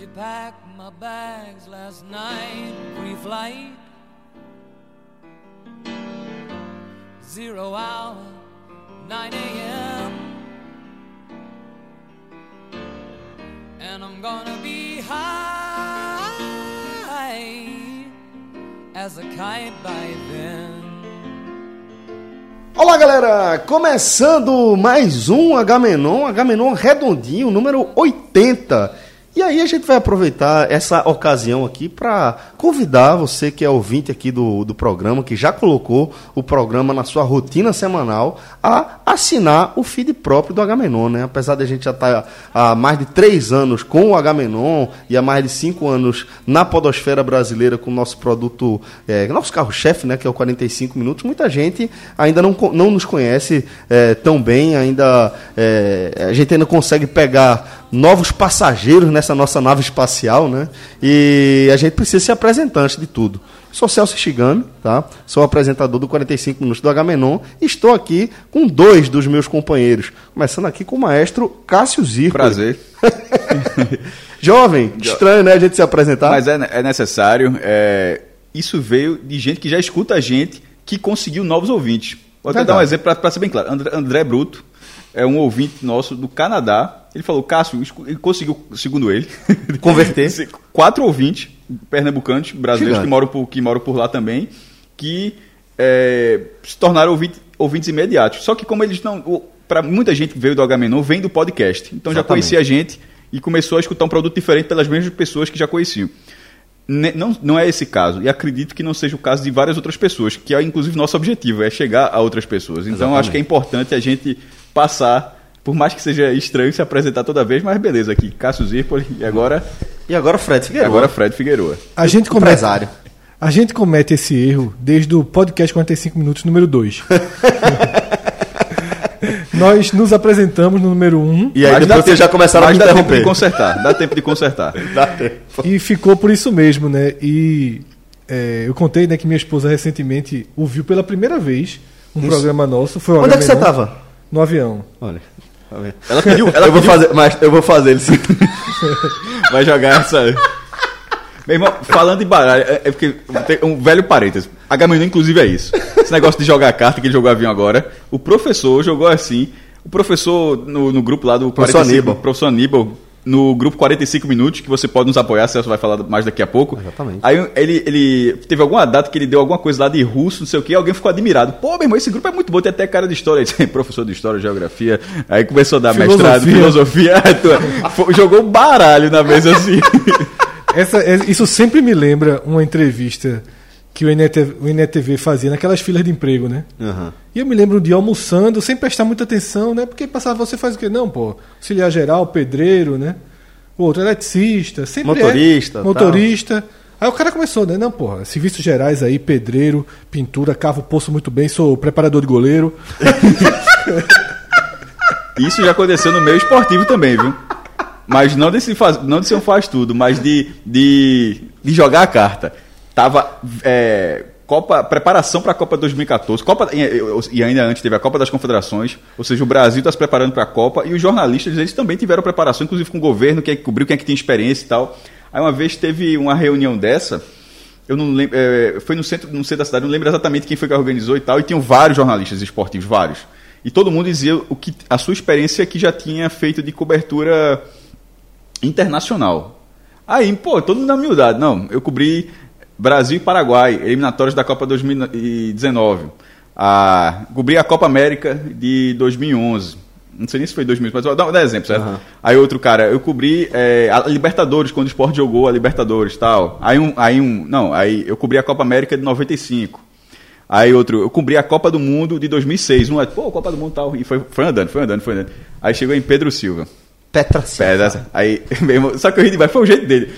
you pack my bags last night? Pre-flight, zero hour, 9 a.m. And I'm gonna be high as a kite by then. Olá galera, começando mais um Agamenon, Agamenon redondinho, número 80. E aí a gente vai aproveitar essa ocasião aqui para convidar você que é ouvinte aqui do, do programa, que já colocou o programa na sua rotina semanal, a assinar o feed próprio do Agamenon, né? Apesar de a gente já estar tá há mais de três anos com o Agamenon e há mais de cinco anos na podosfera brasileira com o nosso produto, é, nosso carro-chefe, né? Que é o 45 Minutos, muita gente ainda não, não nos conhece é, tão bem, ainda é, a gente ainda consegue pegar novos passageiros nessa nossa nave espacial, né? E a gente precisa se apresentar antes de tudo. Sou Celso Shigami, tá? Sou apresentador do 45 Minutos do Agamenon e estou aqui com dois dos meus companheiros. Começando aqui com o maestro Cássio Zico. Prazer. Jovem, estranho, né, a gente se apresentar. Mas é, é necessário. É... Isso veio de gente que já escuta a gente, que conseguiu novos ouvintes. Vou até dar um exemplo para ser bem claro. André, André Bruto é um ouvinte nosso do Canadá. Ele falou, Cássio, ele conseguiu, segundo ele, converter quatro ouvintes pernambucanos, brasileiros que moram, por, que moram por lá também, que é, se tornaram ouvinte, ouvintes imediatos. Só que como eles não... Para muita gente que veio do Agamenon, vem do podcast. Então Exatamente. já conhecia a gente e começou a escutar um produto diferente pelas mesmas pessoas que já conheciam. Não, não é esse caso, e acredito que não seja o caso de várias outras pessoas, que é inclusive nosso objetivo, é chegar a outras pessoas. Então Exatamente. acho que é importante a gente passar, por mais que seja estranho se apresentar toda vez, mas beleza aqui. Cássio Zirpoli e agora. E agora Fred Figueiredo. Agora Fred Figueiredo. A gente comete, Empresário. A gente comete esse erro desde o podcast 45 minutos número 2. Nós nos apresentamos no número 1. Um, e aí depois vocês já começaram a me interromper. Dá tempo de consertar. Dá tempo de consertar. dá tempo. E ficou por isso mesmo, né? E é, eu contei né, que minha esposa recentemente ouviu pela primeira vez um isso. programa nosso. Foi Onde é que você estava? No avião. Olha. Ela pediu, ela eu vou fazer, mas eu vou fazer ele sim. Vai jogar essa. Meu irmão, falando de baralho, é, é porque tem um velho parênteses. A Gamino, inclusive, é isso. Esse negócio de jogar carta que ele jogou avião agora. O professor jogou assim. O professor no, no grupo lá do professor 45, Aníbal. professor Aníbal no grupo 45 minutos, que você pode nos apoiar, Celso vai falar mais daqui a pouco. Exatamente. Aí ele, ele teve alguma data que ele deu alguma coisa lá de russo, não sei o que, alguém ficou admirado. Pô, meu irmão, esse grupo é muito bom, tem até cara de história. Aí, professor de história, geografia. Aí começou a dar filosofia. mestrado, filosofia. jogou um baralho na mesa assim. Essa, é, isso sempre me lembra uma entrevista que o INETV, o INETV fazia naquelas filas de emprego, né? Uhum. E eu me lembro de almoçando, sem prestar muita atenção, né? Porque passava, você faz o quê? Não, pô, auxiliar geral, pedreiro, né? O outro, eletricista, sempre Motorista. É, motorista. Tal. Aí o cara começou, né? Não, porra, serviços gerais aí, pedreiro, pintura, cavo poço muito bem, sou preparador de goleiro. Isso já aconteceu no meio esportivo também, viu? Mas não de, se faz, não de um faz tudo, mas de, de, de jogar a carta tava é, Copa, preparação para a Copa 2014, Copa e ainda antes teve a Copa das Confederações, ou seja, o Brasil está se preparando para a Copa e os jornalistas eles também tiveram preparação, inclusive com o governo, quem é que cobriu, quem é que tem experiência e tal. Aí uma vez teve uma reunião dessa, eu não lembro, é, foi no centro, no centro da cidade, não lembro exatamente quem foi que organizou e tal, e tinham vários jornalistas esportivos, vários. E todo mundo dizia o que a sua experiência que já tinha feito de cobertura internacional. Aí, pô, todo mundo na humildade. Não, eu cobri Brasil e Paraguai, eliminatórios da Copa 2019. A, cobri a Copa América de 2011. Não sei nem se foi 2011, mas vou dar, um exemplo, certo? Uhum. Aí outro cara, eu cobri é, a Libertadores, quando o esporte jogou a Libertadores tal. Aí um, aí um. Não, aí eu cobri a Copa América de 95. Aí outro, eu cobri a Copa do Mundo de 2006. Um é, pô, Copa do Mundo tal. E foi, foi andando, foi andando, foi andando. Aí chegou em Pedro Silva. Petra Silva. Aí, mesmo, só que eu ri demais, foi o jeito dele.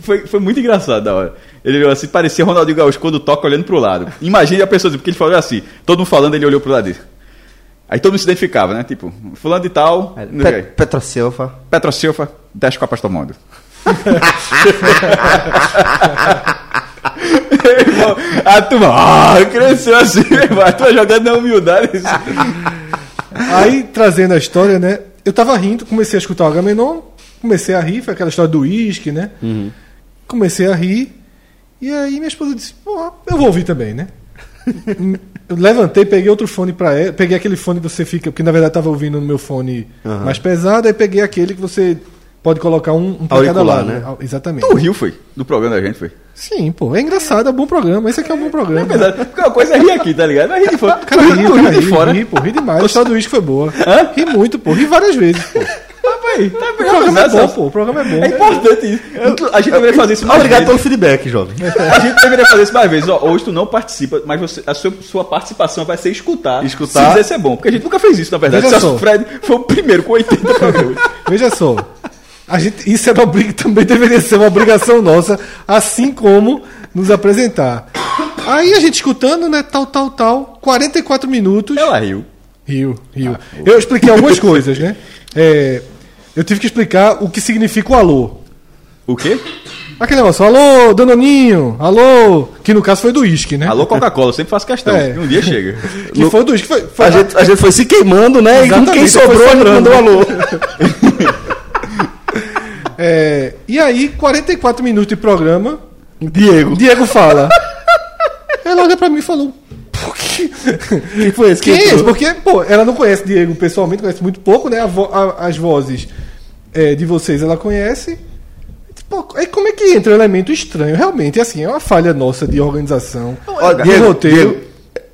Foi, foi muito engraçado da hora. Ele olhou assim, parecia Ronaldinho Gaúcho quando toca olhando pro lado. Imagine a pessoa, porque ele falou assim, todo mundo falando, ele olhou pro lado dele. Aí todo mundo se identificava, né? Tipo, fulano de tal. É, Pe Petra Silva. Petra Silva, 10 Copas do Mundo. a turma, ah, cresceu assim, a turma jogando na humildade. Aí, trazendo a história, né? Eu tava rindo, comecei a escutar o Agamenon, comecei a rir, foi aquela história do uísque, né? Uhum. Comecei a rir. E aí minha esposa disse, pô, eu vou ouvir também, né? eu levantei, peguei outro fone pra ela. Peguei aquele fone que você fica, porque na verdade estava ouvindo no meu fone Aham. mais pesado, aí peguei aquele que você pode colocar um, um pra cada lado. né? Exatamente. Tu riu, foi? Do programa da gente, foi? Sim, pô, é engraçado, é um bom programa. Esse aqui é um bom programa. É verdade. Porque uma coisa é rir aqui, tá ligado? Mas rir de fora. Cara, ri, cara, riu de ri, fora. ri, pô, ri demais. A história do uísque foi boa. Hã? Ri muito, pô. Ri várias vezes, pô. Tá bem, tá O programa é bom, pô. O programa é bom. É importante isso. A gente deveria fazer isso mais Obrigado pelo vezes. feedback, jovem. A gente deveria fazer isso mais vezes. Ó, hoje tu não participa, mas você- a sua, sua participação vai ser escutar. Escutar. Se dizer se é bom. Porque a gente nunca fez isso, na verdade. Veja só. Fred foi o primeiro com 80 programas. Veja só. Gente, isso é uma briga, também deveria ser uma obrigação nossa, assim como nos apresentar. Aí a gente escutando, né, tal, tal, tal, 44 minutos. Ela riu. Rio, Rio. eu expliquei algumas coisas, né? É, eu tive que explicar o que significa o alô. O quê? Aquele negócio, alô, Danoninho, alô, que no caso foi do uísque, né? Alô, Coca-Cola, eu sempre faço questão. É. que Um dia chega. Que foi do uísque. Foi, foi A gente, a gente foi se queimando, né? E Exatamente, quem foi sobrou, sobrando. mandou alô. É, e aí, 44 minutos de programa, Diego. Diego fala. Ela olha pra mim e falou. Por que? Quem foi esse? Quem é esse? Porque, pô, ela não conhece Diego pessoalmente, conhece muito pouco, né? A vo- a- as vozes é, de vocês ela conhece. Pô, aí como é que entra um elemento estranho? Realmente, assim, é uma falha nossa de organização. Ó, de Diego, roteiro. Diego,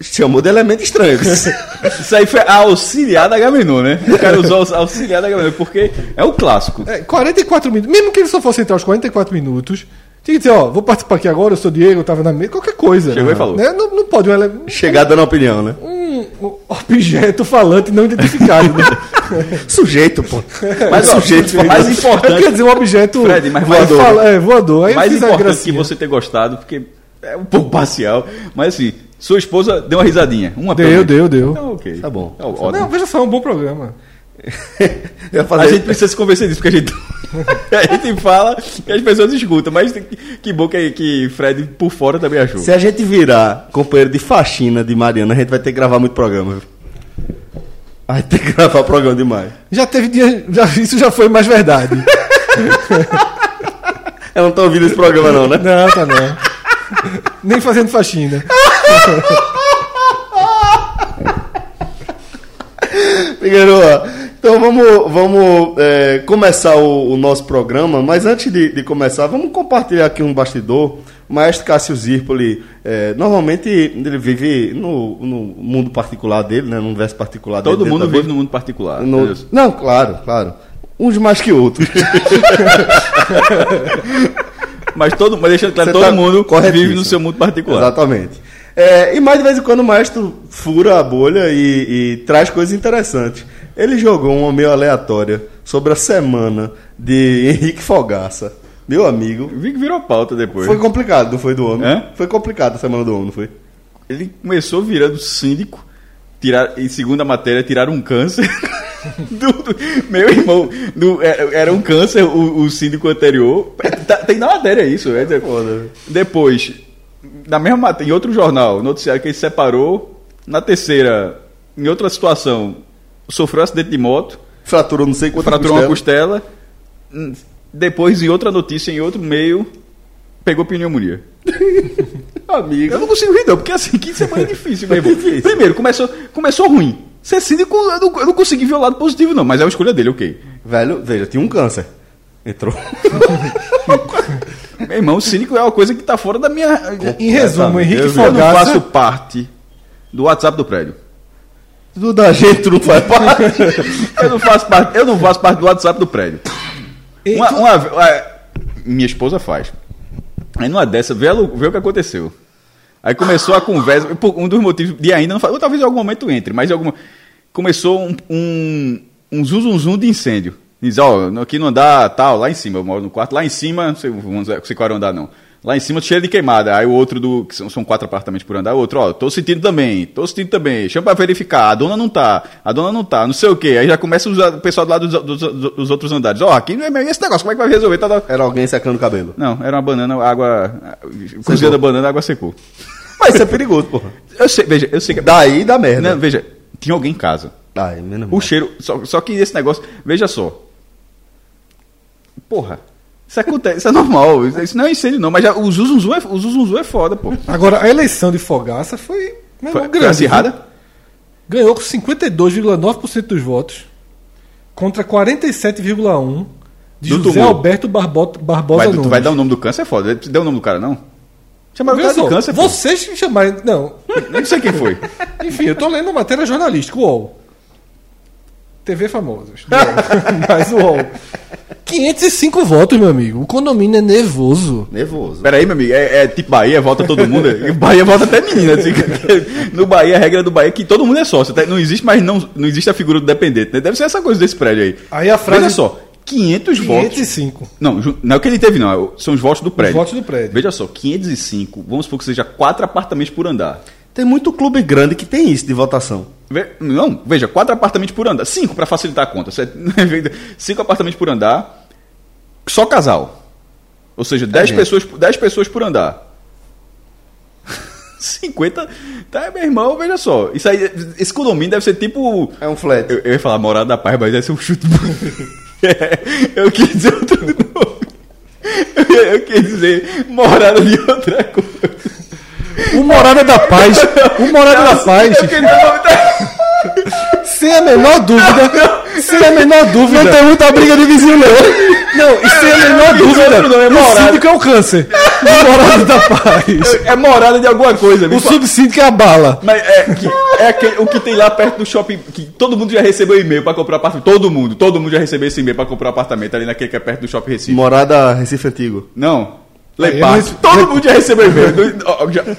chamou de elemento estranho. Isso aí foi a auxiliar da Gamenon, né? O cara usou a auxiliar da Gamenon, porque é o clássico. É, 44 minutos. Mesmo que ele só fosse entrar os 44 minutos, tinha que dizer, ó, vou participar aqui agora, eu sou Diego, eu tava na mesa, qualquer coisa. Chegou e falou. Né? Não, não pode um, ele- Chegar dando opinião, né? um objeto falante não identificado. Né? Sujeito, pô. Mas, ó, sujeito mais Eu importante, queria dizer um objeto Fred, mas voador. Fala- é, voador. Aí mais importante que você ter gostado, porque é um pouco parcial, mas assim, sua esposa deu uma risadinha. Uma Deu, deu, deu. Então, ok. Tá bom. É ótimo. Não, veja só, é um bom programa. Eu ia fazer- A gente precisa se convencer disso, porque a gente, a gente fala e as pessoas escutam, mas que, bom que, que Fred por fora também achou. Se a gente virar companheiro de faxina de Mariana, a gente vai ter que gravar muito programa. Viu? Vai ter que gravar programa demais. Já teve dia. Já, isso já foi mais verdade. Eu não tô ouvindo esse programa, não, né? não, tá não. Nem fazendo faxina. Figueroa, então vamos, vamos é, começar o, o nosso programa, mas antes de, de começar, vamos compartilhar aqui um bastidor. O maestro Cássio Zirpoli, é, normalmente ele vive no, no mundo particular dele, né, no universo particular Todo dele. mundo dentro da vive no mundo particular. No-? Não, claro, claro. Uns mais que outros. Mas todo, mas deixando claro, todo tá mundo vive no seu mundo particular. Exatamente. É, e mais de vez em quando o maestro fura a bolha e, e traz coisas interessantes. Ele jogou uma meio aleatória sobre a semana de Henrique Fogaça. Meu amigo. Vi que virou pauta depois. Foi complicado, não foi do homem? Hã? Foi complicado a semana do homem, não foi? Ele começou virando síndico, tirar, em segunda matéria, tiraram um câncer. do, do- meu irmão, do- era, era um câncer o, o síndico anterior. Tá- tem na matéria isso. É, depois, na mesma matéria, em outro jornal, noticiário que ele se separou. Na terceira, em outra situação, sofreu um acidente de moto, Fraturou não sei quanto fraturou uma costela. Depois, em outra notícia, em outro meio, pegou pneumonia. Amigo. Eu não consigo rir, não, porque assim, que semana é difícil, meu É irmão. Primeiro, começou, começou ruim. Ser cínico, eu não, eu não consegui ver o lado positivo, não, mas é uma escolha dele, ok. Velho, veja, tinha um câncer. Entrou. Meu irmão, o cínico é uma coisa que tá fora da minha. Em resumo, Henrique Deus, Eu não faço Fogaça. parte do WhatsApp do prédio. Tudo da gente tu não faz parte. Eu não faço parte, eu não faço parte do WhatsApp do prédio. Uma, uma- uma- minha esposa faz. Aí numa dessa, vê, vê o que aconteceu. Aí começou a conversa. por Um dos motivos de ainda não fa- ou talvez em algum momento entre, mas em alguma, começou um, um, um zum, zum, zum de incêndio. Diz, ó, aqui no andar tal, lá em cima, eu moro no quarto, lá em cima, não sei, não sei qual era o andar não. Lá em cima cheio de queimada. Aí o outro do. que são, são quatro apartamentos por andar, o outro, ó, tô sentindo também, tô sentindo também. Chama pra verificar, a dona não tá, a dona não tá, não sei o quê. Aí já começa os- o pessoal do lado dos, dos- dos outros andares. Ó, aqui não é meio esse negócio, como é que vai resolver? Tá, tá. Era alguém secando o cabelo. Não, era uma banana, água. Cozinha da banana, a água secou. Mas isso é perigoso, porra. Eu sei, veja, eu sei que. Daí dá merda. Não, veja, tinha alguém em casa. Ai, menos O cheiro. Só, só que esse negócio. Veja só. Porra. Isso acontece, isso é normal. Isso não é incêndio, não. Mas já, o Zuzunzu é, o Zuzunzu é foda, pô. Agora, a eleição de Fogaça foi, Foi, irmão, foi grande. acirrada? viu? Ganhou com 52,9% dos votos contra 47,1% de Do José tumor. Alberto Barbo- Barbosa Vai, tu Nunes. vai dar o nome do câncer, é foda. Deu o nome do cara, não? Chamaram o cara de câncer. Vocês que chamaram. Não. Nem sei quem foi. Enfim, eu tô lendo a matéria jornalística, UOL. TV famosos. Mas UOL. 505 votos, meu amigo. O condomínio é nervoso. Nervoso. Peraí, meu amigo, é, é tipo Bahia, volta todo mundo. Bahia volta até menina. assim, no Bahia, a regra do Bahia é que todo mundo é sócio. tá? Não existe, mas não, não existe a figura do dependente. né? Deve ser essa coisa desse prédio aí. Aí a frase- Veja só, 500 votos. 505. Não, não é o que ele teve, não. é São os votos do prédio. votos do prédio. Veja só, 505, vamos supor que seja quatro apartamentos por andar. Tem muito clube grande que tem isso de votação. Ve- Não, veja, quatro apartamentos por andar. Cinco para facilitar a conta. Você- Cinco apartamentos por andar. Só casal. Ou seja, 10 gente. pessoas, 10 pessoas por andar. 50. Tá, meu irmão, veja só. Isso aí, esse condomínio deve ser tipo. É um flat. Eu, eu ia falar morada da paz, mas deve ser um chute. É, eu quis dizer outro nome. Eu, quis dizer morada de outra coisa. O Morada da Paz. O Morada da Paz. Eu queria o nome da- Sem a menor dúvida. sem a menor dúvida. Não tem muita briga de vizinho, não. Não, e sem a menor dúvida. Não, é o morada. síndico é o câncer. O Morada da Paz. É morada de alguma coisa. O fala. subsíndico é a bala. Mas é, que, é aquele, o que tem lá perto do shopping, que todo mundo já recebeu e-mail pra comprar apartamento. Todo mundo, todo mundo já recebeu esse e-mail pra comprar apartamento ali naquele que é perto do shopping Recife. Morada Recife Antigo. Não. Lepar. Todo mundo já recebeu e-mail.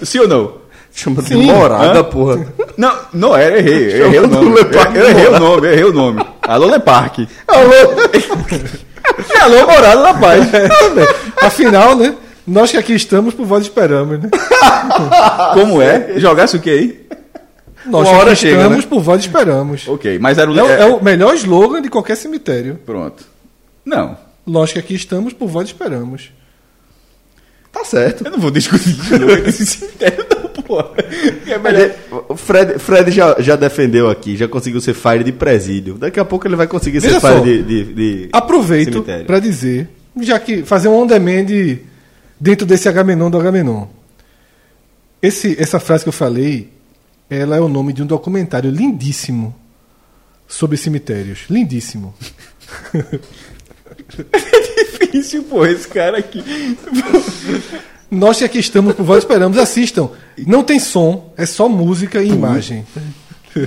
Sim ou não? Chama de morada, Hã? porra. Não, não é, errei. Eu errei o Chama nome. Eu, eu errei o nome, errei o nome. Alô, Lepark. Alô? Alô, Morada da Paz. Afinal, né? Nós que aqui estamos, por vós esperamos, né? Como é? Jogasse o que aí? Nós Uma que hora aqui chega, estamos, né? por vós esperamos. Ok, mas era o... É, o- é- é o melhor slogan de qualquer cemitério. Pronto. Não. Nós que aqui estamos, por vós esperamos. Tá certo. Eu não vou discutir de novo esse cemitério, não, porra. É melhor... O Fred, Fred já, já defendeu aqui, já conseguiu ser fire de presídio. Daqui a pouco ele vai conseguir Veja ser fire só. de, de, de Aproveito para dizer, já que fazer um on-demand dentro desse Agamenon do Agamenon. Esse, essa frase que eu falei, ela é o nome de um documentário lindíssimo sobre cemitérios. Lindíssimo. difícil, pô, esse cara aqui. Nós que aqui estamos, por vós esperamos, assistam. Não tem som, é só música e imagem.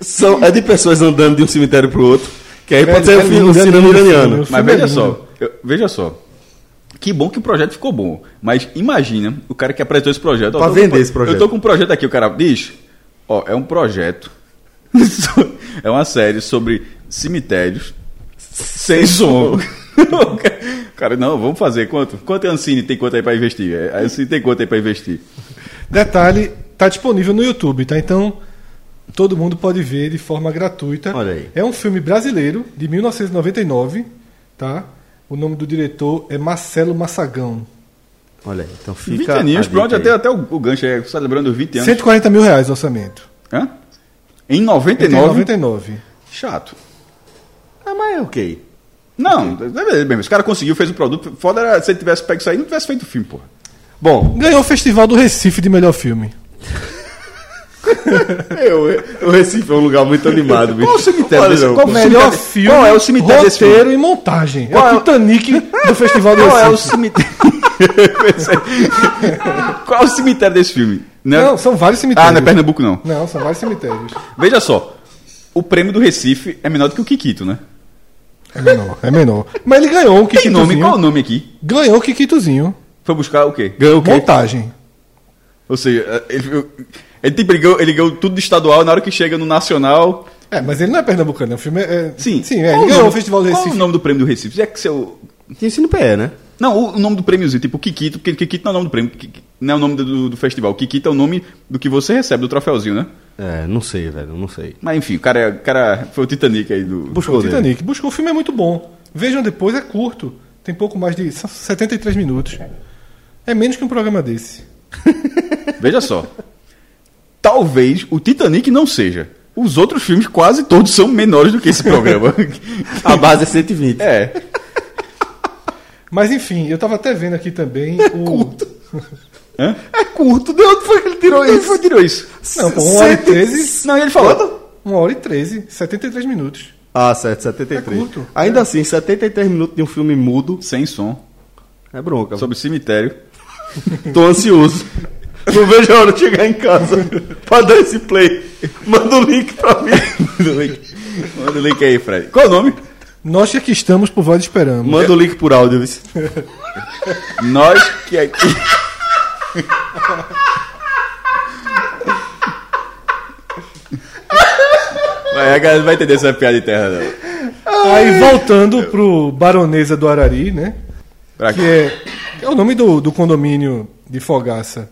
São, é de pessoas andando de um cemitério pro outro. Que aí pode É, ser é o filme lindo, do é cinema iraniano. Mas é veja só, eu- veja só. Que bom que o projeto ficou bom. Mas imagina o cara que apresentou esse projeto. Pra tô com- vender esse projeto. Eu tô com um projeto aqui, o cara diz: Ó, é um projeto. é uma série sobre cemitérios sem som. cara, não, vamos fazer. Quanto? Quanto a Ancine tem quanto aí pra investir? É, A Ancine tem quanto aí pra investir? Detalhe, tá disponível no YouTube, tá? Então, todo mundo pode ver de forma gratuita. Olha aí. É um filme brasileiro, de 1999, tá? O nome do diretor é Marcelo Massagão. Olha aí, então 20 fica. aninhos, a pronto, até, até o, o gancho aí, celebrando os 20 anos. 140 mil reais o orçamento. Hã? Em Em 99? 99. Chato. Ah, mas é ok. Não, é mesmo. Esse cara conseguiu, fez o produto. Foda era se ele tivesse pego isso aí, não tivesse feito o filme, porra. Bom, Ganhou o Festival do Recife de melhor filme. eu, o Recife é um lugar muito animado, bicho. Qual o cemitério Olha, desse- qual o melhor cemitério- filme, qual é o cemitério desse roteiro filme? e montagem. Qual é é o Titanic do Festival do Qual é o Recife. cemitério? Qual é o cemitério desse filme? Não, é- Não, são vários cemitérios. Ah, não é Pernambuco, não. Não, são vários cemitérios. Veja só. O prêmio do Recife é menor do que o Kikito, né? É menor, é menor. Mas ele ganhou um Tem Kikitozinho. nome? Qual é o nome aqui? Ganhou o Kikitozinho. Foi buscar o quê? Ganhou o quê? Montagem. Ou seja, ele, ele, tipo, ele, ganhou, ele ganhou tudo de estadual, na hora que chega no nacional. É, mas ele não é pernambucano, o filme é. é- Sim. Sim, é, Qual ele ganhou o Festival do Qual Recife. o nome do prêmio do Recife? É que seu. Tinha ensino PE, né? Não, o, o nome do prêmiozinho, tipo Kikito, porque Kikito não é o nome do prêmio, não é o nome do, do festival. Kikito é o nome do que você recebe, do troféuzinho, né? É, não sei, velho, não sei. Mas enfim, o cara, é- o cara foi o Titanic aí do. Buscou O dele. Titanic. Buscou o filme é muito bom. Vejam depois, é curto. Tem pouco mais de são 73 minutos. É menos que um programa desse. Veja só. Talvez o Titanic não seja. Os outros filmes, quase todos, são menores do que esse programa. A base é 120. é. Mas enfim, eu tava até vendo aqui também o. Hã? É curto. De onde foi que ele tirou Ele isso? foi tirou isso. Não, pô, 1 hora e 13. Não, ele falou. 1 hora e 13, 73 minutos. Ah, certo, 73. É curto. Ainda assim, 73 minutos de um filme mudo Sem som. é bronca. Sobre cemitério. Tô ansioso. Não vejo a hora de chegar em casa pra dar esse play. Manda o link pra mim. Manda o link. Manda o link aí, Fred. Qual é o nome? Nós que aqui estamos, por vós esperamos. Manda o link por áudio. Nós que aqui. Vai, a galera vai entender essa piada de terra, não. Aí voltando pro Baronesa do Arari, né? Pra Que é, é o nome do, do condomínio de Fogaça.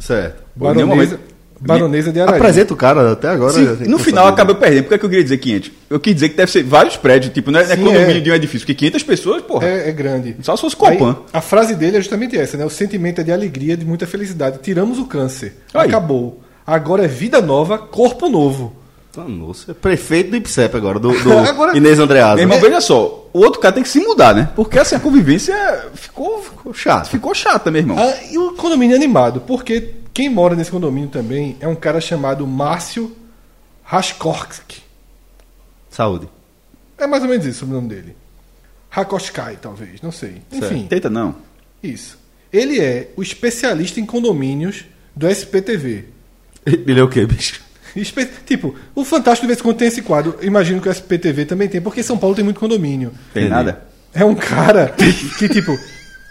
Certo. Baronesa, Baronesa de Arari. Apresenta o cara até agora. Sim, no final acabou perdendo. Por que, é que eu queria dizer 500? Eu quis dizer que deve ser vários prédios, tipo, não é, é Sim, condomínio é. de um edifício, porque 500 pessoas, porra. É, é grande. Só se fosse Aí, Copan. a frase dele é justamente essa, né? O sentimento é de alegria, de muita felicidade. Tiramos o câncer. Aí. Acabou. Agora é vida nova, corpo novo. Ah, Nossa, é prefeito do IPSEP agora, do, do Agora- Inês Andreasa. Irmão, veja só, o outro cara tem que se mudar, né? Porque assim, a convivência ficou, Ficou chato. ficou chata, meu irmão. Ah, e o condomínio animado, porque quem mora nesse condomínio também é um cara chamado Márcio Raskorski. Saúde. É mais ou menos isso o nome dele. Rakoskai, talvez, não sei. Enfim, Tenta não. isso. Ele é o especialista em condomínios do SPTV. Ele é o quê, bicho? Espe- Tipo, o Fantástico de vez em quando tem esse quadro. Imagino que o SPTV também tem, porque São Paulo tem muito condomínio. Tem nada? É um cara que, tipo,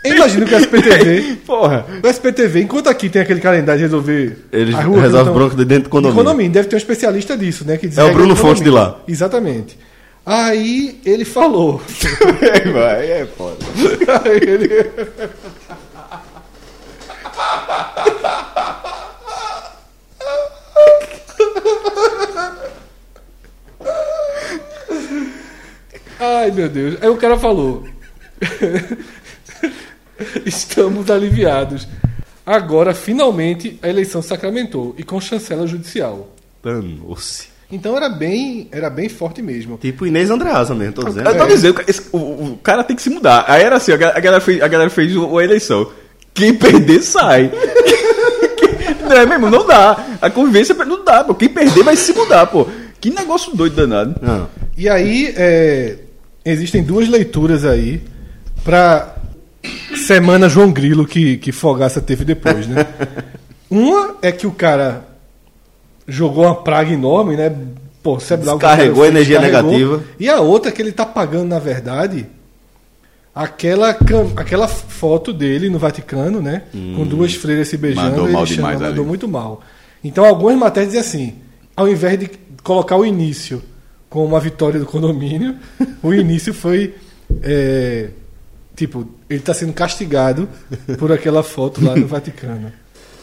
eu imagino que o SPTV. Porra. O SPTV, enquanto aqui tem aquele calendário de resolver. Ele as ruas que resolve não bronca de dentro do condomínio. condomínio. Deve ter um especialista disso, né? Que É o Bruno o Fonte de lá. Exatamente. Aí ele falou. Vai, é foda. Aí ele- Ai, meu Deus. Aí o cara falou: Estamos aliviados. Agora, finalmente, a eleição sacramentou e com chancela judicial. Danou-se. Então era bem, era bem forte mesmo. Tipo Inês Andreasa mesmo, tô dizendo. Eu tô dizendo, esse- o, o cara tem que se mudar. Aí era assim, a ga- a galera fez, a galera fez a eleição. Quem perder, sai. não é mesmo? Não dá. A convivência não dá, pô. Quem perder vai se mudar, pô. Que negócio doido danado. Não. E aí, é, existem duas leituras aí pra Semana João Grilo que, que Fogaça teve depois, né? Uma é que o cara jogou uma praga enorme, né? Pô, sabe lá cara Descarregou fez, energia descarregou. negativa. E a outra é que ele tá pagando, na verdade, aquela, aquela foto dele no Vaticano, né? Com duas freiras se beijando. Mandou ele mal chama, demais mandou ali. muito mal. Então algumas matérias dizem assim, ao invés de colocar o início com uma vitória do condomínio, o início foi é, tipo, ele está sendo castigado por aquela foto lá no Vaticano.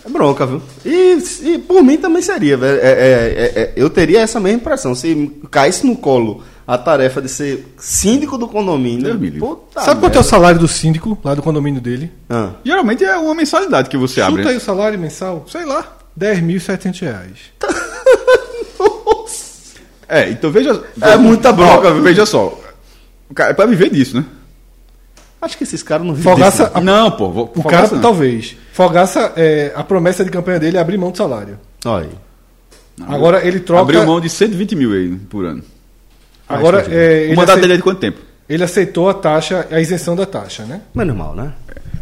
É bronca, viu? E, e por mim também seria, velho. É, é, é, é, eu teria essa mesma impressão. Se caísse no colo a tarefa de ser síndico do condomínio. Puta Sabe quanto é o salário do síndico lá do condomínio dele? Ah, Geralmente é uma mensalidade que você abre. Chuta aí o salário mensal? Sei lá. 10.700 reais. É, então veja. É muita bronca, viu? Veja só. O cara, é pra viver disso, né? Acho que esses caras não vivem Fogaça, a- Não, pô. vou- o Fogaça cara, não. talvez. Fogaça, é, a promessa de campanha dele é abrir mão do salário. Olha aí. Agora ele troca. Abriu mão de 120 mil aí por ano. Agora Faz é, O mandato acei- dele é de quanto tempo? ele aceitou a taxa, a isenção da taxa, né? Menos mal, né?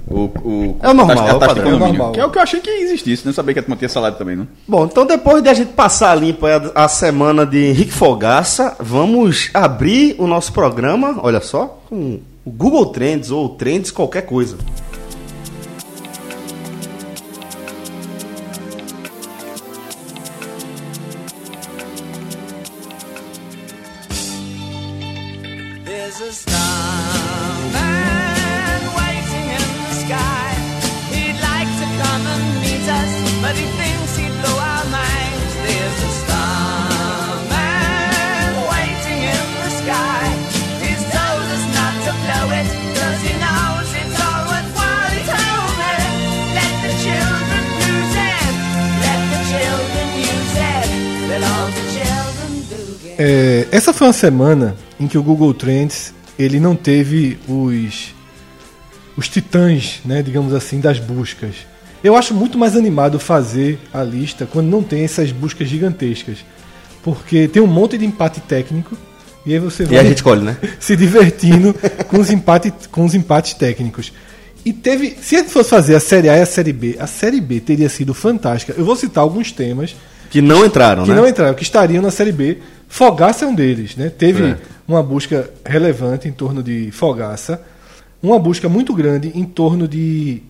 O, o, É o normal, a taxa, é taxa padrão. É normal. Que é o que eu achei que existisse, não sabia que a turma tinha salário também, não. Bom, então depois de a gente passar limpo a, a semana de Henrique Fogaça, vamos abrir o nosso programa, olha só, com o Google Trends ou Trends qualquer coisa. Uma semana em que o Google Trends ele não teve os os titãs, né, digamos assim, das buscas. Eu acho muito mais animado fazer a lista quando não tem essas buscas gigantescas, porque tem um monte de empate técnico e aí você E vai a gente escolhe, né? se divertindo com os empates com os empates técnicos. E teve, se a gente fosse fazer a série A e a série B, a série B teria sido fantástica. Eu vou citar alguns temas Que não entraram, que né? não entraram, que estariam na Série B. Fogaça é um deles, né? Teve É. uma busca relevante em torno de Fogaça, uma busca muito grande em torno de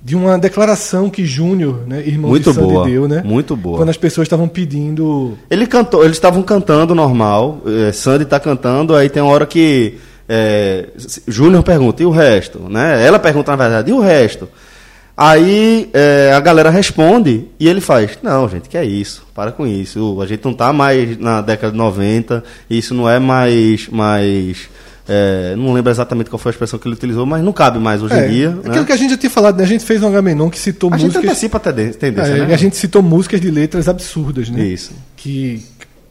de uma declaração que Júnior, né, irmão Muito de Sandy boa, deu, né? muito boa. Quando as pessoas estavam pedindo Ele cantou, eles estavam cantando normal, eh, Sandy tá cantando, aí tem uma hora que eh, Júnior pergunta, e o resto? Né? Ela pergunta, na verdade, e o resto? Aí eh, a galera responde e ele faz, não, gente, que é isso? Para com isso. A gente não tá mais na década de 90, isso não é mais. mais eh, não lembro exatamente qual foi a expressão que ele utilizou, mas não cabe mais hoje É, em dia. aquilo né? que a gente já tinha falado, né? A gente fez um Agamenon que citou A gente músicas. a tenden- tendência, É, né? a gente citou músicas de letras absurdas, né? Isso, Que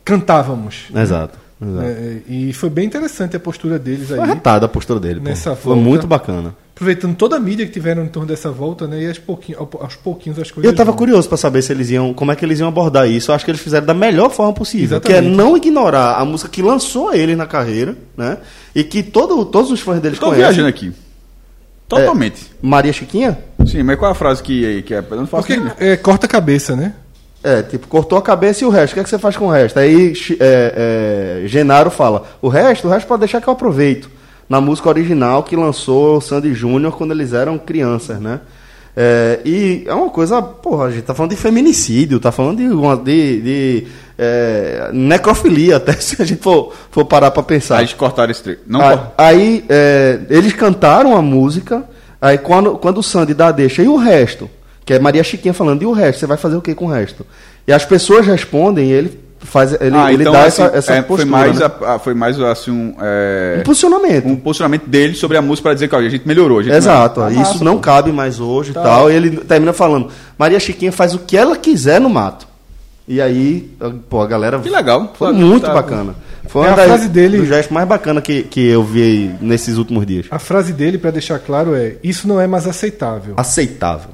cantávamos. exato. exato. É, e foi bem interessante a postura deles aí. Foi a postura dele. Nessa Foi muito bacana. Aproveitando toda a mídia que tiveram em torno dessa volta, né? E aos pouquinhos, aos pouquinhos as coisas. Eu tava vão. curioso para saber se eles iam, como é que eles iam abordar isso. Eu acho que eles fizeram da melhor forma possível, que é Exatamente. não ignorar a música que lançou ele na carreira, né? E que todo, todos os fãs deles Estou conhecem. viajando aqui. Totalmente. Maria Chiquinha? Sim, mas qual é a frase que, que é? Eu não faço Porque é, corta a cabeça, né? É, tipo, cortou a cabeça e o resto. O que, é que você faz com o resto? Aí é, é, Genaro fala: o resto, o resto pode deixar que eu aproveito. Na música original que lançou o Sandy Júnior quando eles eram crianças, né? É, e é uma coisa, porra, a gente tá falando de feminicídio, tá falando de, uma, de, de, é, necrofilia, até se a gente for, for parar pra pensar. Aí eles cortaram esse trecho. Não Aí, aí, é, eles cantaram a música, aí quando, quando o Sandy dá a deixa, e o resto? Que é Maria Chiquinha falando, e o resto? Você vai fazer o que com o resto? E as pessoas respondem e ele faz, ele, Ah, ele então, dá assim, essa, essa é, postura. foi mais, né? a- a- foi mais assim, um, é, um posicionamento. um posicionamento dele sobre a música para dizer que ó, a gente melhorou. A gente Exato, melhorou. isso massa, não pô. cabe mais hoje e Tá. tal. E ele termina falando, Maria Chiquinha faz o que ela quiser no mato. E aí, pô, a galera. Que legal. Foi muito tá- bacana. Foi É uma a das, frase dele- dos gestos mais bacanas que, que eu vi nesses últimos dias. A frase dele, pra deixar claro, é: Isso não é mais aceitável. Aceitável.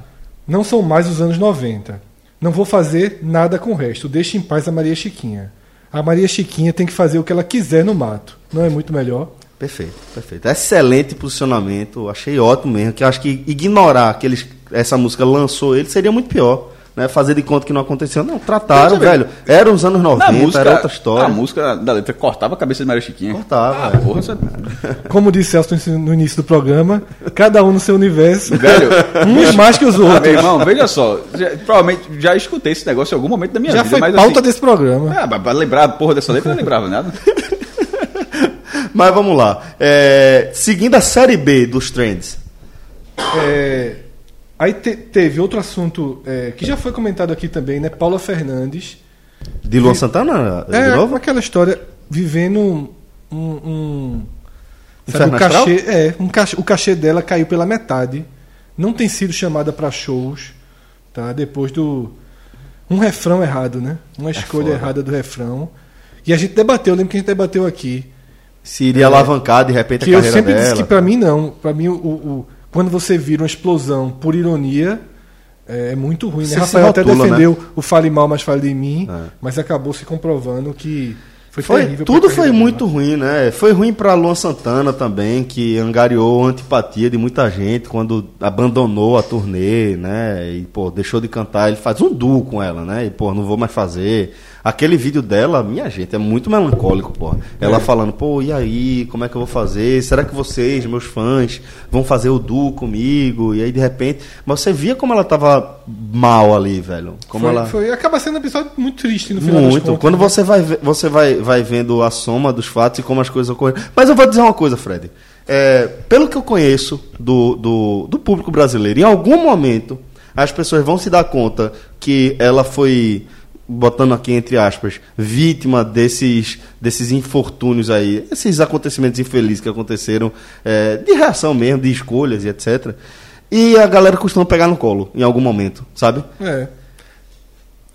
Não são mais os anos 90. Não vou fazer nada com o resto. Deixe em paz a Maria Chiquinha. A Maria Chiquinha tem que fazer o que ela quiser no mato. Não é muito melhor? Perfeito, perfeito. Excelente posicionamento, achei ótimo mesmo. Que acho que ignorar que eles, essa música lançou ele seria muito pior. Né? Fazer de conta que não aconteceu. Não, trataram, velho. Era os anos 90, Na música, era outra história. a música da letra cortava a cabeça de Maria Chiquinha. Cortava, Ah, é. porra, você... Como disse Celso no início do programa, cada um no seu universo, Velho, uns mais que os ah, meu outros. irmão, veja só. já- provavelmente já escutei esse negócio em algum momento da minha Já vida. foi mas, pauta assim, desse programa. Ah, pra- pra lembrar a porra dessa letra, eu não lembrava nada. Mas vamos lá. É, seguindo a série B dos trends. É, aí te- teve outro assunto é, que já foi comentado aqui também, né? Paula Fernandes. De Luan Santana? De É, novo? aquela história vivendo um. um, um sabe, o cachê, é, um cachê, o cachê dela caiu pela metade. Não tem sido chamada para shows, tá? Depois do um refrão errado, né? Uma escolha foda. errada do refrão. E a gente debateu, eu lembro que a gente debateu aqui. Se iria alavancar de repente É. Que a eu carreira sempre dela. disse que pra mim não. Pra mim, o, o- quando você vira uma explosão por ironia, é, é muito ruim. Né? Rafael até rotula, defendeu o Fale Mal, mas Fale de Mim, É. mas acabou se comprovando que foi, Foi, terrível. tudo foi muito ruim, né? Foi ruim pra Luan Santana também, que angariou a antipatia de muita gente quando abandonou a turnê, né? E, pô, deixou de cantar. Ele faz um duo com ela, né? E, pô, não vou mais fazer. Aquele vídeo dela, minha gente, é muito melancólico, pô. Ela falando, pô, e aí, como é que eu vou fazer? Será que vocês, meus fãs, vão fazer o duo comigo? E aí, de repente. Mas você via como ela tava mal ali, velho. Como Foi, ela. foi- acaba sendo um episódio muito triste no final Muito. Quando né? você vai você vai, vai vendo a soma dos fatos e como as coisas ocorreram. Mas eu vou dizer uma coisa, Fred. É, pelo que eu conheço do, do, do público brasileiro, em algum momento as pessoas vão se dar conta que ela foi, botando aqui entre aspas, vítima desses, desses infortúnios aí, esses acontecimentos infelizes que aconteceram, é, de reação mesmo, de escolhas e etc. E a galera costuma pegar no colo em algum momento, sabe? É.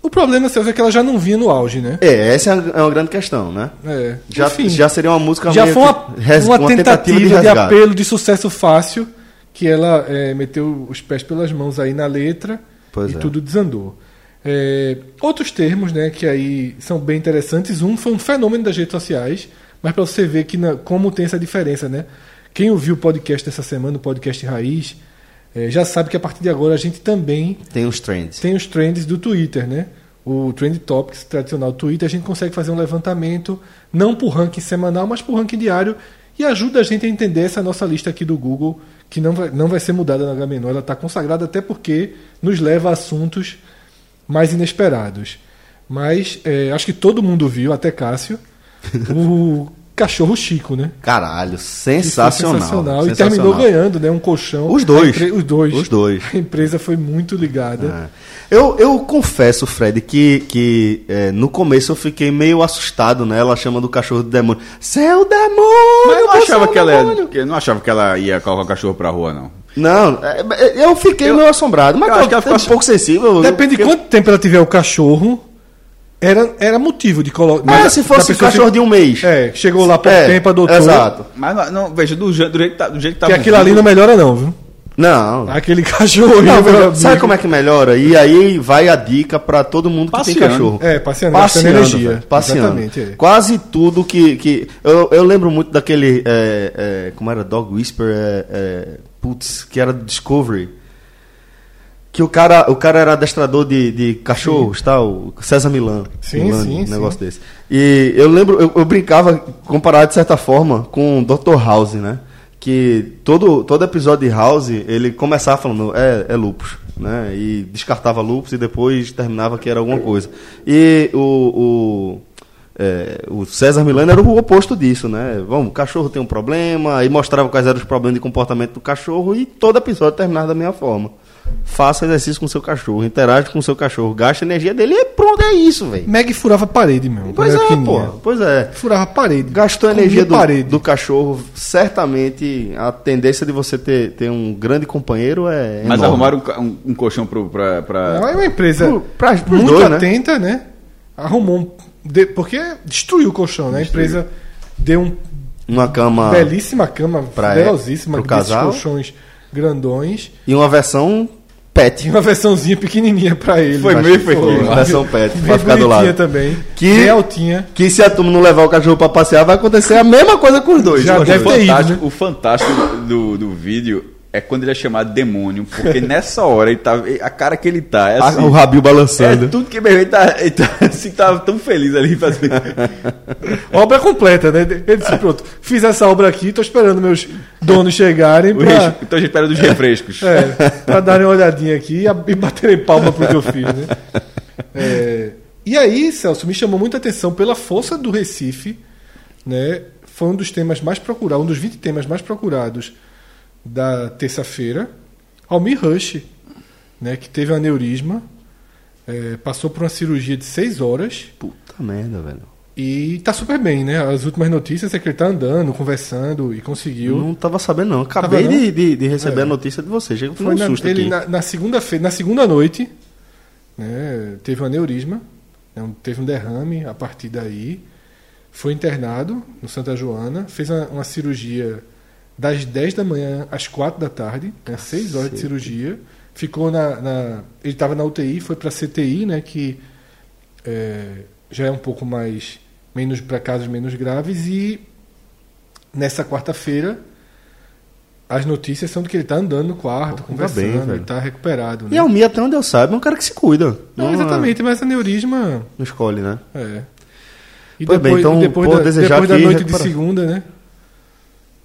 O problema, Celso, é que ela já não vinha no auge, né? É, essa é uma grande questão, né? É. Já, Enfim, já seria uma música já foi uma, res- uma tentativa, de, resgate. apelo de sucesso fácil que ela é, meteu os pés pelas mãos aí na letra Pois e é. tudo desandou. É, outros termos, né, que aí são bem interessantes. Um foi um fenômeno das redes sociais, mas para você ver que na- como tem essa diferença, né? Quem ouviu o podcast dessa semana, o podcast Raiz, é, já sabe que a partir de agora a gente também Tem os trends. tem os trends do Twitter, né? O Trend Topics tradicional do Twitter, a gente consegue fazer um levantamento, não por ranking semanal, mas por ranking diário, e ajuda a gente a entender essa nossa lista aqui do Google, que não vai, não vai ser mudada na H-Menor, ela está consagrada até porque nos leva a assuntos mais inesperados. Mas é, acho que todo mundo viu, até Cássio, o cachorro Chico, né? Caralho, foi sensacional. E terminou ganhando, né? Um colchão. Os dois. A empre- Os dois. Os dois. A empresa foi muito ligada. É. Eu, eu confesso, Fred, que, que é, no começo eu fiquei meio assustado, né? Ela chama do cachorro de demônio. Seu demônio! Mas eu não é achava um que ela, ia- demônio!" que eu não achava que ela ia colocar o cachorro pra rua, não. Não, é, é, eu fiquei meio assombrado. Mas eu eu acho que ela ficou um pouco sensível. eu- Depende de eu- quanto tempo ela tiver o cachorro, era, era motivo de colocar. Mas se fosse cachorro de um mês. É, chegou lá por É, tempo, adotou. Exato. Mas não, veja, do, je- do jeito que tá, do jeito que tá Que aquilo ali não melhora, não, viu? Não. Aquele cachorro. Não, sabe como é que melhora? E aí vai a dica pra todo mundo que tem Passeando. cachorro. É, passeando, gastando energia. passeando. Exatamente, é. Quase tudo que. que eu, eu lembro muito daquele. é, é, como era? Dog Whisper? É, é, putz, que era do Discovery. Que o cara, o cara era adestrador de, de cachorros, tal, o César Milan. Sim, Milan, sim, um negócio sim. desse. E eu lembro, eu, eu brincava, comparado de certa forma, com o Dr. House, né? Que todo, todo episódio de House, ele começava falando, é, é lupus, né? E descartava lupus e depois terminava que era alguma coisa. E o, o, é, o César Milano era o oposto disso, né? Vamos, o cachorro tem um problema, aí mostrava quais eram os problemas de comportamento do cachorro e todo episódio terminava da mesma forma. Faça exercício com o seu cachorro, interage com o seu cachorro, gaste a energia dele e pronto, é isso, velho. Meg furava parede mesmo. Pois é, pô. Pois é. Furava parede. Gastou energia do, parede. do cachorro. Certamente a tendência de você ter, ter um grande companheiro é. Mas enorme. arrumaram um, um, um colchão pro, pra, pra- Ela é uma empresa Pro- pra- muito dois, né? atenta, né? Arrumou um. De- porque destruiu o colchão, né? A empresa deu um uma cama belíssima cama, Pra- poderosíssima, pro desses casal? colchões grandões. e uma versão pet. Tinha uma versãozinha pequenininha pra ele. Foi meio pequeno. Uma versão pet, Bem pra ficar do lado. também. Que- Bem altinha. Que se a turma não levar o cachorro pra passear, vai acontecer a mesma coisa com os dois. Já Com deve dois. ter ido, fantástico, né? O fantástico do, do vídeo é quando ele é chamado demônio, porque nessa hora ele tá, a cara que ele tá, é assim, o rabinho é balançando. tudo que ele tá, ele tá, assim, tá tão feliz ali fazendo. Obra completa, né? Ele disse, pronto, fiz essa obra aqui, tô esperando meus donos chegarem pra, res- Então a gente espera dos refrescos. é, pra darem uma olhadinha aqui e e baterem palma pro que eu fiz, né? É, e aí, Celso, me chamou muita atenção pela força do Recife, né? Foi um dos temas mais procurados, um dos 20 temas mais procurados da terça-feira. Almir Rush, né? Que teve um aneurisma, é, passou por uma cirurgia de 6 horas. Puta merda, velho. E tá super bem, né? As últimas notícias é que ele tá andando, conversando e conseguiu. Eu não tava sabendo, não. Acabei Tava não? de, de, de receber É. a notícia de você. Chega Foi um na, susto ele aqui. na, na segunda-feira, na segunda noite, né? Teve um aneurisma, né, teve um derrame a partir daí. Foi internado no Santa Joana, fez uma, uma cirurgia das 10 da manhã às 4 da tarde, né, 6 horas de cirurgia. Ficou na. na- ele estava na UTI, foi para CTI, né? Que é, já é um pouco mais menos para casos menos graves e nessa quarta-feira as notícias são de que ele está andando no quarto, Pô, ainda conversando, bem, está recuperado. E Né? Almir, até onde eu saiba, é um cara que se cuida. Não, exatamente, mas aneurisma Não escolhe, né? é. E Pois bem, então, depois, da, depois da noite de segunda, né?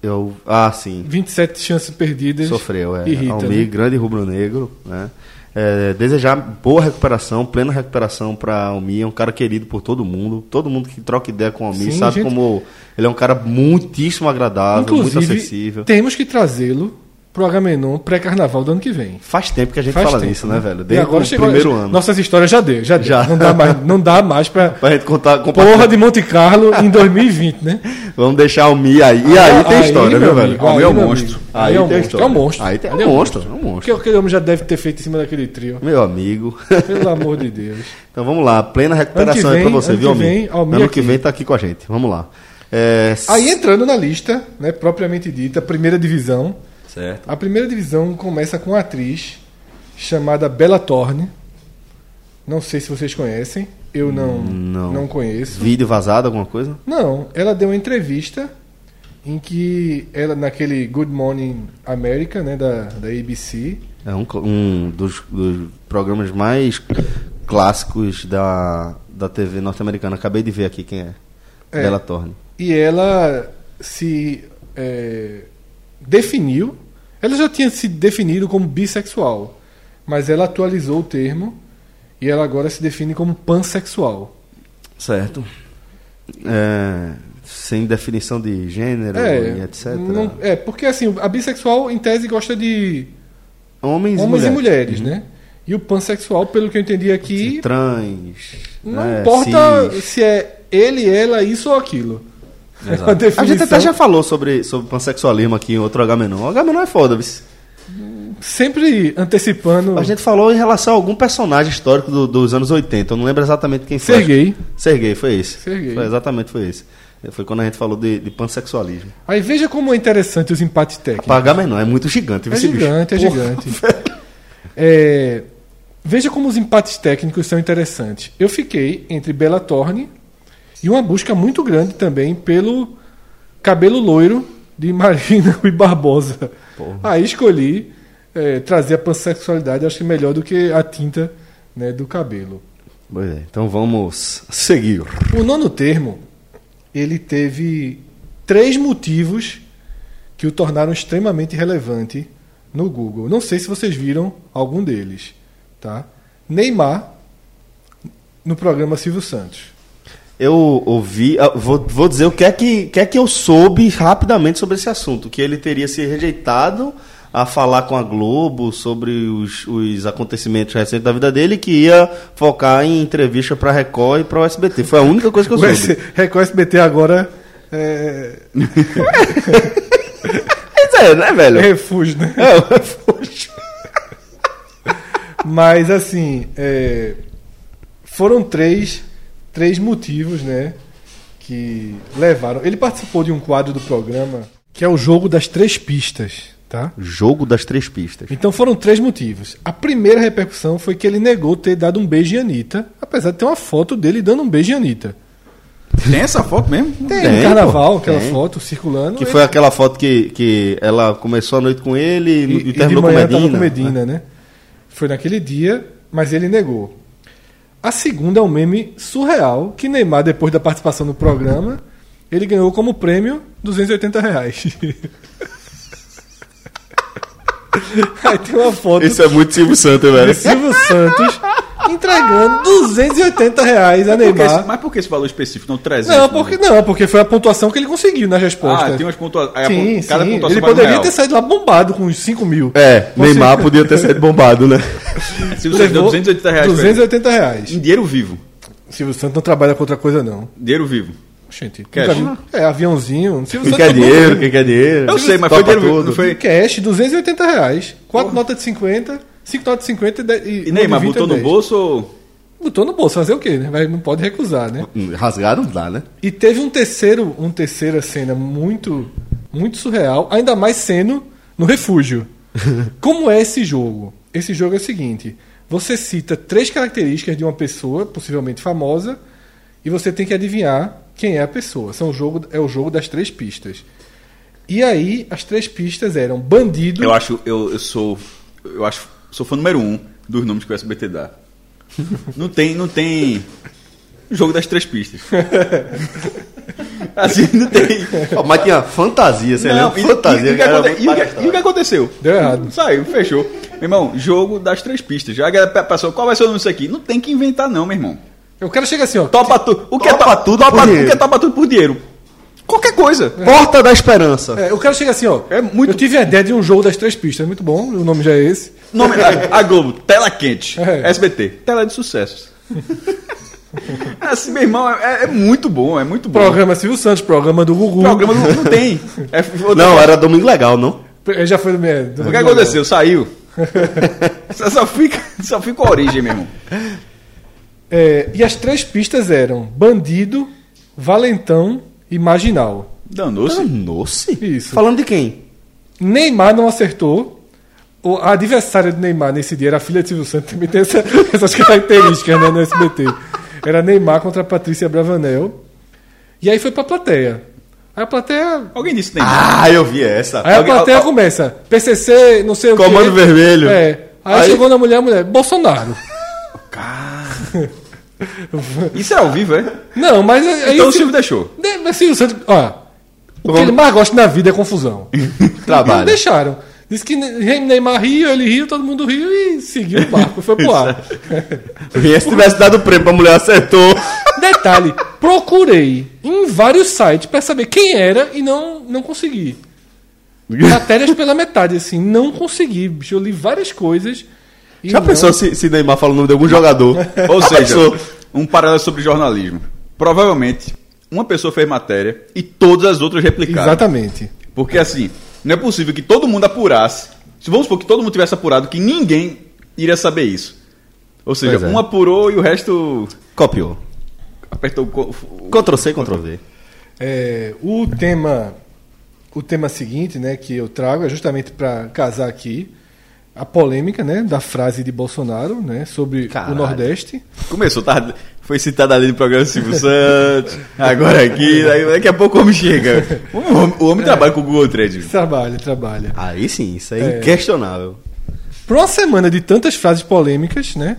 Eu, ah, sim. 27 chances perdidas. Sofreu, é. Irrita, Almir, né? grande rubro-negro, né? É, desejar boa recuperação, plena recuperação para Almir, é um cara querido por todo mundo. Todo mundo que troca ideia com o Almir Sim, sabe gente- como ele é um cara muitíssimo agradável, muito Inclusive, acessível. temos que trazê-lo pro Agamenon pré-carnaval do ano que vem. Faz tempo que a gente Faz fala tempo, disso, né, velho? E Desde agora o chegou primeiro ano. Nossas histórias já deu, já deu. Já. Não dá mais, não dá mais pra Pra gente contar, Porra de Monte Carlo em 2020, né? Vamos deixar o Mi aí. E aí, tem história, meu viu, velho? amigo, O meu é meu monstro. Aí Aí é um tem monstro. história. É um monstro. Aí tem- é um monstro, é um monstro. Que aquele homem já deve ter feito em cima daquele trio. Meu amigo. Pelo amor de Deus. Então vamos lá, plena recuperação que aí pra vem- você, viu, vem, Almir? Ano que vem tá aqui com a gente. Vamos lá. É, Aí entrando na lista, né, propriamente dita, primeira divisão. Certo. A primeira divisão começa com uma atriz chamada Bella Thorne. Não sei se vocês conhecem. Eu não, Não. não conheço. vídeo vazado, alguma coisa? Não, ela deu uma entrevista em que ela, naquele Good Morning America, né, da, da ABC, É um, um dos, dos programas mais clássicos da, da TV norte-americana. Acabei de ver aqui quem é. É. Bela Thorne. e ela se é, definiu. Ela já tinha se definido como bissexual, mas ela atualizou o termo e ela agora se define como pansexual. Certo. É, sem definição de gênero É, e etc. não- é, porque assim, a bissexual em tese gosta de Homens, homens e mulheres, Uhum. né? E o pansexual, pelo que eu entendi aqui, Trans. não né, importa cis. se é ele, ela, isso ou aquilo. É A gente até já falou sobre, sobre pansexualismo aqui em outro H-Menon. O H-Menon é foda, vice. Sempre antecipando A gente falou em relação a algum personagem histórico do- dos anos 80. Eu não lembro exatamente quem foi. Serguei. Serguei, foi esse. Serguei. Foi exatamente foi esse. Foi quando a gente falou de, de pansexualismo. Aí veja como é interessante os empates técnicos. Para H-Menon é muito gigante. É vice, bicho. gigante, é Porra, gigante. É, veja como os empates técnicos são interessantes. Eu fiquei entre Bela Thorne e uma busca muito grande também pelo cabelo loiro de Marina Rui Barbosa. Aí escolhi é, trazer a pansexualidade, acho que melhor do que a tinta né, do cabelo. Pois é, então vamos seguir. O nono termo, ele teve três motivos que o tornaram extremamente relevante no Google. Não sei se vocês viram algum deles, tá? Neymar no programa Silvio Santos. Eu ouvi, ah, vou, vou dizer o que é que, que é que eu soube rapidamente sobre esse assunto, que ele teria se rejeitado a falar com a Globo sobre os, os acontecimentos recentes da vida dele, que ia focar em entrevista para Record e para o SBT. Foi a única coisa que eu soube. S- Record SBT agora é, é, né, velho? refúgio, né? É, o refúgio. Mas assim, é, foram três, três motivos, né, que levaram. Ele participou de um quadro do programa que é o jogo das três pistas, tá? Jogo das três pistas. Então foram três motivos. A primeira repercussão foi que ele negou ter dado um beijo em Anitta, apesar de ter uma foto dele dando um beijo em Anitta. Tem essa foto mesmo? Tem, Tem, no carnaval, pô, aquela tem. foto circulando. Que ele- foi aquela foto que, que ela começou a noite com ele e, e, e e de terminou com manhã Medina. tava com Medina, né? Foi naquele dia, mas ele negou. A segunda é um meme surreal que Neymar, depois da participação no programa, ele ganhou como prêmio 280 reais. Aí tem uma foto Isso é muito Silvio Santos, velho. Silvio Santos entregando 280 reais a Por que esse- Neymar. mas por que esse valor específico? Não 300? Não, porque não, porque foi a pontuação que ele conseguiu nas respostas. Ah, tem umas pontuações. Sim, cada sim. pontuação Ele um poderia ter saído lá bombado com uns 5 mil. É, Você- Neymar podia ter sido bombado, né? Se você deu 280 reais pra ele. 280 reais. Em dinheiro vivo. Silvio Santos não trabalha com outra coisa, não. Dinheiro vivo. Gente, Cash. nunca É, aviãozinho. Silvio Quem Santos quer dinheiro, quem quer dinheiro. Eu sei, mas foi dinheiro tudo. Foi... Cash, 280 reais. Quatro notas de 50, cinco notas de 50 e, de- e E Neymar uma de 20 botou no 10. bolso ou... Botou no bolso, fazer o quê, né? Vai, não pode recusar, né? Hum, Rasgar não dá, né? E teve um terceiro, um terceira cena muito, muito surreal, ainda mais sendo no refúgio. Como é esse jogo? Esse jogo é o seguinte: você cita três características de uma pessoa, possivelmente famosa, e você tem que adivinhar quem é a pessoa. São o jogo, é o jogo das três pistas. E aí, as três pistas eram bandido. Eu acho, eu, eu sou... Eu acho... Sou fã número um dos nomes que o SBT dá. Não tem, não tem... Jogo das três pistas. Assim, não tem... Ó, Mas tinha fantasia, você lembra? e- Fantasia. e, e, o e o que- e o que aconteceu? Deu errado. Saiu, fechou. Meu irmão, jogo das três pistas. Já a passou, qual vai ser o nome disso aqui? Não tem que inventar, não, meu irmão. Eu quero chegar assim, ó. Topa tudo. O que Topa é to- tudo topa. O que é topa tudo por dinheiro? Qualquer coisa. Porta da Esperança. É, o cara chega assim, ó. É muito- Eu tive a ideia de um jogo das três pistas. Muito bom, o nome já é esse. Nome, a, a Globo, tela quente. É. SBT, tela de sucessos. assim, meu irmão, é, é muito bom, é muito bom. Programa Silvio Santos, programa do Gugu. Programa não, não tem. É, Não, era Domingo Legal, não? É, Já foi do meu. do- O que aconteceu? Saiu. só, só fica, só fica a origem, meu irmão. É, e as três pistas eram Bandido, Valentão e Marginal. Danou-se. Danou-se? Isso. Falando de quem? Neymar não acertou. O, a adversária do Neymar nesse dia era a filha de Silvio Santos, também tem essa- essas características né, no SBT. Era Neymar contra a Patrícia Bravanel. E aí foi pra plateia. Aí a plateia. Alguém disse Neymar. Ah, eu vi essa. Aí a plateia começa. PCC, não sei o Comando quê. Vermelho. É. Aí, Aí- chegou na mulher, a mulher, Bolsonaro. Isso é ao vivo, é? Não, mas aí. Então o Silvio- deixou. De- Mas Silvio Santos, ó, o que ele mais gosta na vida é confusão. Trabalho. Não deixaram. Disse que Ne- Neymar riu, ele riu, todo mundo riu e seguiu o barco, foi pro ar. Se tivesse dado prêmio pra mulher, acertou. Detalhe, procurei em vários sites pra saber quem era e não, não consegui. Matérias pela metade, assim, não consegui. bicho. Eu li várias coisas. E Já não- pensou se, se Neymar fala o nome de algum jogador? Ou seja, um paralelo sobre jornalismo. Provavelmente, uma pessoa fez matéria e todas as outras replicaram. Exatamente. Porque assim, não é possível que todo mundo apurasse. Se vamos supor que todo mundo tivesse apurado, que ninguém iria saber isso. Ou seja, é. um apurou e o resto Copiou. apertou o- Ctrl C, Ctrl V. É, o tema o tema seguinte, né, que eu trago é justamente para casar aqui a polêmica, né, da frase de Bolsonaro, né, sobre Caralho. o Nordeste. Começou, tá, foi citado ali no programa Silvio Santos, agora aqui, daqui a pouco o homem chega. O homem, o homem trabalha com o Google Trade. Trabalha, trabalha. Aí sim, isso é, É. inquestionável. Por uma semana de tantas frases polêmicas, né,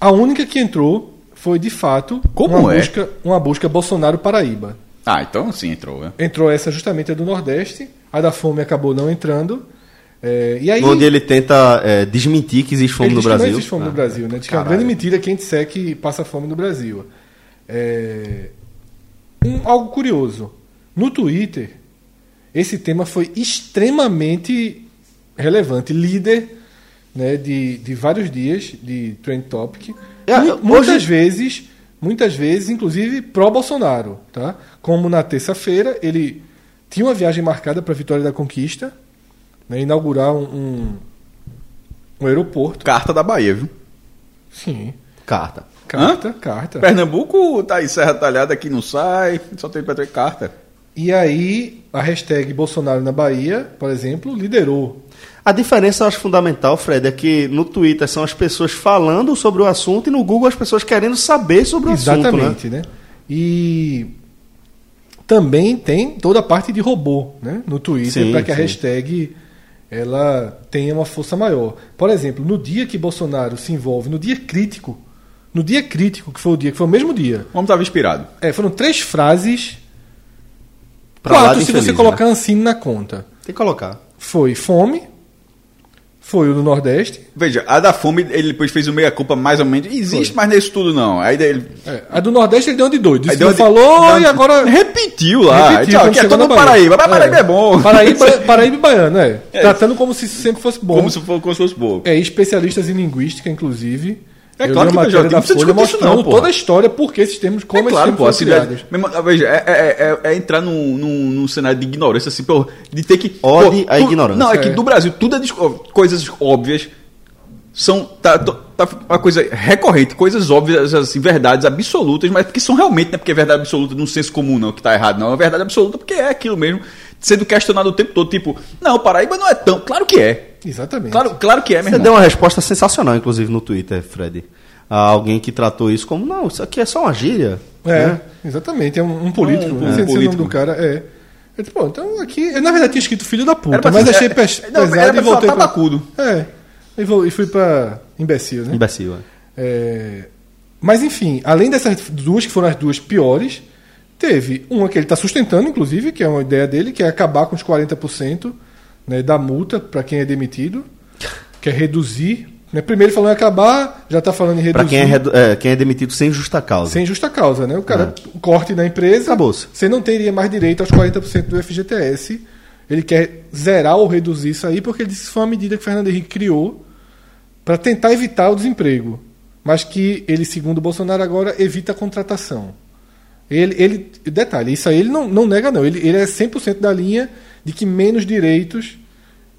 a única que entrou foi de fato Como uma é? busca, uma busca Bolsonaro Paraíba. Ah, então sim entrou, né? Entrou essa justamente a do Nordeste, a da fome acabou não entrando. É, e aí Onde ele tenta é, desmentir que existe fome no Brasil. não existe fome no Ah, Brasil, né? Diz que é uma grande mentira quem disser que passa fome no Brasil. É, um- algo curioso. No Twitter, esse tema foi extremamente relevante, líder né, de, de vários dias de Trend Topic. É, Mu- hoje- Muitas vezes, muitas vezes, inclusive pró-Bolsonaro. Tá? Como na terça-feira, ele tinha uma viagem marcada para a Vitória da Conquista, né, inaugurar um, um, um aeroporto. Carta da Bahia, viu? Sim. Carta. Carta, carta. Pernambuco tá aí, Serra Talhada aqui não sai, só tem pra ter carta. E aí, a hashtag Bolsonaro na Bahia, por exemplo, liderou. A diferença, eu acho fundamental, Fred, é que no Twitter são as pessoas falando sobre o assunto e no Google as pessoas querendo saber sobre o assunto. Né? Exatamente, né? E também tem toda a parte de robô, né? No Twitter, Sim, para que a sim. hashtag ela tenha uma força maior. Por exemplo, no dia que Bolsonaro se envolve, no dia crítico, no dia crítico, que foi o dia, que foi o mesmo dia, O homem tava inspirado. é, foram três frases, Pra quatro se infeliz, você né? colocar Ancine na conta. Tem que colocar. Foi fome, foi o do Nordeste, Veja, a da fome, ele depois fez o meia-culpa mais ou menos. Existe mais nisso tudo, não. Aí ele. É, a do Nordeste ele deu de doido. aí Disse deu que não de- falou deu- e agora. Repetiu lá. repetiu Tchau, aqui é todo Paraíba. Mas Paraíba é, bom. Paraíba, Paraíba e Baiano, é. É. Tratando como se sempre fosse bom. Como se, como se fosse boa. É, especialistas em linguística, inclusive. É eu claro que não, Jorge, da não precisa Folha discutir isso não, mostrando porra. toda a história, por que esses termos, como é claro, esses pô, termos assim, foram é, veja, é, é, é, é entrar num, num, num cenário de ignorância, assim, pô, de ter que. Ode tu- ignorância. Não, é que É. do Brasil, tudo é coisas óbvias. São. Tá, tá- tá uma coisa recorrente, coisas óbvias, assim, verdades absolutas, mas que são realmente, não é porque é verdade absoluta num senso comum, não, que tá errado, não. É verdade absoluta porque é aquilo mesmo, sendo questionado o tempo todo. Tipo, não, Paraíba não é tão. Claro que é. Exatamente. Claro, claro que é, meu Você irmão. deu uma resposta sensacional, inclusive, no Twitter, Fred. A alguém que tratou isso como, não, isso aqui é só uma gíria. É, né? exatamente. É um, um político. Um- um é o nome político. do cara. É. Eu disse, pô, então aqui. Eu, na verdade, tinha escrito filho da puta, Era mas ser- achei é- pes- é- não, pesado era e voltei pra. tabacudo. É. E, vou- e fui pra imbecil, né? Imbecil, é. É, Mas enfim, além dessas duas que foram as duas piores, teve uma que ele está sustentando, inclusive, que é uma ideia dele, que é acabar com os 40% né, da multa para quem é demitido, que é reduzir Né? Primeiro falou em acabar, já está falando em reduzir. Pra quem é, redu- é, quem é demitido sem justa causa. Sem justa causa, né? O cara corte na empresa, Acabou-se. você não teria mais direito aos 40% do FGTS. Ele quer zerar ou reduzir isso aí, porque ele disse que foi uma medida que o Fernando Henrique criou para tentar evitar o desemprego. Mas que ele, segundo o Bolsonaro, agora evita a contratação. Ele, ele detalhe, isso aí ele não, não nega, não. Ele, ele é 100% da linha de que menos direitos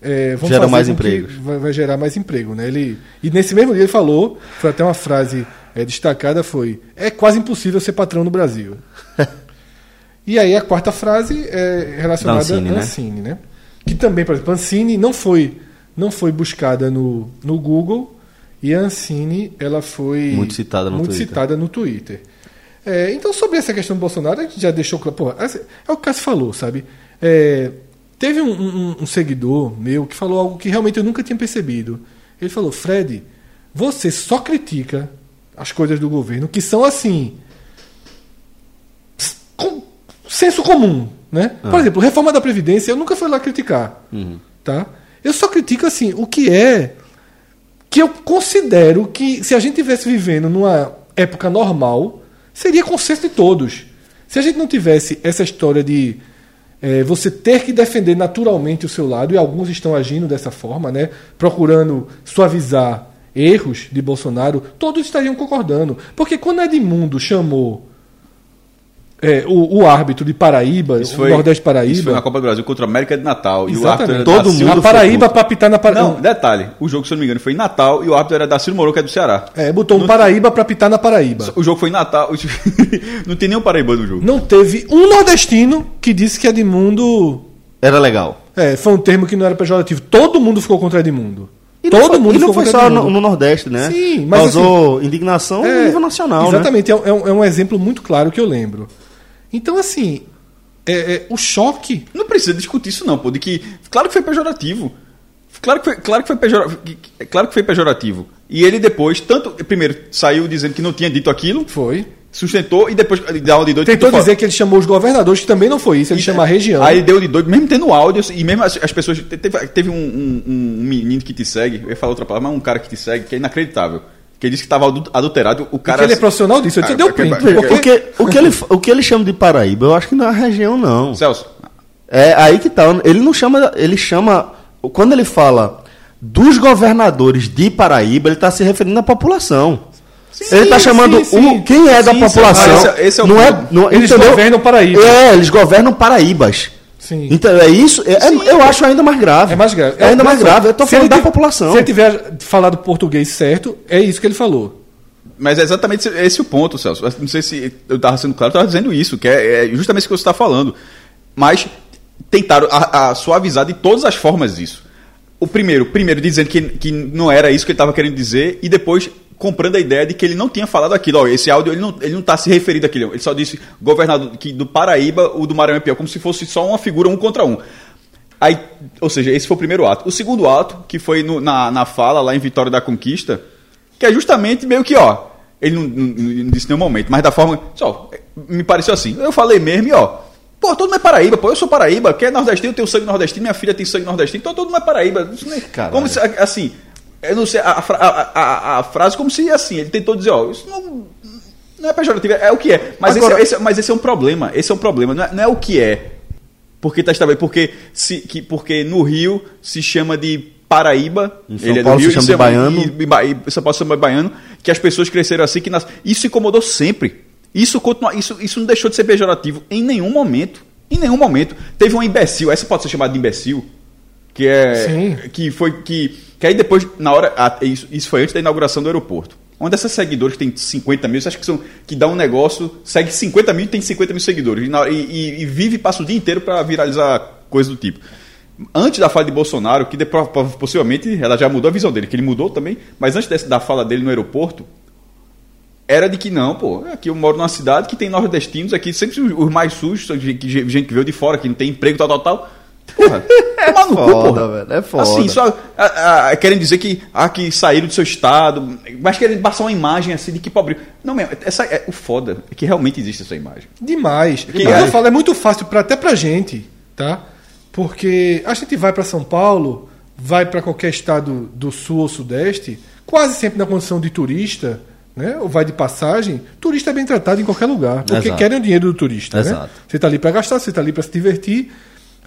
é, vão mais empregos. Vai, vai gerar mais emprego. Né? Ele, e nesse mesmo dia ele falou, foi até uma frase é, destacada, foi é quase impossível ser patrão no Brasil. e aí a quarta frase é relacionada Da Ancine, a né? Ancine, né? Que também, por exemplo, Ancine não foi, não foi buscada no, no Google e a Ancine ela foi Muito citada no muito Twitter. citada no Twitter. É, então, sobre essa questão do Bolsonaro, a gente já deixou claro. Porra, assim, é o que o Cássio falou, sabe? É, teve um, um- um seguidor meu que falou algo que realmente eu nunca tinha percebido. Ele falou: Fred, você só critica as coisas do governo que são assim. Com senso comum. Né? Por exemplo, reforma da Previdência, eu nunca fui lá criticar. Tá? Eu só critico assim, o que é que eu considero que se a gente tivesse vivendo numa época normal, seria consenso de todos. Se a gente não tivesse essa história de eh, você ter que defender naturalmente o seu lado, e alguns estão agindo dessa forma, né, procurando suavizar erros de Bolsonaro, todos estariam concordando. Porque quando Edmundo chamou eh, o, o árbitro de Paraíba, Isso o foi, Nordeste Paraíba, Isso foi na Copa do Brasil contra a América de Natal. E o Exatamente. árbitro era Todo mundo na Paraíba para apitar na Paraíba. Não, detalhe. O jogo, se eu não me engano, foi em Natal e o árbitro era Dacil Moro, que é do Ceará. É, botou um Paraíba para apitar na Paraíba. O jogo foi em Natal. não tem nenhum paraibano no jogo. Não teve um nordestino que disse que Edmundo. Era legal. É, foi um termo que não era pejorativo. Todo mundo ficou contra Edmundo. E não Todo foi, mundo e não foi só no, no Nordeste, né? Sim, mas Causou indignação no nível nacional, né? Exatamente, é, um- é um, é um exemplo muito claro que eu lembro. Então, assim, é, é, o choque. Não precisa discutir isso, não, pô. De que. Claro que foi pejorativo. Claro que foi, claro que foi, pejora- que- que- claro que foi pejorativo. E ele depois, tanto. Primeiro, saiu dizendo que não tinha dito aquilo, Foi. sustentou, e depois deu uma de doido. Tentou dizer que ele chamou os governadores, que também não foi isso, ele E- chama a região. Aí deu de doido, mesmo tendo áudio, e mesmo as, as pessoas. te- Teve, teve um, um- um menino que te segue, eu ia falar outra palavra, mas um cara que te segue, que é inacreditável. Que ele disse que estava adulterado. O Porque cara. ele é profissional disso, eu te Ah, dei o porque- print. porque- Porque, O que, o, que ele, o que ele chama de Paraíba, eu acho que não é a região, não. Celso, É aí que tá. Ele não chama. Ele chama. Quando ele fala dos governadores de Paraíba, ele está se referindo à população. ele está sim, chamando sim, o- sim. quem é da Sim, sim, população. esse é- esse é o não é, não, Eles entendeu? governam Paraíba. É, eles governam Paraíbas. Sim. Então é isso. é- é- eu acho ainda mais grave. É mais grave. É ainda mais grave. Eu tô falando ele da população. Se ele tiver falado português certo, é isso que ele falou. Mas é exatamente esse, esse o ponto, Celso. Não sei se eu estava sendo claro, eu estava dizendo isso, que é, é justamente isso que você está falando. Mas tentaram a, a suavizar de todas as formas isso. O primeiro, primeiro dizendo que, que não era isso que ele estava querendo dizer, e depois comprando a ideia de que ele não tinha falado aquilo. Ó, esse áudio ele não ele não está se referindo àquilo. Ele só disse governador que do Paraíba, o do Maranhão é pior, como se fosse só uma figura um contra um. Aí, ou seja, esse foi o primeiro ato. O segundo ato, que foi no- na, na fala lá em Vitória da Conquista, que é justamente meio que, ó, ele não, não- não disse nenhum momento, mas da forma. Só, me pareceu assim. Eu falei mesmo e, ó, pô, todo mundo é Paraíba, pô, eu sou Paraíba, quem é nordestino, eu tenho sangue nordestino, minha filha tem sangue nordestino, então todo mundo é Paraíba. Caralho. como se, assim, eu não sei, a, a a- a- frase como se, assim, ele tentou dizer, ó, isso não. Não é pejorativo, é o que é. Mas, Agora- esse, esse- mas esse é um problema. Esse é um problema. Não é, não é o que é. Porque tá estabelecido. Porque, se, que, porque no Rio se chama de Paraíba. Em São ele é do Paulo se Rio, chama de baiano. E, e, e São Paulo se chama de baiano. Que as pessoas cresceram assim. que nas... Isso incomodou sempre. Isso, continua, isso, isso não deixou de ser pejorativo em nenhum momento. Em nenhum momento. Teve uma imbecil. Essa pode ser chamada de imbecil. Que é. Sim. Que foi. Que, que aí depois, na hora. Isso, isso foi antes da inauguração do aeroporto. Uma dessas seguidores que tem 50 mil, você acha que, são, que dá um negócio, segue 50 mil e tem 50 mil seguidores. E, e- e- e vive, passa o dia inteiro para viralizar coisa do tipo. Antes da fala de Bolsonaro, que depois, possivelmente ela já mudou a visão dele, que ele mudou também, mas antes dessa, da fala dele no aeroporto, era de que não, pô, aqui eu moro numa cidade que tem nordestinos aqui, sempre os mais sujos, gente que veio de fora, que não tem emprego, tal, tal, tal. Porra, tomar no cu, foda, porra. velho, é foda. Assim, só a- a- querem dizer que, ah, que saíram do seu estado, mas querem passar uma imagem assim de que pobre. Não, mesmo, essa, é, o foda é que realmente existe essa imagem. Demais. Que é- eu falo, é muito fácil pra, até pra gente, tá? Porque a gente vai pra São Paulo, vai pra qualquer estado do sul ou sudeste, quase sempre na condição de turista, né? Ou vai de passagem, turista é bem tratado em qualquer lugar, porque Exato. querem o dinheiro do turista, né? Você está ali para gastar, você está ali para se divertir.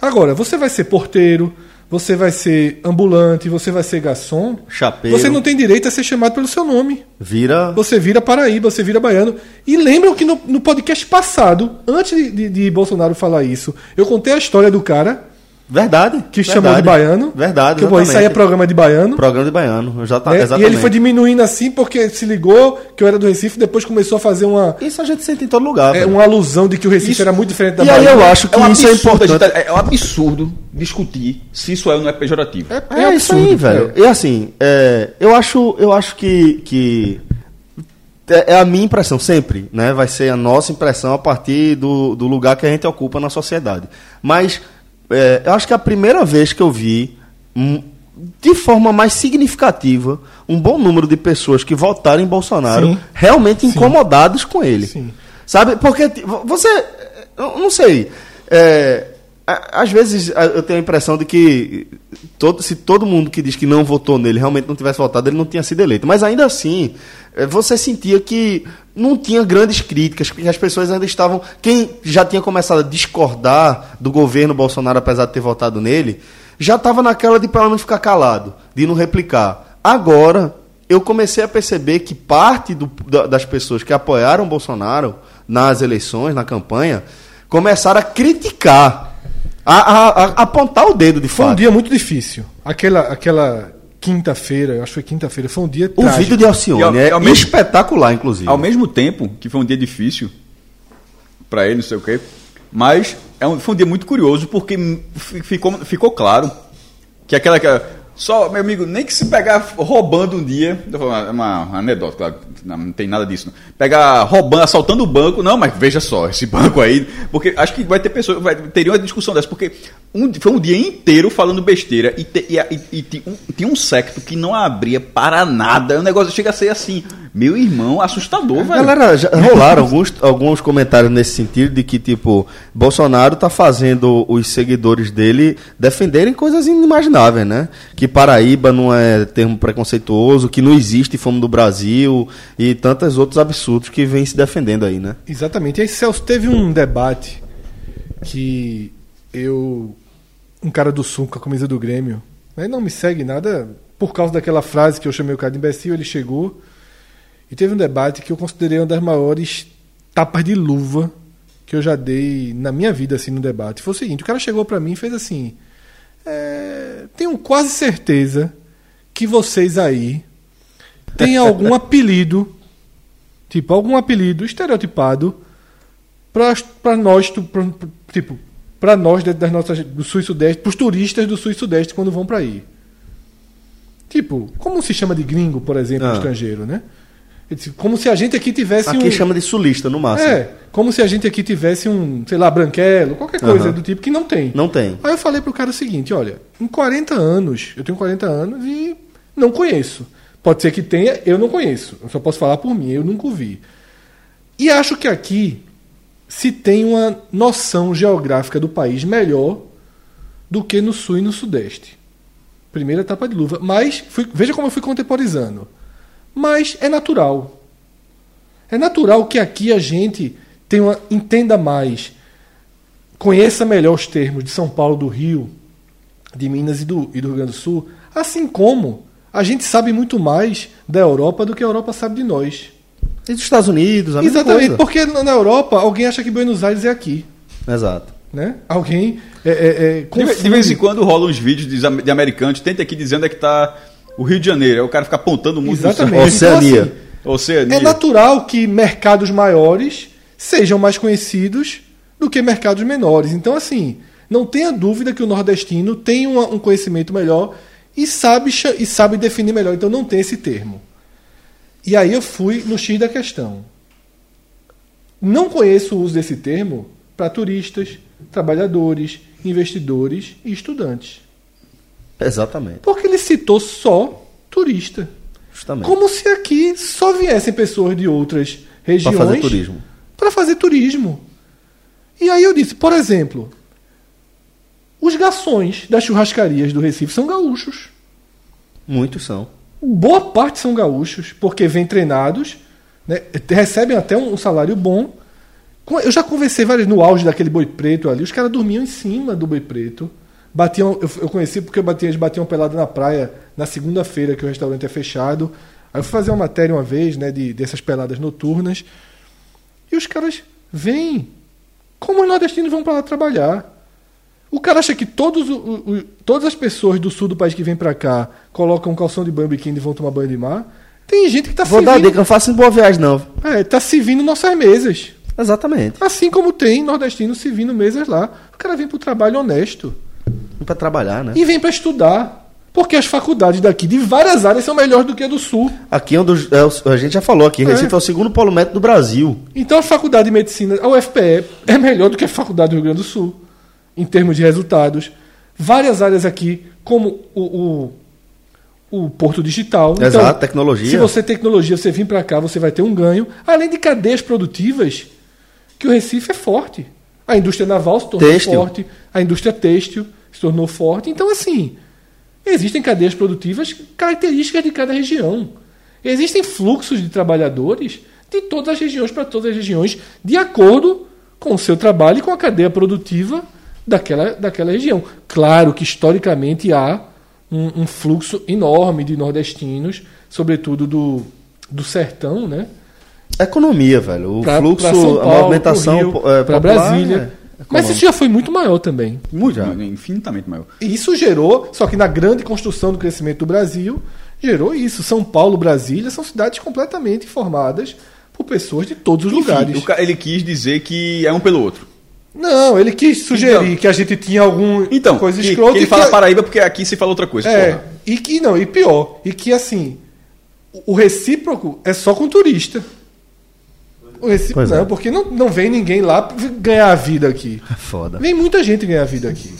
Agora, você vai ser porteiro, você vai ser ambulante, você vai ser garçom. Chapeiro. Você não tem direito a ser chamado pelo seu nome. Vira. Você vira Paraíba, você vira baiano. E lembram que no, no podcast passado, antes de, de- de Bolsonaro falar isso, eu contei a história do cara Verdade. que verdade. chamou de baiano. Verdade. Que bom, isso aí é programa de baiano. Programa de baiano. Já tá, né? E exatamente. ele foi diminuindo assim porque se ligou que eu era do Recife, depois começou a fazer uma, Isso a gente sente em todo lugar. é, velho. uma alusão de que o Recife Isso- era muito diferente da E aí Bahia. eu acho que É um isso é absurdo, gente importante. tá- é um absurdo discutir se isso é ou não é pejorativo. É, É, isso aí, absurdo, velho. é. E assim, é, eu acho, eu acho que, que é é a minha impressão sempre, né? Vai ser a nossa impressão a partir do, do lugar que a gente ocupa na sociedade. Mas é, eu acho que é a primeira vez que eu vi hum, de forma mais significativa um bom número de pessoas que votaram em Bolsonaro Sim. realmente incomodados com ele. Sim. Sabe? Porque você. Eu não sei. é, às vezes eu tenho a impressão de que todo, se todo mundo que diz que não votou nele realmente não tivesse votado, ele não tinha sido eleito. Mas ainda assim, é, você sentia que não tinha grandes críticas, que as pessoas ainda estavam. Quem já tinha começado a discordar do governo Bolsonaro, apesar de ter votado nele, já estava naquela de pelo menos ficar calado, de não replicar. Agora, eu comecei a perceber que parte do- da- das pessoas que apoiaram Bolsonaro nas eleições, na campanha, começaram a criticar, a, a- a- apontar o dedo de Foi um fato. dia muito difícil. Aquela, aquela quinta-feira, eu acho que foi quinta-feira, foi um dia O trágico. vídeo de Alcione ao- é ao mesmo- espetacular, inclusive. Ao mesmo tempo que foi um dia difícil para ele, não sei o quê, mas é um- foi um dia muito curioso porque fi- ficou, ficou claro que aquela que só meu amigo nem que se pegar roubando um dia, é uma, uma anedota, claro, não, tem nada disso. Não. Pegar roubando, assaltando o banco, não, mas veja só esse banco aí, porque acho que vai ter pessoas, vai, teria uma discussão dessa, porque um, foi um dia inteiro falando besteira e, te- e, e- e tinha, um, tinha um secto que não abria para nada, o negócio chega a ser assim, meu irmão, assustador, velho. Galera, já rolaram alguns, alguns comentários nesse sentido de que, tipo, Bolsonaro tá fazendo os seguidores dele defenderem coisas inimagináveis, né? Que Paraíba não é termo preconceituoso, que não existe fome do Brasil e tantos outros absurdos que vem se defendendo aí, né? Exatamente. E aí, Celso, teve um debate que eu. Um cara do Sul com a camisa do Grêmio, né, não me segue nada, por causa daquela frase que eu chamei o cara de imbecil, ele chegou e teve um debate que eu considerei uma das maiores tapas de luva que eu já dei na minha vida assim no debate. Foi o seguinte: o cara chegou pra mim e fez assim. É, tenho quase certeza que vocês aí têm algum apelido Tipo, algum apelido estereotipado para nós, pra- tipo, para nós das nossas do sul e sudeste, pros turistas do sul e sudeste quando vão para aí. Tipo, como se chama de gringo, por exemplo, Ah. estrangeiro, né? Disse, Como se a gente aqui tivesse Aqui um chama de sulista, no máximo. É, como se a gente aqui tivesse um, sei lá, branquelo, qualquer coisa Aham. do tipo que não tem. Não tem. Aí eu falei pro cara o seguinte, olha, em 40 anos, eu tenho 40 anos e não conheço. Pode ser que tenha, eu não conheço. Eu só posso falar por mim, eu nunca ouvi. E acho que aqui se tem uma noção geográfica do país melhor do que no sul e no sudeste. Primeira etapa de luva. Mas, fui- veja como eu fui contemporizando. Mas é natural. É natural que aqui a gente tenha uma, entenda mais, conheça melhor os termos de São Paulo, do Rio, de Minas e do, e do Rio Grande do Sul, assim como a gente sabe muito mais da Europa do que a Europa sabe de nós. E dos Estados Unidos, a mesma Exatamente, coisa. porque na Europa alguém acha que Buenos Aires é aqui. Exato. Né? Alguém é, é, é, De, vez em quando rolam uns vídeos de, de americanos, tenta aqui dizendo é que tá o Rio de Janeiro, aí o cara fica apontando muito Exatamente. céu. Oceania. Então, assim, Oceania. É natural que mercados maiores sejam mais conhecidos do que mercados menores. Então, assim, não tenha dúvida que o nordestino tem uma- um conhecimento melhor e sabe, e sabe definir melhor. Então, não tem esse termo. E aí eu fui no X da questão. Não conheço o uso desse termo para turistas, trabalhadores, investidores e estudantes. Exatamente. Porque ele citou só turista. Justamente. Como se aqui só viessem pessoas de outras regiões fazer turismo. para fazer turismo. E aí eu disse, por exemplo, os garçons das churrascarias do Recife são gaúchos. Muitos são. boa parte são gaúchos, porque vêm treinados, né, recebem até um salário bom. Eu já conversei várias no auge daquele boi preto ali, os caras dormiam em cima do boi preto. Batiam, eu, eu conheci porque eu batia, eles batiam pelado na praia na segunda-feira, que o restaurante é fechado. Aí eu fui fazer uma matéria uma vez, né, de, dessas peladas noturnas. E os caras vêm. Como os nordestinos vão para lá trabalhar? O cara acha que todos, o- o- todas as pessoas do sul do país que vêm para cá colocam um calção de banho biquíni e vão tomar banho de mar? Tem gente que tá Vou dar a servindo, dica, não faça em boa viagem, não. é, tá servindo nossas mesas. Exatamente. Assim como tem nordestino servindo mesas lá. O cara vem pro trabalho honesto Pra trabalhar, né? e vem para estudar. Porque as faculdades daqui, de várias áreas, são melhores do que a do sul. Aqui é um dos. é a gente já falou aqui, Recife é, o segundo polo médico do Brasil. Então a faculdade de medicina, a UFPE, é melhor do que a faculdade do Rio Grande do Sul, em termos de resultados. Várias áreas aqui, como o, o, o Porto Digital. Então, Exato, tecnologia. Se você tem tecnologia, você vir para cá, você vai ter um ganho. Além de cadeias produtivas, que o Recife é forte. A indústria naval se tornou Têxtil. forte, a indústria têxtil se tornou forte. Então, assim, existem cadeias produtivas características de cada região. Existem fluxos de trabalhadores de todas as regiões para todas as regiões, de acordo com o seu trabalho e com a cadeia produtiva daquela, daquela região. Claro que historicamente há um, um fluxo enorme de nordestinos, sobretudo do, do sertão, né? Economia, velho. O Pra- fluxo, pra São a Paulo, movimentação é, popular Brasília. é Mas econômica. isso já foi muito maior também. Muito, infinitamente maior. E isso gerou, só que na grande construção do crescimento do Brasil, gerou isso. São Paulo, Brasília são cidades completamente formadas por pessoas de todos os Enfim, lugares. ele quis dizer que é um pelo outro. Não, ele quis sugerir Então- que a gente tinha algum Então, coisa escrota que ele e fala que- Paraíba porque aqui se fala outra coisa. É, porra. e que não, e pior, e que assim, o recíproco é só com turista. Recíproco Pois é. não, porque não, não vem ninguém lá ganhar a vida aqui. É foda. Vem muita gente ganhar a vida aqui.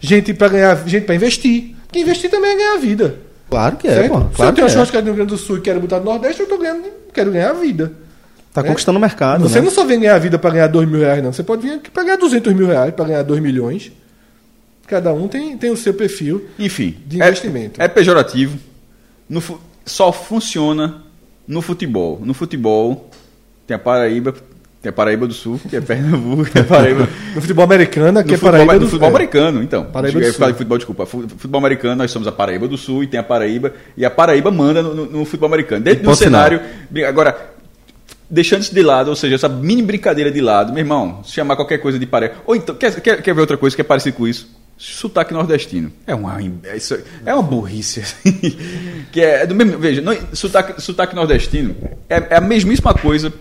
Gente para ganhar, gente para investir. Que investir também é ganhar a vida. Claro que é, certo? pô. Se eu Claro que tenho é. churrascaria no Rio Grande do Sul e quero botar no Nordeste, eu tô ganhando, quero ganhar a vida. Tá né? conquistando o mercado, Você né? não só vem ganhar a vida para ganhar 2 mil reais, não. Você pode vir aqui para ganhar 200 mil reais, para ganhar 2 milhões. Cada um tem, tem o seu perfil. Enfim, De é- investimento. É, pejorativo. No só funciona no futebol. No futebol tem a Paraíba, tem a Paraíba do Sul, que é Pernambuco, tem a Paraíba. No futebol americano, no é futebol, Paraíba no do futebol é. americano, então. Paraíba do Sul. de futebol, desculpa. Fu- Futebol americano, nós somos a Paraíba do Sul e tem a Paraíba. E a Paraíba manda no, no- no futebol americano. Dentro do cenário. Agora, deixando isso de lado, ou seja, essa mini brincadeira de lado, meu irmão, se chamar qualquer coisa de Paraíba. Ou então, quer, quer, quer ver outra coisa que é parecida com isso? Sotaque nordestino. É uma, é isso- é uma burrice. assim, que é, do mesmo. Veja, não, sotaque, sotaque nordestino é, é a mesmíssima coisa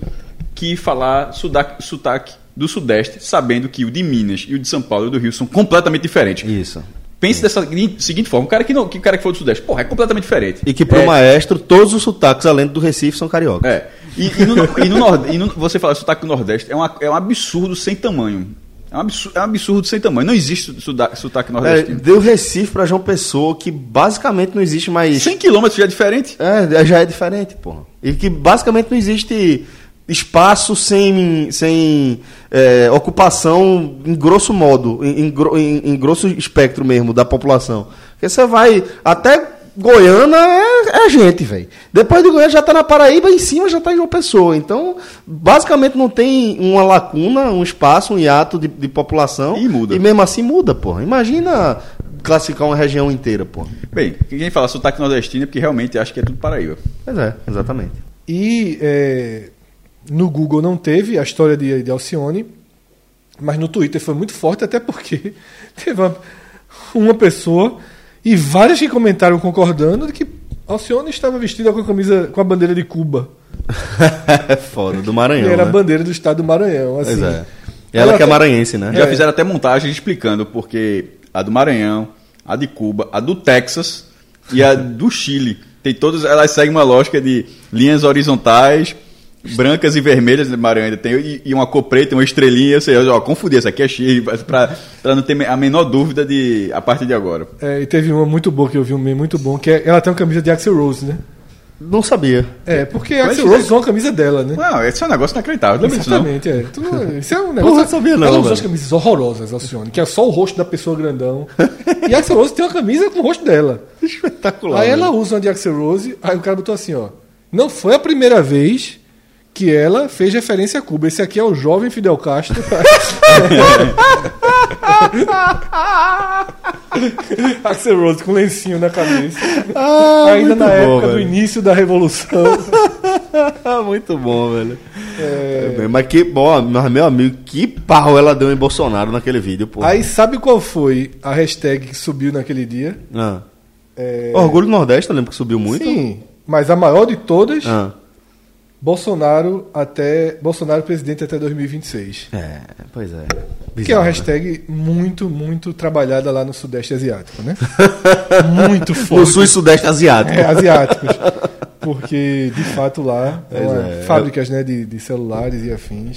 que falar sotaque, sotaque do Sudeste, sabendo que o de Minas e o de São Paulo e o do Rio são completamente diferentes. Isso. Pense dessa seguinte- forma: o cara que, não, que, o cara que for do Sudeste, porra, é completamente diferente. E que pro é, maestro, todos os sotaques, além do Recife, são cariocas. é. E, e no, e no e no- você falar sotaque do Nordeste é, uma- é um absurdo sem tamanho. É um absurdo, é um absurdo sem tamanho. Não existe sotaque É, nordestino. deu Recife pra João Pessoa, que basicamente não existe mais. 100 quilômetros já é diferente. É, já é diferente, porra. E que basicamente não existe espaço sem, sem é, ocupação em grosso modo, em, em- em grosso espectro mesmo da população. Porque você vai até Goiânia é, é gente, velho. Depois de Goiânia já tá na Paraíba, em cima já tá em João Pessoa. Então, basicamente não tem uma lacuna, um espaço, um hiato de, de população. E muda. E mesmo assim muda, porra. Imagina classificar uma região inteira, porra. Bem, quem fala sotaque nordestino é porque realmente acha que é tudo Paraíba. Pois é, exatamente. E é, no Google não teve a história de, de Alcione, mas no Twitter foi muito forte, até porque teve uma, uma pessoa e várias que comentaram concordando de que Alcione estava vestida com a camisa com a bandeira de Cuba. é foda, do E Maranhão. era a né? bandeira do estado do Maranhão. Assim. Pois é. Ela que é maranhense, né? Já É. fizeram até montagem explicando porque a do Maranhão, a de Cuba, a do Texas e a do Chile. Tem todas, elas seguem uma lógica de linhas horizontais, brancas e vermelhas, Maranhão ainda tem, e, e uma cor preta, uma estrelinha, ou seja, ó, confundir, essa aqui é Chile, pra, pra não ter a menor dúvida de, a partir de agora. É, e teve uma muito boa que eu vi um meme muito bom, que é, ela tem uma camisa de Axel Rose, né? Não sabia. É, porque a Axel é. Rose usou a camisa dela, né? Não, esse é um negócio inacreditável. Não? Exatamente, é. Tu isso é um negócio. Porra, não sabia não, Ela usou as camisas horrorosas, Alcione, que é só o rosto da pessoa grandão. e a Axel Rose tem uma camisa com o rosto dela. Espetacular. Aí ela velho. usa uma de Axel Rose, aí o cara botou assim, ó. Não foi a primeira vez que ela fez referência a Cuba. Esse aqui é o jovem Fidel Castro. Axel Rose com lencinho na cabeça. Ah, Ainda na bom, época do velho. início da Revolução. Muito bom, velho. É, Mas que, bom, mas, meu amigo, que pau ela deu em Bolsonaro naquele vídeo, pô. Aí sabe qual foi a hashtag que subiu naquele dia? Ah. É, Orgulho do Nordeste, eu lembro que subiu muito. Sim, mas a maior de todas, Ah. Bolsonaro até Bolsonaro presidente até 2026. É, pois é. Que é uma Bizarro, né? hashtag muito, muito trabalhada lá no Sudeste Asiático, né? muito No forte. sul e sudeste asiático. É, asiáticos. Porque, de fato, lá é é. fábricas né, de, de celulares e afins.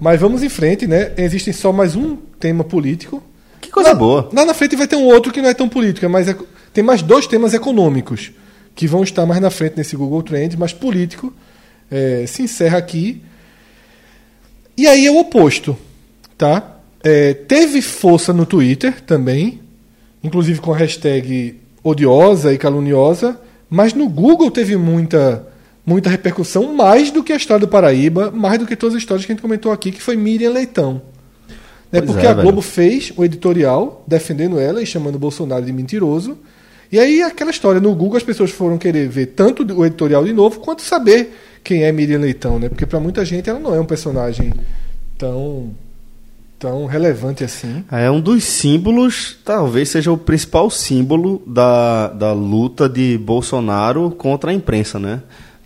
Mas vamos em frente, né? Existem só mais um tema político. Que coisa lá, boa. Lá na frente vai ter um outro que não é tão político, é mais eco- tem mais dois temas econômicos que vão estar mais na frente nesse Google Trends, mas político é, se encerra aqui. E aí é o oposto, tá? É, teve força no Twitter também, inclusive com a hashtag odiosa e caluniosa, mas no Google teve muita muita repercussão, mais do que a história do Paraíba, mais do que todas as histórias que a gente comentou aqui, que foi Miriam Leitão. Né? Pois Porque é, a velho. Globo fez o editorial defendendo ela e chamando o Bolsonaro de mentiroso. E aí aquela história no Google as pessoas foram querer ver tanto o editorial de novo quanto saber quem é Miriam Leitão, né? Porque para muita gente ela não é um personagem tão tão relevante assim. É um dos símbolos, talvez seja o principal símbolo da, da luta de Bolsonaro contra a imprensa, né?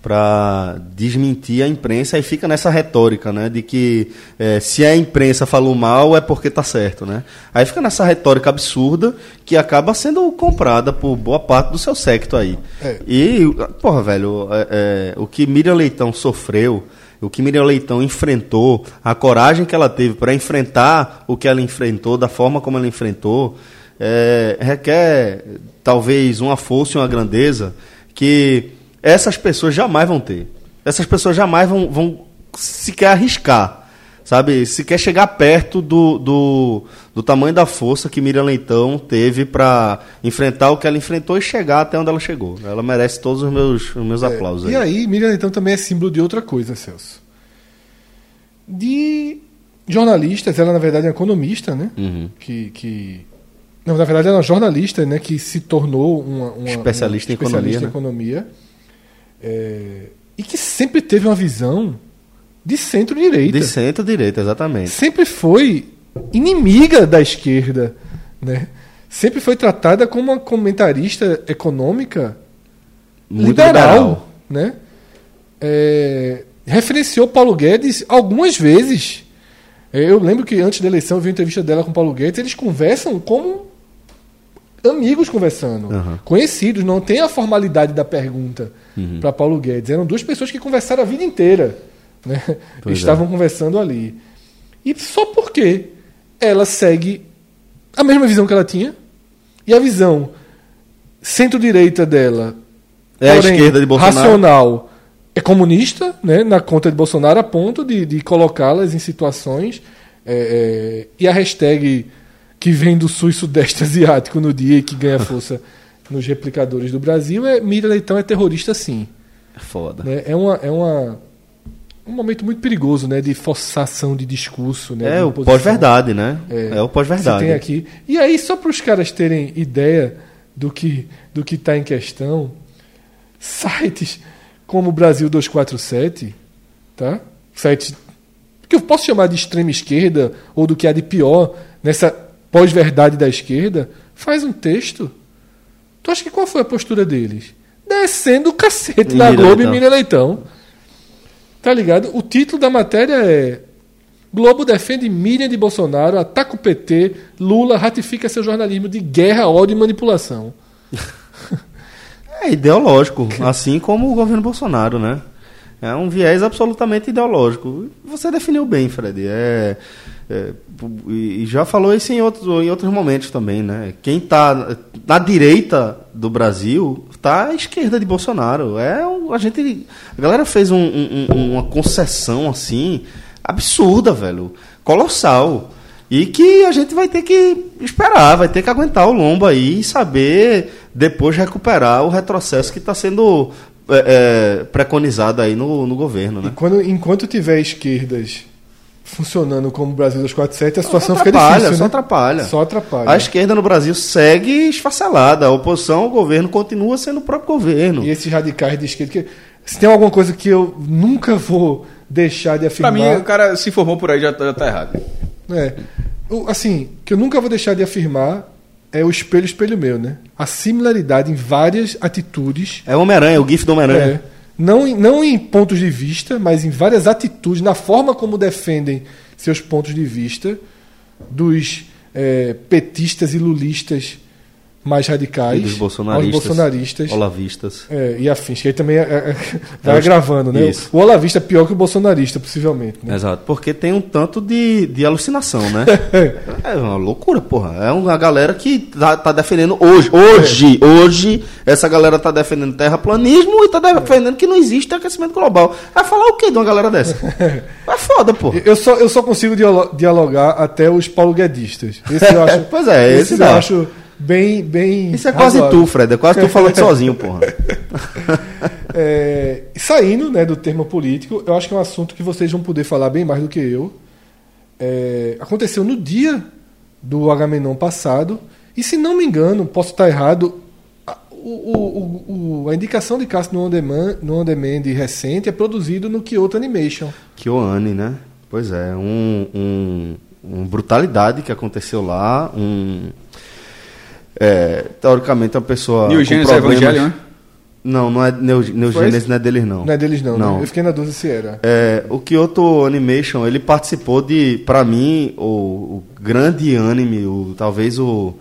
Para desmentir a imprensa e fica nessa retórica, né? De que eh, se a imprensa falou mal é porque tá certo, né? Aí fica nessa retórica absurda que acaba sendo comprada por boa parte do seu secto aí. É. E, porra, velho, é, é, o que Miriam Leitão sofreu, o que Miriam Leitão enfrentou, a coragem que ela teve para enfrentar o que ela enfrentou, da forma como ela enfrentou, é, requer talvez uma força e uma grandeza que essas pessoas jamais vão ter. Essas pessoas jamais vão, vão sequer arriscar, sabe? Sequer chegar perto do, do, do tamanho da força que Miriam Leitão teve para enfrentar o que ela enfrentou e chegar até onde ela chegou. Ela merece todos os meus, os meus aplausos. É, E aí, Miriam Leitão também é símbolo de outra coisa, Celso. De jornalistas, ela na verdade é uma economista, né? Uhum. Que, que. Não, na verdade ela é uma jornalista, né? Que se tornou uma, uma- Especialista uma em economia, especialista em né? É, e que sempre teve uma visão de centro-direita. De centro-direita, exatamente. Sempre foi inimiga da esquerda, né? Sempre foi tratada como uma comentarista econômica Muito liberal, liberal. né? É, referenciou Paulo Guedes algumas vezes. É, Eu lembro que antes da eleição eu vi uma entrevista dela com Paulo Guedes. Eles conversam como amigos conversando, Aham. conhecidos. Não tem a formalidade da pergunta Uhum. para Paulo Guedes. Eram duas pessoas que conversaram a vida inteira, né? É. Estavam conversando ali. E só porque ela segue a mesma visão que ela tinha e a visão centro-direita dela É a porém, esquerda de Bolsonaro. racional é comunista, né, na conta de Bolsonaro, a ponto de, de colocá-las em situações. é, é, e a hashtag que vem do sul e sudeste asiático no dia e que ganha força nos replicadores do Brasil é Miriam Leitão é terrorista sim. É foda. né? É, uma, é uma, um momento muito perigoso né, de forçação de discurso. Né, É o pós-verdade, né? É, É, o pós-verdade. tem aqui. E aí, só para os caras terem ideia do que do que está em questão, sites como o Brasil 247, tá? Sites que eu posso chamar de extrema esquerda ou do que há de pior nessa pós-verdade da esquerda, faz um texto. Tu acha que qual foi a postura deles? Descendo o cacete na Mira Globo e Leitão. Mira Leitão. Tá ligado? O título da matéria é Globo defende Miriam de Bolsonaro, ataca o PT, Lula ratifica seu jornalismo de guerra, ódio e manipulação. É ideológico, assim como o governo Bolsonaro, né? É um viés absolutamente ideológico. Você definiu bem, Fred. É, é, e já falou isso em outros, em outros momentos também, né? Quem está na direita do Brasil tá à esquerda de Bolsonaro. É a gente. A galera fez um- um- uma concessão assim absurda, velho. Colossal. E que a gente vai ter que esperar, vai ter que aguentar o lombo aí e saber depois recuperar o retrocesso que está sendo é, é, preconizado aí no, no governo, E né? quando, enquanto tiver esquerdas funcionando como o Brasil 247, a situação fica difícil. só né? atrapalha. Só atrapalha. A esquerda no Brasil segue esfacelada. A oposição ao governo continua sendo o próprio governo. E esses radicais de esquerda. Que, se tem alguma coisa que eu nunca vou deixar de Pra afirmar. mim, o cara se formou por aí já, tá- já tá errado. É. O- Assim, que eu nunca vou deixar de afirmar é o espelho, espelho meu, né? A similaridade em várias atitudes. É o Homem-Aranha, o GIF do Homem-Aranha. É, não, em- não em pontos de vista, mas em várias atitudes, na forma como defendem seus pontos de vista dos é, petistas e lulistas mais radicais E dos bolsonaristas. aos bolsonaristas Olavistas. é, e afins, que aí também é, é, vai É agravando, né? Isso. O olavista é pior que o bolsonarista, possivelmente. Né? Exato, porque tem um tanto de, de alucinação, né? é uma loucura, porra. É uma galera que tá, tá defendendo hoje, hoje, hoje, essa galera tá defendendo terraplanismo e tá defendendo que não existe aquecimento global. Vai falar o que de uma galera dessa? É foda, porra. Eu só, eu só consigo dialo- dialogar até os paulo guedistas. Esse eu acho, Pois é, esse esses dá. eu acho bem, bem Isso é quase razoável. tu, Fred. É quase tu falando sozinho, porra. É, saindo né, do termo político, eu acho que é um assunto que vocês vão poder falar bem mais do que eu. É, aconteceu no dia do Agamenon passado, e se não me engano, posso estar errado, a, o- o- o- a indicação de Cássio no On Demand, no on demand recente é produzido no Kyoto Animation. Kyoane, né? Pois é, um, um, um brutalidade que aconteceu lá, um... É, teoricamente a pessoa New com Genesis problemas- Evangelion, né? Não, não é Neo, Neo Foi Genesis, esse? não é deles não. Não é deles não, Não. né? Eu fiquei na dúvida se era. É, o Kyoto Animation, ele participou de, pra mim, o, o grande anime, o, talvez o,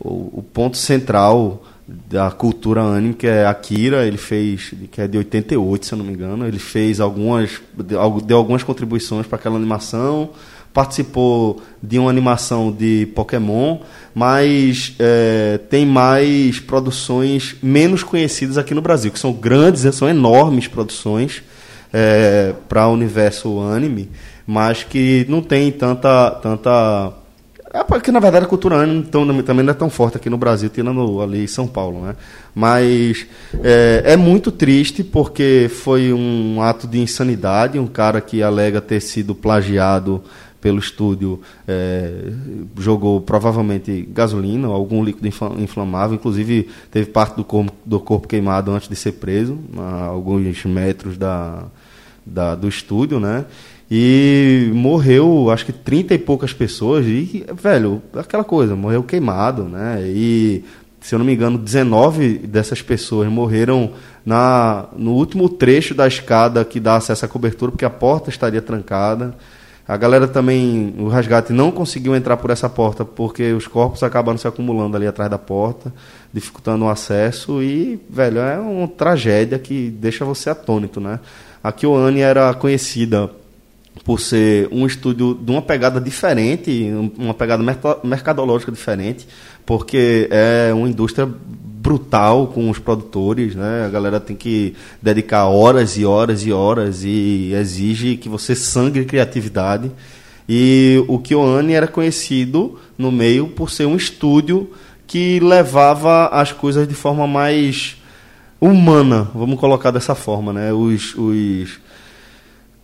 o, o ponto central da cultura anime, que é Akira, ele fez, que é de 88, se eu não me engano, ele fez algumas, deu deu algumas contribuições para aquela animação, participou de uma animação de Pokémon, mas é, tem mais produções menos conhecidas aqui no Brasil, que são grandes, são enormes produções para o universo anime, mas que não tem tanta. tanta é porque na verdade a cultura anime tão- também não é tão forte aqui no Brasil, tirando ali em São Paulo, né? Mas é, é muito triste porque foi um ato de insanidade, um cara que alega ter sido plagiado pelo estúdio é, jogou provavelmente gasolina, algum líquido infla- inflamável, inclusive teve parte do corpo, do corpo queimado antes de ser preso, a alguns metros da, da- do estúdio, né? E morreu, acho que 30 e poucas pessoas, e, velho, aquela coisa, morreu queimado, né? E, se eu não me engano, 19 dessas pessoas morreram na, no último trecho da escada que dá acesso à cobertura, porque a porta estaria trancada. A galera também, o resgate não conseguiu entrar por essa porta porque os corpos acabaram se acumulando ali atrás da porta, dificultando o acesso e, velho, é uma tragédia que deixa você atônito, né? A KyoAni era conhecida por ser um estúdio de uma pegada diferente, um- uma pegada mercadológica diferente, porque é uma indústria brutal com os produtores, né? A galera tem que dedicar horas e horas e horas e exige que você sangre criatividade. E o KyoAni era conhecido no meio por ser um estúdio que levava as coisas de forma mais humana, vamos colocar dessa forma, né? Os, os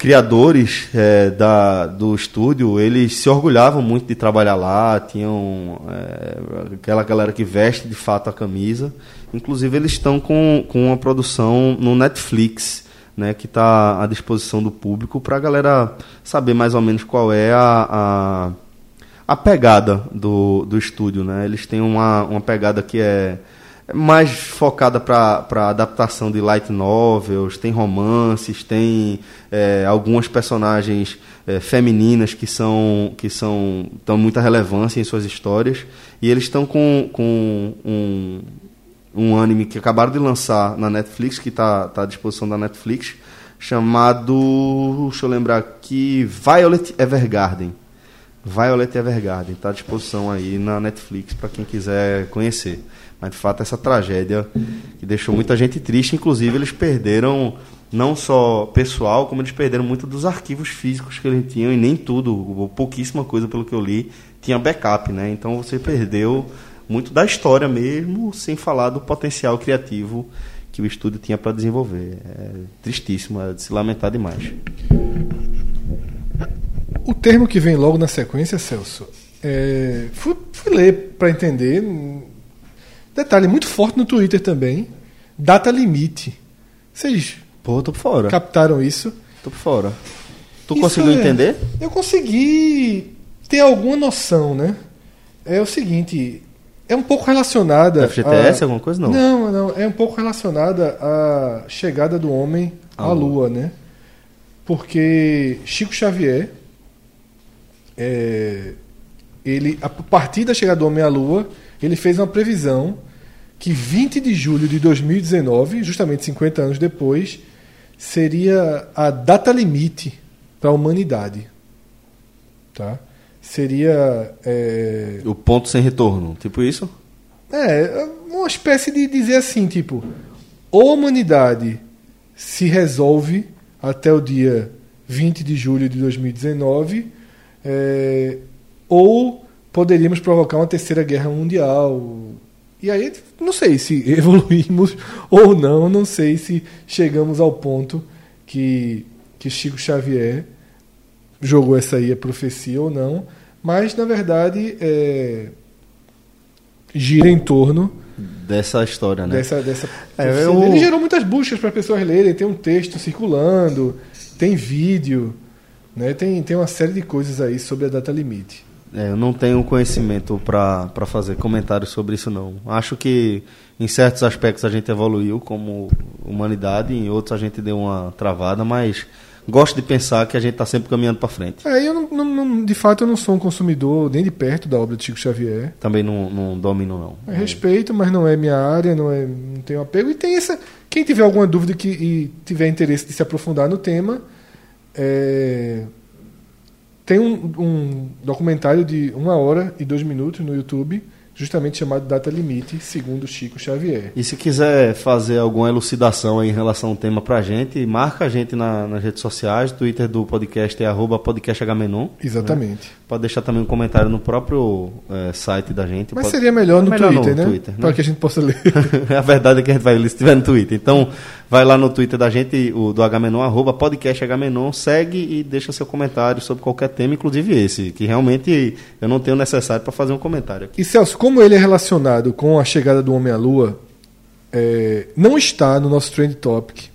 criadores é, da, do estúdio, eles se orgulhavam muito de trabalhar lá, tinham é, aquela galera que veste de fato a camisa. Inclusive, eles estão com, com uma produção no Netflix, né, que está à disposição do público, para a galera saber mais ou menos qual é a, a, a pegada do, do estúdio. Né? Eles têm uma, uma pegada que é mais focada para adaptação de light novels, tem romances, tem é, algumas personagens é, femininas que são que são tão muita relevância em suas histórias. E eles estão com, com um, um anime que acabaram de lançar na Netflix que está tá à disposição da Netflix chamado deixa eu lembrar aqui Violet Evergarden. Violet Evergarden está à disposição aí na Netflix para quem quiser conhecer mas de fato essa tragédia que deixou muita gente triste. Inclusive, eles perderam não só pessoal, como eles perderam muito dos arquivos físicos que eles tinham, e nem tudo, ou pouquíssima coisa, pelo que eu li, tinha backup, né? Então você perdeu muito da história mesmo, sem falar do potencial criativo que o estúdio tinha para desenvolver. É tristíssimo, é de se lamentar demais. O termo que vem logo na sequência, Celso, é, fui, fui ler para entender. Detalhe muito forte no Twitter também. Data limite. Vocês Pô, tô por fora. captaram isso? Tô por fora. Tu Isso conseguiu é- entender? Eu consegui ter alguma noção, né? É o seguinte, é um pouco relacionada. FGTS, a- alguma coisa? Não. Não, não, é um pouco relacionada à chegada do homem À à Lua, né? Porque Chico Xavier, é, ele, a partir da chegada do homem à Lua, ele fez uma previsão que 20 de julho de 2019, justamente 50 anos depois, seria a data limite para a humanidade. Tá? Seria. é, O ponto sem retorno, tipo isso? é, uma espécie de dizer assim, tipo, ou a humanidade se resolve até o dia 20 de julho de 2019, é, ou poderíamos provocar uma terceira guerra mundial. E aí, não sei se evoluímos ou não, não sei se chegamos ao ponto que, que Chico Xavier jogou essa aí a profecia ou não, mas na verdade é, gira em torno Dessa história, né? dessa, dessa É, eu-. Ele gerou muitas buscas para pessoas lerem, tem um texto circulando, tem vídeo, né? tem, tem uma série de coisas aí sobre a data limite. É, eu não tenho conhecimento para fazer comentários sobre isso, não. Acho que em certos aspectos a gente evoluiu como humanidade, em outros a gente deu uma travada, mas gosto de pensar que a gente está sempre caminhando para frente. É, eu não, não- não- de fato eu não sou um consumidor nem de perto da obra de Chico Xavier. Também não, não domino, não. Eu respeito, mas não é minha área, não, é, não tenho apego. E tem essa. Quem tiver alguma dúvida que, e tiver interesse de se aprofundar no tema, é, tem um, um documentário de uma hora e dois minutos no YouTube, justamente chamado Data Limite, segundo Chico Xavier. E se quiser fazer alguma elucidação aí em relação ao tema pra gente, marca a gente na- nas redes sociais. Twitter do podcast é arroba podcasthmenon. Exatamente. Pode deixar também um comentário no próprio eh, site da gente. Mas Pode- seria melhor no Melhor Twitter, né? Twitter, Para que a gente possa ler. a verdade é que a gente vai ler se estiver no Twitter. Então, vai lá no Twitter da gente, o do Hmenon, arroba podcast Hmenon, segue e deixa seu comentário sobre qualquer tema, inclusive esse, que realmente eu não tenho necessário para fazer um comentário aqui. E Celso, como ele é relacionado com a chegada do Homem à Lua, é, não está no nosso Trend Topic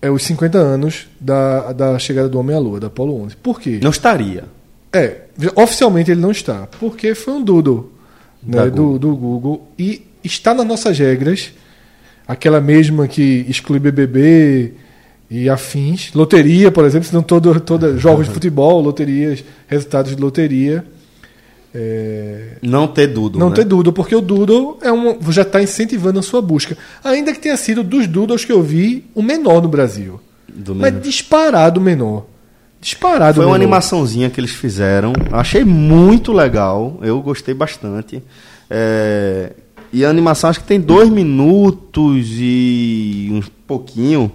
é os 50 anos da, da chegada do Homem à Lua, da Apollo 11. Por quê? Não estaria. É, oficialmente ele não está, porque foi um doodle Da né, do, do Google e está nas nossas regras, aquela mesma que exclui BBB e afins, loteria, por exemplo, senão todo, toda jogos de futebol, loterias, resultados de loteria. É, Não ter Doodle, não né? ter Doodle, porque o Doodle é um, já está incentivando a sua busca. Ainda que tenha sido dos Doodles que eu vi o menor no Brasil. Do Mas disparado o menor. Disparado Foi o uma menor. animaçãozinha que eles fizeram. Achei muito legal. Eu gostei bastante. É, E a animação acho que tem dois minutos e uns pouquinho.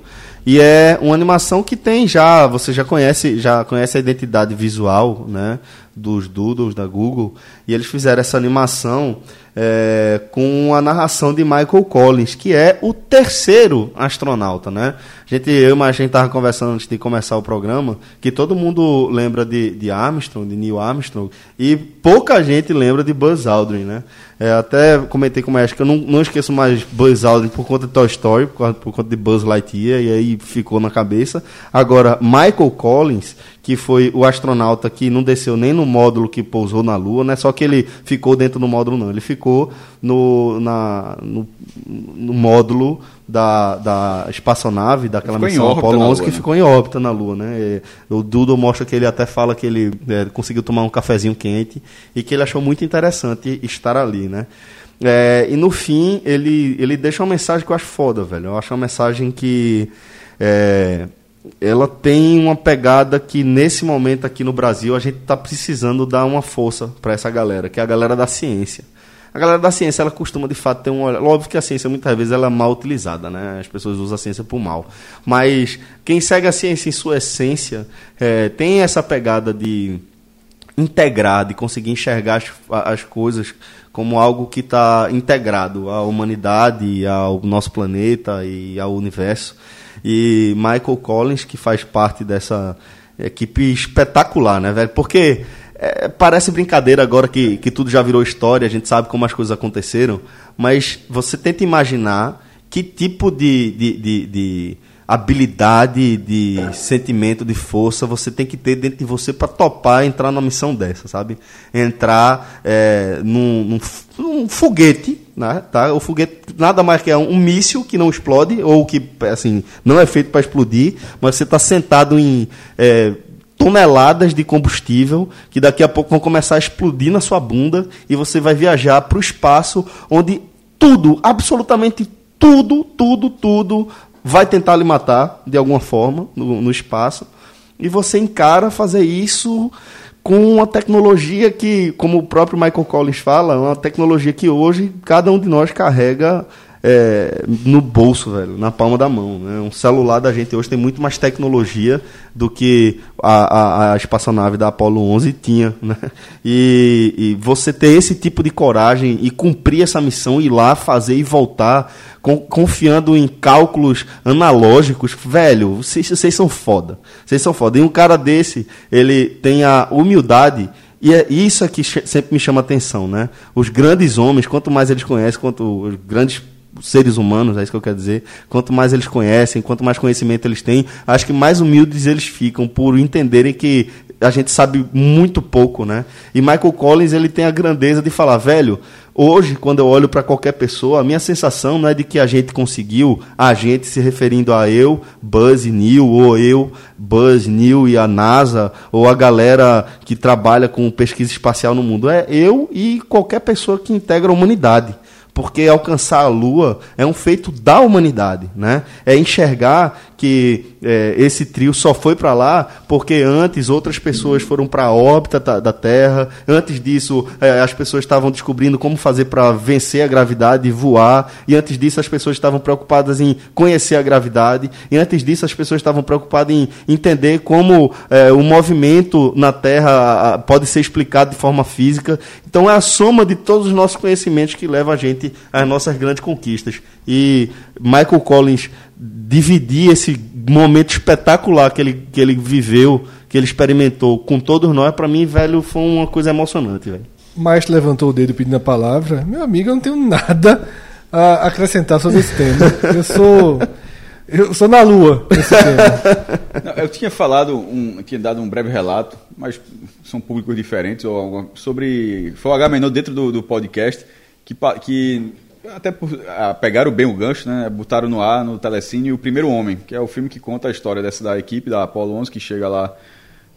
E é uma animação que tem já, você já conhece, já conhece a identidade visual, né, dos doodles da Google. E eles fizeram essa animação é, com a narração de Michael Collins, que é o terceiro astronauta, né? A gente, eu e a gente estava conversando antes de começar o programa, que todo mundo lembra de, de Armstrong, de Neil Armstrong, e pouca gente lembra de Buzz Aldrin, né? É, até comentei com o que eu não, não esqueço mais Buzz Aldrin por conta de Toy Story, por, por conta de Buzz Lightyear, e aí ficou na cabeça. Agora, Michael Collins, que foi o astronauta que não desceu nem no módulo que pousou na Lua, não é só que ele ficou dentro do módulo, não. Ele ficou no, na, no, no módulo da, da espaçonave, daquela Ficou missão Apollo na 11, Lua, que né? ficou em órbita na Lua, né? E o Doodle mostra que ele até fala que ele é, conseguiu tomar um cafezinho quente e que ele achou muito interessante estar ali, né? É, e no fim, ele, ele deixa uma mensagem que eu acho foda, velho. Eu acho uma mensagem que é, ela tem uma pegada que nesse momento aqui no Brasil a gente está precisando dar uma força para essa galera, que é a galera da ciência. A galera da ciência, ela costuma de fato ter um olhar. Óbvio que a ciência muitas vezes ela é mal utilizada, né? As pessoas usam a ciência por mal. Mas quem segue a ciência em sua essência é, tem essa pegada de integrar, de conseguir enxergar as, as coisas como algo que está integrado à humanidade, ao nosso planeta e ao universo. E Michael Collins, que faz parte dessa equipe espetacular, né, velho? Porque é, parece brincadeira agora que, que tudo já virou história, a gente sabe como as coisas aconteceram, mas você tenta imaginar que tipo de, de, de, de habilidade, de sentimento, de força você tem que ter dentro de você para topar entrar numa missão dessa, sabe? Entrar é, num, num, num, foguete, né? Tá? O foguete nada mais que é um, um míssil que não explode ou que assim não é feito para explodir, mas você está sentado em é, toneladas de combustível que daqui a pouco vão começar a explodir na sua bunda e você vai viajar para o espaço onde tudo, absolutamente tudo, tudo, tudo vai tentar lhe matar de alguma forma no, no espaço. E você encara fazer isso com uma tecnologia que, como o próprio Michael Collins fala, é uma tecnologia que hoje cada um de nós carrega é, no bolso, velho, na palma da mão. Né? Um celular da gente hoje tem muito mais tecnologia do que a, a, a espaçonave da Apollo 11 tinha. Né? E, e, você ter esse tipo de coragem e cumprir essa missão, ir lá, fazer e voltar, com, confiando em cálculos analógicos, velho, vocês, vocês são foda. Vocês são foda. E um cara desse, ele tem a humildade. E é isso que sempre me chama atenção, né? Os grandes homens, quanto mais eles conhecem, quanto os grandes seres humanos, é isso que eu quero dizer. Quanto mais eles conhecem, quanto mais conhecimento eles têm, acho que mais humildes eles ficam por entenderem que a gente sabe muito pouco, né? E Michael Collins ele tem a grandeza de falar, velho, hoje quando eu olho para qualquer pessoa, a minha sensação não é de que a gente conseguiu, a gente se referindo a eu, Buzz Neil, ou eu, Buzz, Neil e a NASA, ou a galera que trabalha com pesquisa espacial no mundo, é eu e qualquer pessoa que integra a humanidade porque alcançar a Lua é um feito da humanidade, né? É enxergar que é, esse trio só foi para lá porque antes outras pessoas foram para a órbita da, Terra. Antes disso, é, as pessoas estavam descobrindo como fazer para vencer a gravidade e voar. E antes disso, as pessoas estavam preocupadas em conhecer a gravidade. E antes disso, as pessoas estavam preocupadas em entender como é, o movimento na Terra pode ser explicado de forma física. Então, é a soma de todos os nossos conhecimentos que leva a gente às nossas grandes conquistas. E Michael Collins dividir esse momento espetacular que ele, que ele viveu, que ele experimentou com todos nós, para mim, velho, foi uma coisa emocionante, velho. Mas levantou o dedo pedindo a palavra. Meu amigo, eu não tenho nada a acrescentar sobre esse tema. Eu sou. Eu sou na lua Não, eu tinha falado, um, tinha dado um breve relato, mas são públicos diferentes, ou sobre. Foi o H dentro do, do podcast, que, que até ah, pegaram bem o gancho, né? Botaram no ar, no Telecine, O Primeiro Homem, que é o filme que conta a história dessa da equipe da Apollo 11 que chega lá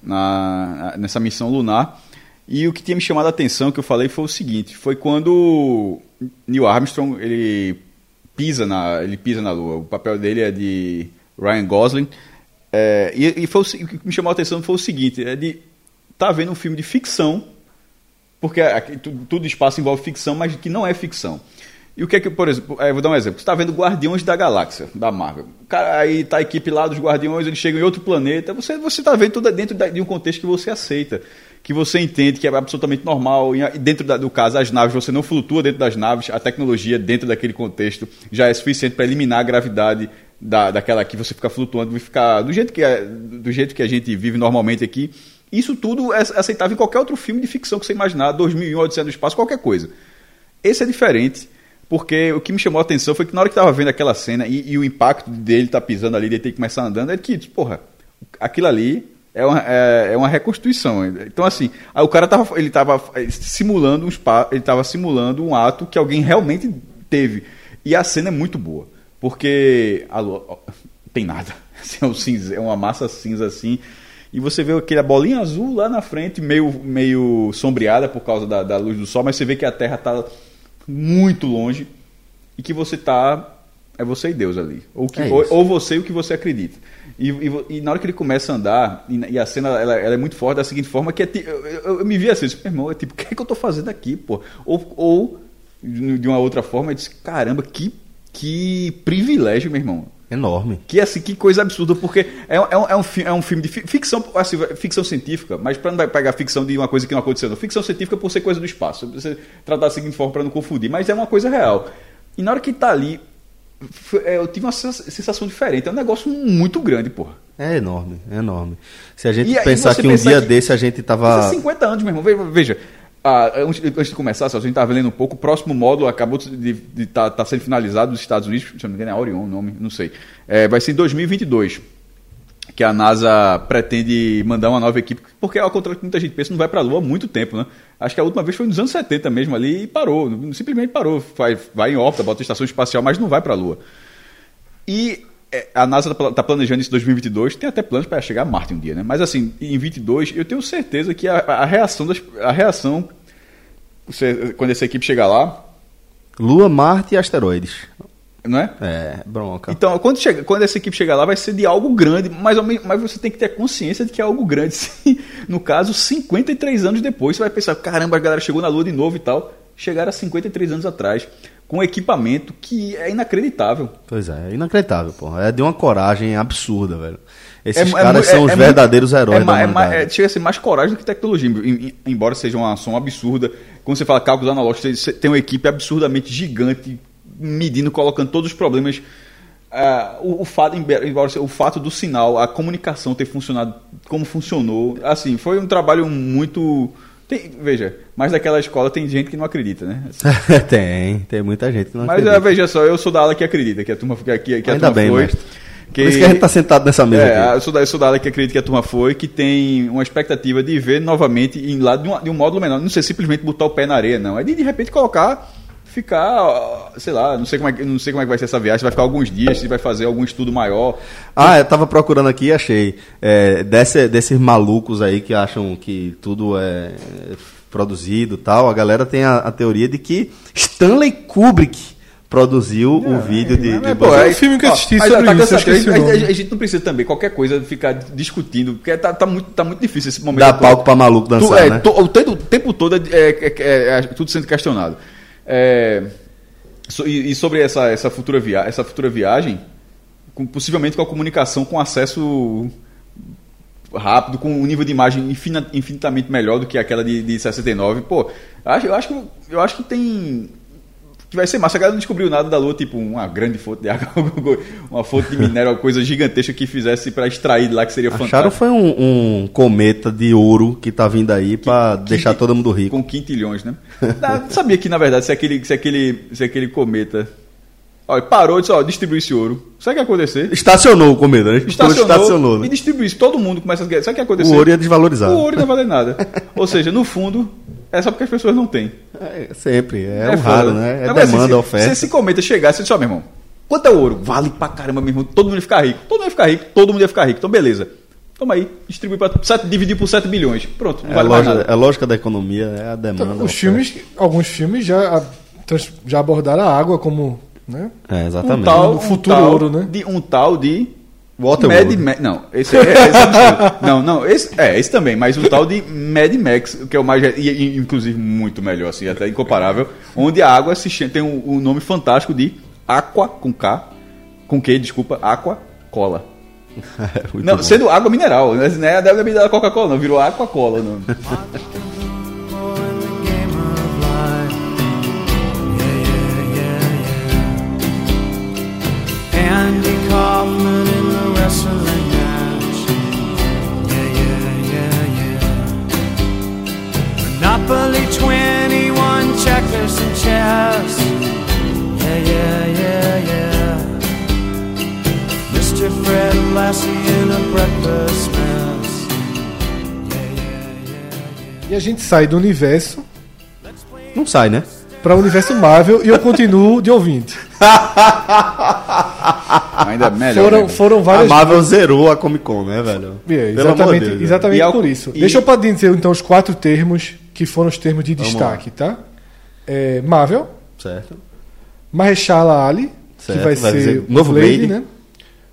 na, nessa missão lunar. E o que tinha me chamado a atenção, que eu falei, foi o seguinte: foi quando Neil Armstrong ele pisa na, ele pisa na Lua. O papel dele é de Ryan Gosling. É, e, e foi o, o, que me chamou a atenção foi o seguinte: é de tá vendo um filme de ficção, porque aqui, tudo, tudo espaço envolve ficção, mas que não é ficção. E o que é que, por exemplo, vou dar um exemplo. Você está vendo Guardiões da Galáxia, da Marvel. Cara, aí tá a equipe lá dos Guardiões, eles chegam em outro planeta. Você você está vendo tudo dentro de um contexto que você aceita, que você entende que é absolutamente normal. E dentro da, do caso, as naves, você não flutua dentro das naves, a tecnologia dentro daquele contexto já é suficiente para eliminar a gravidade da, daquela que você fica flutuando, e ficar do jeito que é, do jeito que a gente vive normalmente aqui. Isso tudo é aceitável em qualquer outro filme de ficção que você imaginar, 2001, Odisseia do Espaço, qualquer coisa. Esse é diferente porque o que me chamou a atenção foi que na hora que tava vendo aquela cena e, e o impacto dele tá pisando ali, de ter que começar andando, é que, porra, aquilo ali é uma, é, é uma reconstituição. Então, assim, o cara tava, ele tava simulando um spa, ele tava simulando um ato que alguém realmente teve. E a cena é muito boa. Porque a lua, tem nada. Assim, é, um cinza, é uma massa cinza assim. E você vê aquela bolinha azul lá na frente, meio, meio sombreada por causa da, da luz do sol, mas você vê que a Terra está muito longe e que você tá é você e Deus ali. Ou, que, é ou, ou, você e o que você acredita. E, e, e, na hora que ele começa a andar, e, e a cena ela, ela, é muito forte da seguinte forma, que é, eu, eu, eu, me vi assim, meu irmão, é tipo, o que é que eu tô fazendo aqui, pô? Ou, ou de de uma outra forma, eu disse, caramba, que, que privilégio, meu irmão. Enorme. Que assim, que coisa absurda, porque é, é, um, é, um, é um filme de fi- ficção, assim, ficção científica, mas para não vai pegar ficção de uma coisa que não aconteceu, não. Ficção científica por ser coisa do espaço. Você tratar da seguinte forma para não confundir, mas é uma coisa real. E na hora que tá ali, é, eu tive uma sens- sensação diferente. É um negócio muito grande, porra. É enorme, é enorme. Se a gente E pensar você que um dia que- desse a gente Isso é tava. 50 anos, meu irmão. Veja ah, antes, de começar, a gente estava lendo um pouco. O próximo módulo acabou de estar tá, sendo finalizado nos Estados Unidos. Se não me engano, é Orion o nome, não sei. É, vai ser em 2022. Que a NASA pretende mandar uma nova equipe, porque ao contrário do que muita gente pensa, não vai para a Lua há muito tempo, né? Acho que a última vez foi nos anos 70 mesmo ali e parou, simplesmente parou. Vai, vai em órbita, bota a estação espacial, mas não vai para a Lua. E é, a NASA está planejando isso em 2022, tem até planos para chegar a Marte um dia, né? Mas assim, em 22, eu tenho certeza que a, a reação, das, a reação você- quando essa equipe chegar lá, Lua, Marte e asteroides. não é? É, bronca. Então, quando, chega, quando essa equipe chegar lá, vai ser de algo grande, mas, mas você tem que ter consciência de que é algo grande. No caso, 53 anos depois, você vai pensar: caramba, a galera chegou na Lua de novo e tal. Chegaram a 53 anos atrás, com um equipamento que é inacreditável. Pois é, é inacreditável, pô. É de uma coragem absurda, velho. Esses É- é caras mu- são é- os é verdadeiros muito- heróis é da ma- é ma- humanidade. é- chega a ser mais coragem do que tecnologia, em- em- embora seja uma ação absurda. Quando você fala cálculos analógicos, você tem uma equipe absurdamente gigante, medindo, colocando todos os problemas. Ah, o, o fato, o fato do sinal, a comunicação ter funcionado como funcionou, assim, foi um trabalho muito. Tem- veja, mas daquela escola tem gente que não acredita, né? tem, tem muita gente que não Mas acredita. ah, veja só, eu sou da ala que acredita, que a turma, que, que, que a Ainda turma bem, foi. mestre. Por isso que a gente tá sentado nessa mesa É, aqui. eu sou, da, eu sou da área que acredito que a turma foi, que tem uma expectativa de ver novamente em lá de, uma- de um módulo menor. Não sei simplesmente botar o pé na areia, não. É de, de repente colocar, ficar, ó, sei lá, não sei, como é, que- não sei como é que vai ser essa viagem, se vai ficar alguns dias, se vai fazer algum estudo maior. Ah, eu tava procurando aqui e achei. É, desse- desses malucos aí que acham que tudo é produzido e tal, a galera tem a, a teoria de que Stanley Kubrick produziu o vídeo de. de é, pô, é um filme que eu assisti mas sobre tá isso, a, a- gente não precisa também, qualquer coisa, ficar discutindo, porque tá, tá muito, tá muito difícil esse momento. Dá palco pra maluco dançar, Tu- é, né? to- o, tempo, o tempo todo é, é- é- é tudo sendo questionado. É, e, e sobre essa, essa, futura via, essa futura viagem, com- possivelmente com a comunicação com acesso rápido, com um nível de imagem infinitamente melhor do que aquela de, de 69. Pô, acho, eu, acho que, eu acho que tem. Que vai ser massa. A galera não descobriu nada da Lua, tipo uma grande fonte de água, uma fonte de minério, uma coisa gigantesca que fizesse para extrair de lá, que seria Acharam fantástico. foi um, um cometa de ouro que tá vindo aí pra deixar todo mundo rico. Com quintilhões, né? Não, sabia que, na verdade, se aquele, se aquele, se aquele cometa. Olha, parou e disse, ó, distribuir esse ouro. Sabe o que ia acontecer? Estacionou o cometa, né? Estacionou, Estacionou, né? e distribuísse. Todo mundo começa a. Sabe o que ia acontecer? O ouro ia desvalorizar. O ouro não ia valer nada. Ou seja, no fundo, é só porque as pessoas não têm. É, sempre, é, um foda. raro, né? É Agora, assim, demanda, se, oferta. Se esse cometa chegasse e disse, ó, meu irmão, quanto é o ouro? Vale pra caramba, meu irmão. Todo mundo ia ficar rico. Todo mundo ia ficar rico, todo mundo ia ficar rico. Então, beleza. Toma aí, distribui pra. sete- dividir por 7 bilhões. Pronto, não É a, vale mais lógica, nada. é a lógica da economia, é a demanda. Então, a os filmes, alguns filmes já, a- já abordaram a água como. Né? É, Um exatamente. tal, No um futuro tal ouro, né? De, um tal de. Waterworld. Mad Max. Não, esse, é, esse é. Não, não, esse, é, esse também, mas um tal de Mad Max, que é o mais. e- inclusive muito melhor, assim, até incomparável. Onde a água se chama, tem um, um nome fantástico de Aqua com K. Com Q, desculpa, Aqua Cola. Muito Não, bom. sendo água mineral, né? é bebida da Coca-Cola, não, virou Aqua Cola. Não. Monopoly 21, checkers and chess. Yeah, yeah, yeah, yeah. Mr. Fred Lassie in a breakfast mess. Yeah, yeah, yeah, yeah. E a gente sai do universo Não sai, né? para o universo Marvel e eu continuo de ouvinte. Ainda melhor. Foram, né? foram A várias. Marvel zerou a Comic Con, né, velho? É, Pelo amor de exatamente Deus, exatamente E ao- por isso. e- Deixa eu para dizer então os quatro termos que foram os termos de Vamos destaque, tá? É, Marvel, Certo. Mahershala Ali, Certo, que vai, vai ser o novo Blade, Blade. né?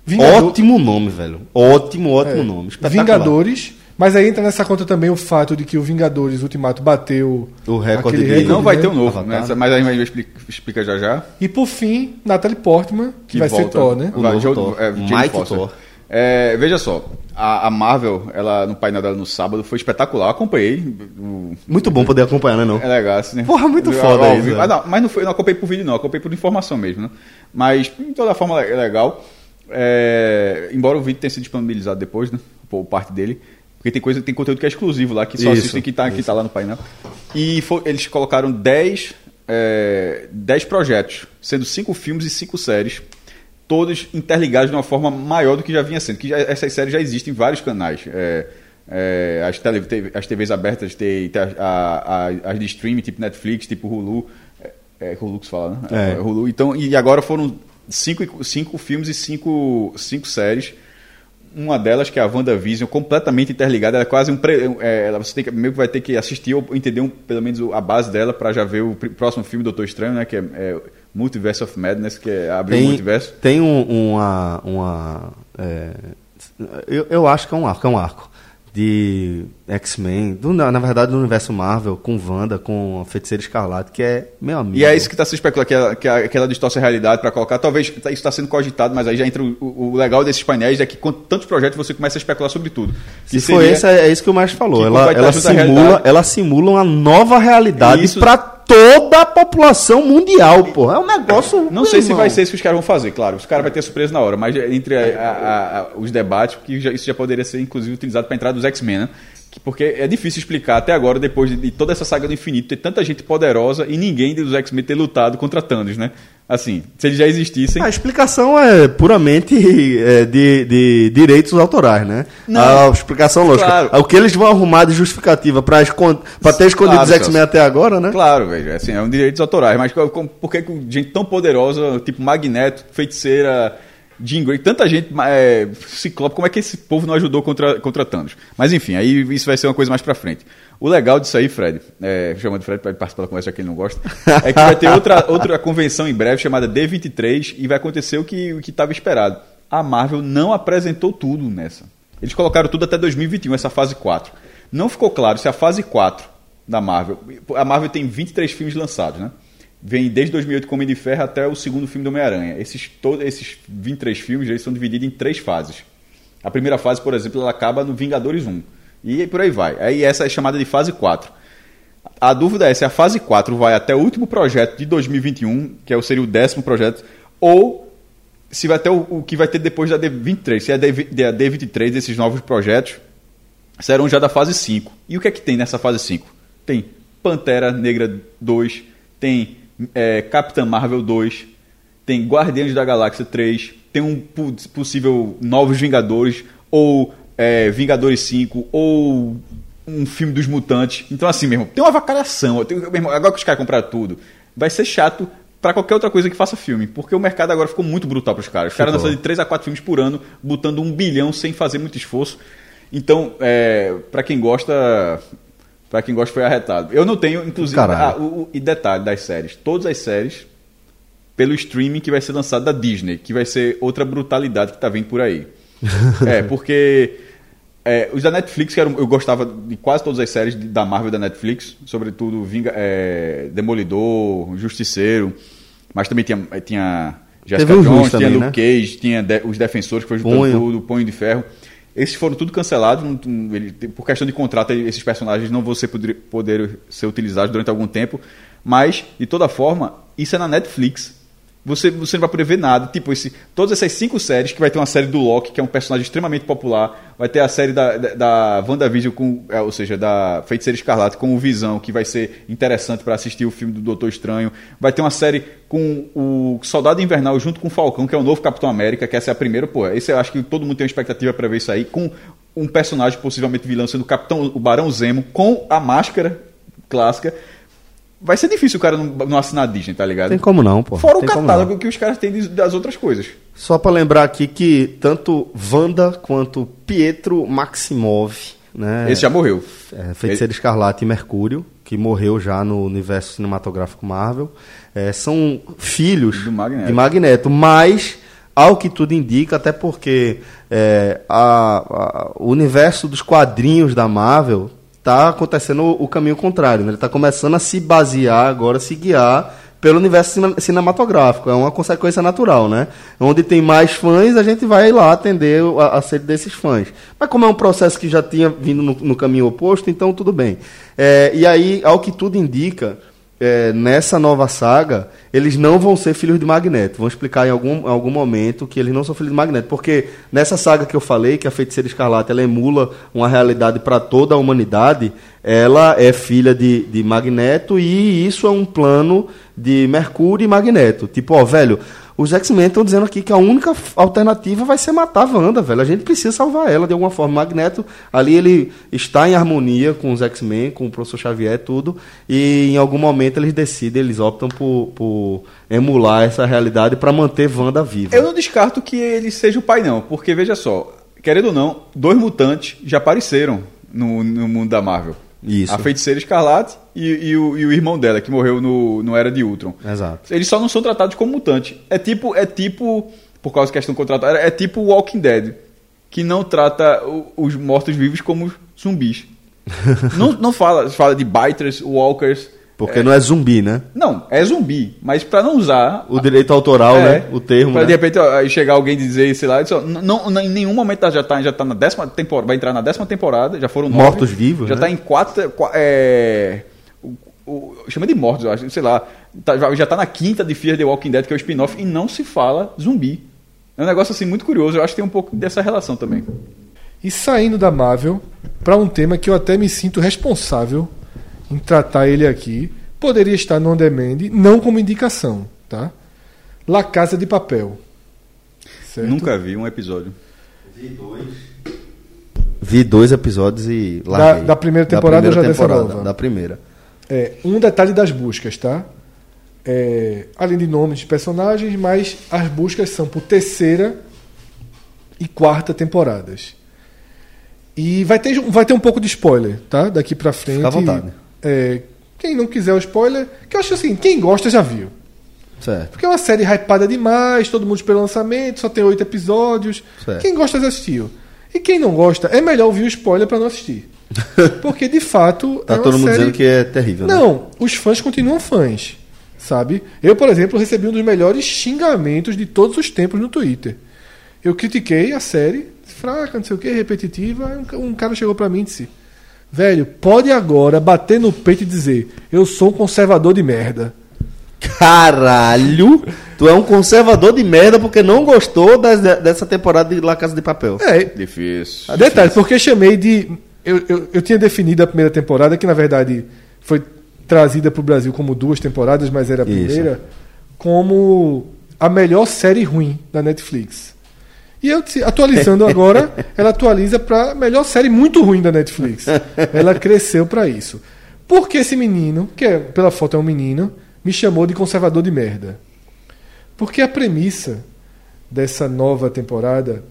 Vingador- Ótimo nome, velho. Ótimo, ótimo é, nome. Vingadores, Mas aí entra nessa conta também o fato de que o Vingadores Ultimato bateu O recorde aquele de- E não vai ter um né? novo, Avatar. né? mas aí a gente explica, explica já já. E por fim, Natalie Portman, que, vai ser volta. Thor, né? O Vai, novo Joe- Thor. é, Mike Foster. Thor. É, veja só, a, a Marvel, ela no painel dela no sábado foi espetacular. Eu acompanhei. o- Muito bom poder acompanhar, né, não? é legal, assim, né? Porra, muito Eu- foda isso, vivo. né? Ah, não, mas não foi, não acompanhei por vídeo, não. Acompanhei por informação mesmo, né? Mas, de toda forma, é legal. É, embora o vídeo tenha sido disponibilizado depois, né? Por parte dele. Porque tem coisa, tem conteúdo que é exclusivo lá, que só Isso, assistem que tá, que tá lá no painel. E fo- eles colocaram 10, é, 10 projetos, sendo 5 filmes e 5 séries, todos interligados de uma forma maior do que já vinha sendo. Que já- essas séries já existem em vários canais. É, é, as, tele, as TVs abertas, tem, tem a- a- as de streaming, tipo Netflix, tipo Hulu. É, é Hulu que se fala, né? É. Hulu. Então, e agora foram cinco, cinco filmes e cinco, cinco séries. Uma delas, que é a WandaVision, completamente interligada. Ela é quase um. Pre, é, você tem que, meio que vai ter que assistir ou entender um- pelo menos a base dela para já ver o pr- próximo filme Doutor Estranho, né? Que é, é Multiverse of Madness, que é abrir o Tem, multiverso. tem um- uma. uma é, eu, eu acho que é um arco, é um arco. De X-Men, na, na verdade do universo Marvel, com Wanda, com a Feiticeira Escarlate, que é meu amigo. E é isso que está se especulando, que ela, que, ela, que ela distorce a realidade para colocar. Talvez tá- isso está sendo cogitado, mas aí já entra o, o- o legal desses painéis é que com tantos projetos você começa a especular sobre tudo. Se Que for seria- esse, é, é isso que o Márcio falou. Ela, ela, simula, ela simula uma nova realidade para toda a população mundial, porra. É um negócio. Não meu sei se irmão. vai ser isso que os caras vão fazer, claro. Os caras vão ter surpresa na hora, mas entre a- a- a- os debates, porque já- isso já poderia ser inclusive utilizado para a entrada dos X-Men, né? Que- Porque é difícil explicar até agora, depois de, de toda essa saga do infinito, ter tanta gente poderosa e ninguém dos X-Men ter lutado contra Thanos, né? Assim, se eles já existissem. A explicação é puramente é, de, de direitos autorais, né? Não. A explicação lógica. Claro. O que eles vão arrumar de justificativa para ter escondido Claro, os X-Men até agora, né? Claro, veja, assim, é um direitos autorais, mas por que gente tão poderosa, tipo Magneto, Feiticeira, Jean Grey, tanta gente, é, Ciclope, como é que esse povo não ajudou contra, contra Thanos? Mas enfim, aí isso vai ser uma coisa mais pra frente. O legal disso aí, Fred, é, chamando Fred para participar da conversa, já que ele não gosta, é que vai ter outra, outra convenção em breve chamada D23 e vai acontecer o que o que estava esperado. A Marvel não apresentou tudo nessa. Eles colocaram tudo até 2021, essa fase 4. Não ficou claro se a fase 4 da Marvel. A Marvel tem 23 filmes lançados, né? Vem desde 2008 com Homem de Ferro até o segundo filme do Homem-Aranha. Esses, esses 23 filmes eles são divididos em três fases. A primeira fase, por exemplo, ela acaba no Vingadores 1. E por aí vai. Aí essa é chamada de fase 4. A dúvida é se a fase 4 vai até o último projeto de 2021, que é o- seria o décimo projeto, ou se vai ter o, o que vai ter depois da D23. Se é a D23, esses novos projetos, serão já da fase 5. E o que é que tem nessa fase 5? Tem Pantera Negra 2, tem é, Capitã Marvel 2, tem Guardiões da Galáxia 3, tem um possível Novos Vingadores, ou é, Vingadores 5, ou um filme dos mutantes. Então, assim, meu irmão, tem uma vacalhação. Tem, agora que os caras compraram tudo, vai ser chato pra qualquer outra coisa que faça filme. Porque o mercado agora ficou muito brutal pros caras. Os caras lançando de 3 a 4 filmes por ano, botando um bilhão sem fazer muito esforço. Então, é, para quem gosta. Pra quem gosta foi arretado. Eu não tenho, inclusive. Ah, o, o- e detalhe das séries. Todas as séries pelo streaming que vai ser lançado da Disney, que vai ser outra brutalidade que tá vindo por aí. é, porque é, os da Netflix, que eram, eu gostava de quase todas as séries da Marvel da Netflix, sobretudo Vinga, é, Demolidor, Justiceiro, mas também tinha, tinha Jessica Jones, tinha Luke né? Cage, tinha de- os Defensores, que foi juntando Punho. tudo, Punho de Ferro. Esses foram tudo cancelados, por questão de contrato, esses personagens não vão ser, poder, poder ser utilizados durante algum tempo, mas, de toda forma, isso é na Netflix. Você, você não vai poder ver nada. Tipo, esse, todas essas cinco séries, que vai ter uma série do Loki, que é um personagem extremamente popular, vai ter a série da, da, da WandaVision, com, é, ou seja, da Feiticeira Escarlate com o Visão, que vai ser interessante para assistir o filme do Doutor Estranho. Vai ter uma série com o Soldado Invernal junto com o Falcão, que é o novo Capitão América, que essa é a primeira. Pô, esse eu acho que todo mundo tem uma expectativa para ver isso aí, com um personagem possivelmente vilão sendo o Capitão, o Barão Zemo, com a máscara clássica. Vai ser difícil o cara não, não assinar a Disney, tá ligado? Tem como não, pô. Fora o Tem como catálogo que os caras têm das outras coisas. Só pra lembrar aqui que tanto Wanda quanto Pietro Maximov, né? Esse já morreu. É, Feiticeiro Escarlate e Mercúrio, que morreu já no universo cinematográfico Marvel, é, são filhos Do Magneto. de Magneto, mas ao que tudo indica, até porque é, a- a- o universo dos quadrinhos da Marvel está acontecendo o, caminho contrário. Né? Ele está começando a se basear agora, se guiar pelo universo cine- cinematográfico. É uma consequência natural, né? Onde tem mais fãs, a gente vai lá atender a, a sede desses fãs. Mas como é um processo que já tinha vindo no, no caminho oposto, então tudo bem. É, e aí, ao que tudo indica, é, nessa nova saga, eles não vão ser filhos de Magneto. Vão explicar em algum, algum momento que eles não são filhos de Magneto. Porque nessa saga que eu falei, que a Feiticeira Escarlate ela emula uma realidade para toda a humanidade, ela é filha de, de Magneto e isso é um plano de Mercúrio e Magneto. Tipo, ó, velho, os X-Men estão dizendo aqui que a única alternativa vai ser matar a Wanda, velho. A gente precisa salvar ela de alguma forma. Magneto, ali ele está em harmonia com os X-Men, com o professor Xavier e tudo. E em algum momento eles decidem, eles optam por, por emular essa realidade para manter Wanda viva. Eu não descarto que ele seja o pai, não, porque veja só, querendo ou não, dois mutantes já apareceram no, no mundo da Marvel. Isso. A feiticeira Escarlate e, e o, e o irmão dela, que morreu no, no Era de Ultron. Exato. Eles só não são tratados como mutantes. É tipo, é tipo, por causa da questão contratual, é tipo Walking Dead, que não trata os mortos-vivos como zumbis. não, não fala, fala de biters, walkers. Porque não é zumbi, né? Não, é zumbi, mas pra não usar O direito autoral, é, né? O termo. Pra né? de repente ó, chegar alguém e dizer, sei lá, diz, ó, não, não- em nenhum momento já tá, já tá na décima temporada, vai entrar na décima temporada, já foram nove, Mortos-vivos, Já né? tá em quatro. qua- é, o- o- chama de mortos, eu acho, sei lá. tá- já- já tá na quinta de Fear the Walking Dead, que é o spin-off, e não se fala zumbi. É um negócio assim muito curioso, eu acho que tem um pouco dessa relação também. E saindo da Marvel para um tema que eu até me sinto responsável em tratar ele aqui, poderia estar no On Demand, não como indicação, tá? La Casa de Papel. Certo? Nunca vi um episódio. Vi dois episódios e Da- larguei. da primeira temporada ou já dessa nova? Da primeira. É, um detalhe das buscas, tá? É, além de nomes de personagens, mas as buscas são por terceira e quarta temporadas. E vai ter, vai ter um pouco de spoiler, tá? Daqui pra frente. Fica à vontade. É, quem não quiser o spoiler, que eu acho assim, quem gosta já viu. Certo. Porque é uma série hypada demais, todo mundo espera o lançamento, só tem oito episódios. Certo. Quem gosta já assistiu. E quem não gosta, é melhor ouvir o spoiler pra não assistir. Porque de fato. Tá é uma todo mundo série- dizendo que é terrível, né? não, os fãs continuam fãs, sabe? Eu, por exemplo, recebi um dos melhores xingamentos de todos os tempos no Twitter. Eu critiquei a série, fraca, não sei o que, repetitiva. Um, um cara chegou pra mim e disse: Velho, pode agora bater no peito e dizer: Eu sou um conservador de merda. Caralho! Tu é um conservador de merda porque não gostou das- dessa temporada de La Casa de Papel. É, Difícil. Detalhe, porque chamei de. Eu, eu, eu tinha definido a primeira temporada, que na verdade foi trazida para o Brasil como duas temporadas, mas era a Isso. primeira, como a melhor série ruim da Netflix. E eu disse, atualizando agora, ela atualiza para melhor série muito ruim da Netflix. Ela cresceu para isso. Porque esse menino, que é, pela foto é um menino, me chamou de conservador de merda. Porque a premissa dessa nova temporada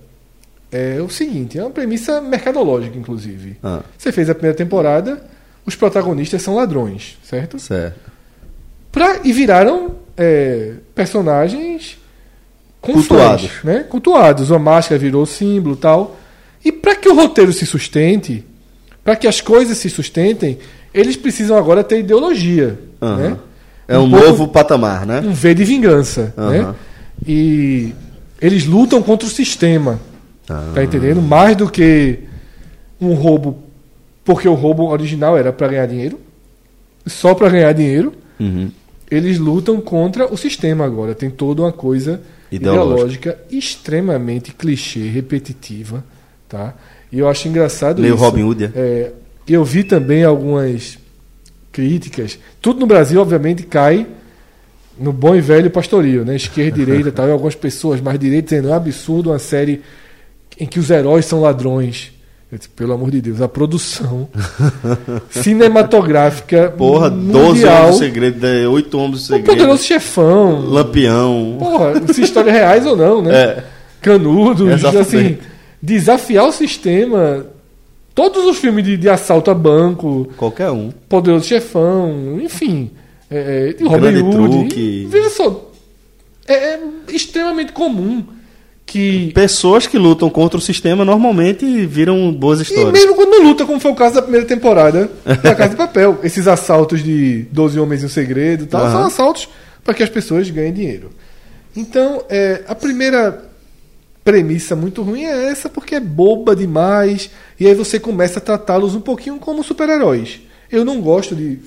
é o seguinte, é uma premissa mercadológica, inclusive. Ah. Você fez a primeira temporada, os protagonistas são ladrões, certo? Certo. Pra, e viraram é, personagens Cultuados. né? Cultuados. A máscara virou símbolo e tal. E para que o roteiro se sustente, para que as coisas se sustentem, eles precisam agora ter ideologia. Aham. Né? É um, pouco- novo patamar, né? um V de vingança. Aham. Né? E eles lutam contra o sistema. Ah. Tá entendendo? Mais do que um roubo. Porque o roubo original era para ganhar dinheiro. Só para ganhar dinheiro. Uhum. Eles lutam contra o sistema agora. Tem toda uma coisa Ideológica. ideológica extremamente clichê, repetitiva. Tá? E eu acho engraçado Meio isso. Robin Hood, é? É, eu vi também algumas críticas. Tudo no Brasil, obviamente, cai no bom e velho pastoril, né? Esquerda, direita, tal. E algumas pessoas mais direitas dizendo é um absurdo uma série em que os heróis são ladrões. Eu disse, pelo amor de Deus, a produção cinematográfica Porra, 12 mundial, homens do segredo, 8 homens do o segredo. poderoso chefão, Lampião. porra, se histórias reais ou não, né? É. Canudos, Exatamente. assim, desafiar o sistema. Todos os filmes de, de assalto a banco, Qualquer um. Poderoso Chefão, enfim. É, é, de Robin Hood. Veja só, é, é extremamente comum que. Pessoas que lutam contra o sistema normalmente viram boas E histórias. mesmo quando não luta, como foi o caso da primeira temporada da Casa de Papel, esses assaltos de 12 Homens e um Segredo e tal, Aham. são assaltos para que as pessoas ganhem dinheiro. Então, é, a primeira premissa muito ruim é essa, porque é boba demais, e aí você começa a tratá-los um pouquinho como super-heróis. Eu não gosto de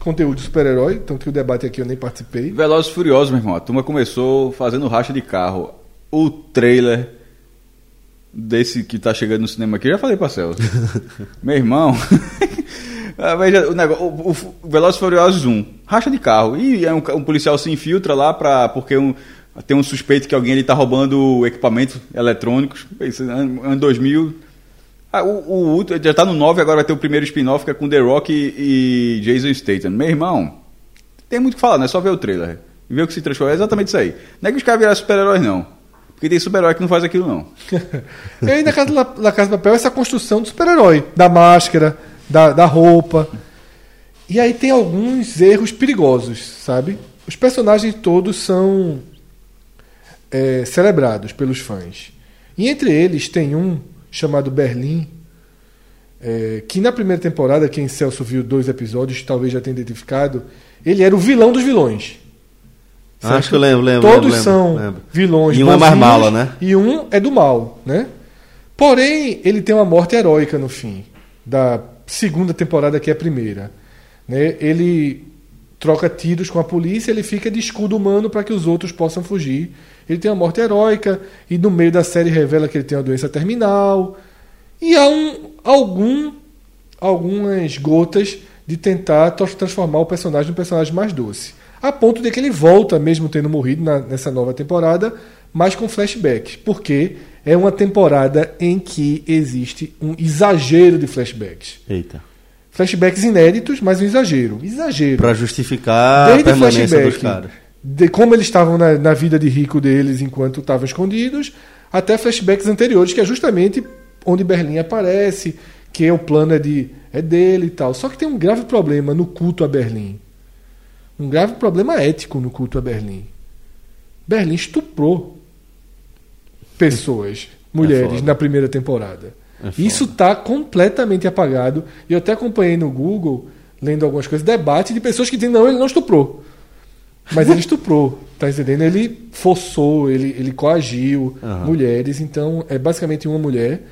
conteúdo de super-herói, tanto que o debate aqui eu nem participei. Velozes e Furiosos, meu irmão. A turma começou fazendo racha de carro. O trailer desse que tá chegando no cinema aqui, eu já falei pra Celso. meu irmão. Ah, Veja, o negócio, o, o, Velozes e Furiosos 1, racha de carro. E é um, um policial se infiltra lá pra, porque um, tem um suspeito que alguém ali tá roubando equipamentos eletrônicos. Isso, ano, ano 2000. Ah, o, o, já tá no 9, agora vai ter o primeiro spin-off que é com The Rock e, e Jason Statham. Meu irmão, tem muito o que falar, não é só ver o trailer. Ver o que se transforma. É exatamente isso aí. Não é que os caras viraram super-heróis, não. Porque tem super-herói que não faz aquilo, não. E aí na Casa, da- na Casa de Papel essa construção do super-herói, da máscara, da, da roupa. E aí tem alguns erros perigosos, sabe? Os personagens todos são é, celebrados pelos fãs. E entre eles tem um chamado Berlim, é, que na primeira temporada, quem Celso viu dois episódios, talvez já tenha identificado, ele era o vilão dos vilões. Acho que eu lembro, lembro. Todos lembro, são lembro. vilões. E um é mais mala, né? E um é do mal, né? Porém, ele tem uma morte heróica no fim da segunda temporada, que é a primeira. Né? Ele troca tiros com a polícia, ele fica de escudo humano para que os outros possam fugir. Ele tem uma morte heróica e no meio da série revela que ele tem uma doença terminal. E há um, algum, algumas gotas de tentar transformar o personagem num personagem mais doce. A ponto de que ele volta, mesmo tendo morrido na- nessa nova temporada, mas com flashbacks. Porque é uma temporada em que existe um exagero de flashbacks. Eita. Flashbacks inéditos, mas um exagero. Exagero. Pra justificar a Desde permanência flashback dos caras. de como eles estavam na, na vida de rico deles enquanto estavam escondidos, até flashbacks anteriores, que é justamente onde Berlim aparece, que o plano é, de, é dele e tal. Só que tem um grave problema no culto a Berlim. Um grave problema ético no culto a Berlim. Berlim estuprou pessoas, mulheres, foda. na primeira temporada. É. Isso está completamente apagado. E eu até acompanhei no Google, lendo algumas coisas, debate de pessoas que dizem, não, ele não estuprou. Mas ele estuprou, tá entendendo? Ele forçou, ele, ele coagiu Aham. mulheres, então é basicamente uma mulher.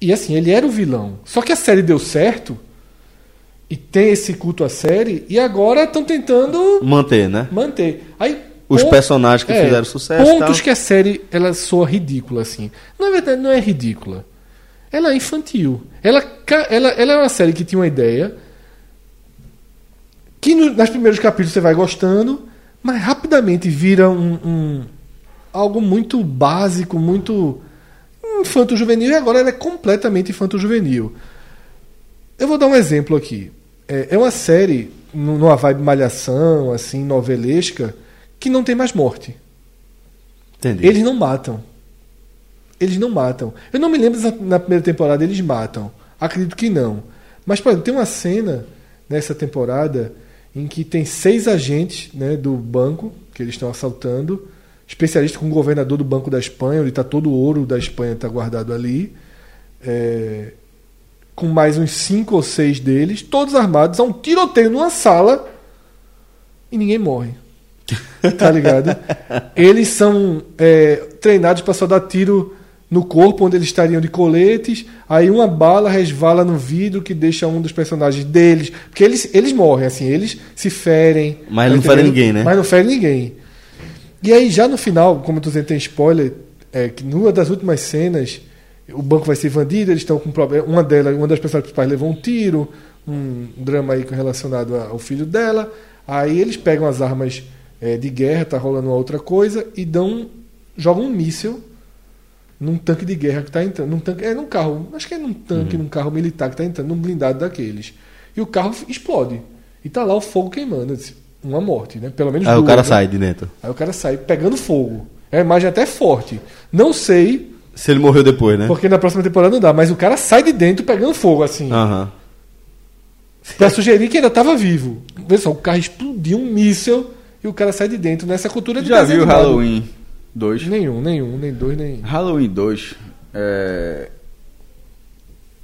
E assim, ele era o vilão. Só que a série deu certo, e tem esse culto à série, e agora estão tentando Manter, né? manter. Aí, Os personagens que fizeram sucesso Pontos tal. que a série ela soa ridícula, assim. Na verdade, não é ridícula. Ela é infantil. Ela, ela, ela é uma série que tinha uma ideia que no, nos primeiros capítulos você vai gostando, mas rapidamente vira um, um- algo muito básico, muito infanto-juvenil, e agora ela é completamente infanto-juvenil. Eu vou dar um exemplo aqui. É, é uma série, nu- numa vibe malhação, assim, novelesca, que não tem mais morte. Entendi. Eles não matam. Eles não matam. Eu não me lembro se na primeira temporada eles matam. Acredito que não. Mas, por exemplo, tem uma cena nessa temporada em que tem seis agentes né, do banco que eles estão assaltando, especialistas com o governador do Banco da Espanha, onde está todo o ouro da Espanha está guardado ali, é, com mais uns cinco ou seis deles, todos armados, há um tiroteio numa sala e ninguém morre. Tá ligado? Eles são é, treinados para só dar tiro no corpo, onde eles estariam de coletes. Aí uma bala resvala no vidro que deixa um dos personagens deles. Porque eles, eles morrem, assim, eles se ferem. Mas tá não ferem entendendo? ninguém, né? Mas não ferem ninguém. E aí, já no final, como tô dizendo, tem spoiler, é que numa das últimas cenas, o banco vai ser invadido, eles estão com problema. Uma delas, uma das pessoas principais levou um tiro, um drama aí relacionado ao filho dela. Aí eles pegam as armas é, de guerra, tá rolando uma outra coisa, e dão. jogam um míssil num tanque de guerra que tá entrando. Num tanque, é num carro, acho que é num tanque, Uhum. num carro militar que tá entrando, num blindado daqueles. E o carro explode. E tá lá o fogo queimando. Uma morte, né? Pelo menos Aí o duas, cara né? sai de dentro. Aí o cara sai pegando fogo. É a imagem até forte. Não sei, Se ele morreu depois, né? porque na próxima temporada não dá, mas o cara sai de dentro pegando fogo, assim. Aham. Pra sugerir que ainda tava vivo. Vê só, o carro explodiu um míssel e o cara sai de dentro nessa cultura de Já viu. Halloween Dois. Nenhum, nenhum, nem dois, nem. Halloween 2 é...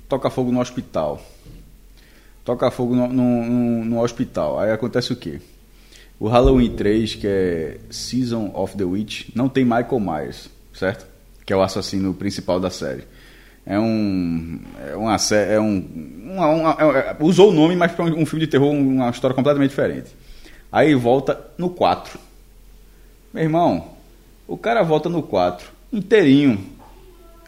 toca fogo no hospital. Toca fogo no, no, no- no hospital. Aí acontece o quê? O Halloween 3, que é Season of the Witch, não tem Michael Myers, certo? Que é o assassino principal da série. É um. É uma. É um. uma- uma- é- é- usou o nome, mas para um, um filme de terror, uma história completamente diferente. Aí volta no 4. Meu irmão, o cara volta no 4, inteirinho.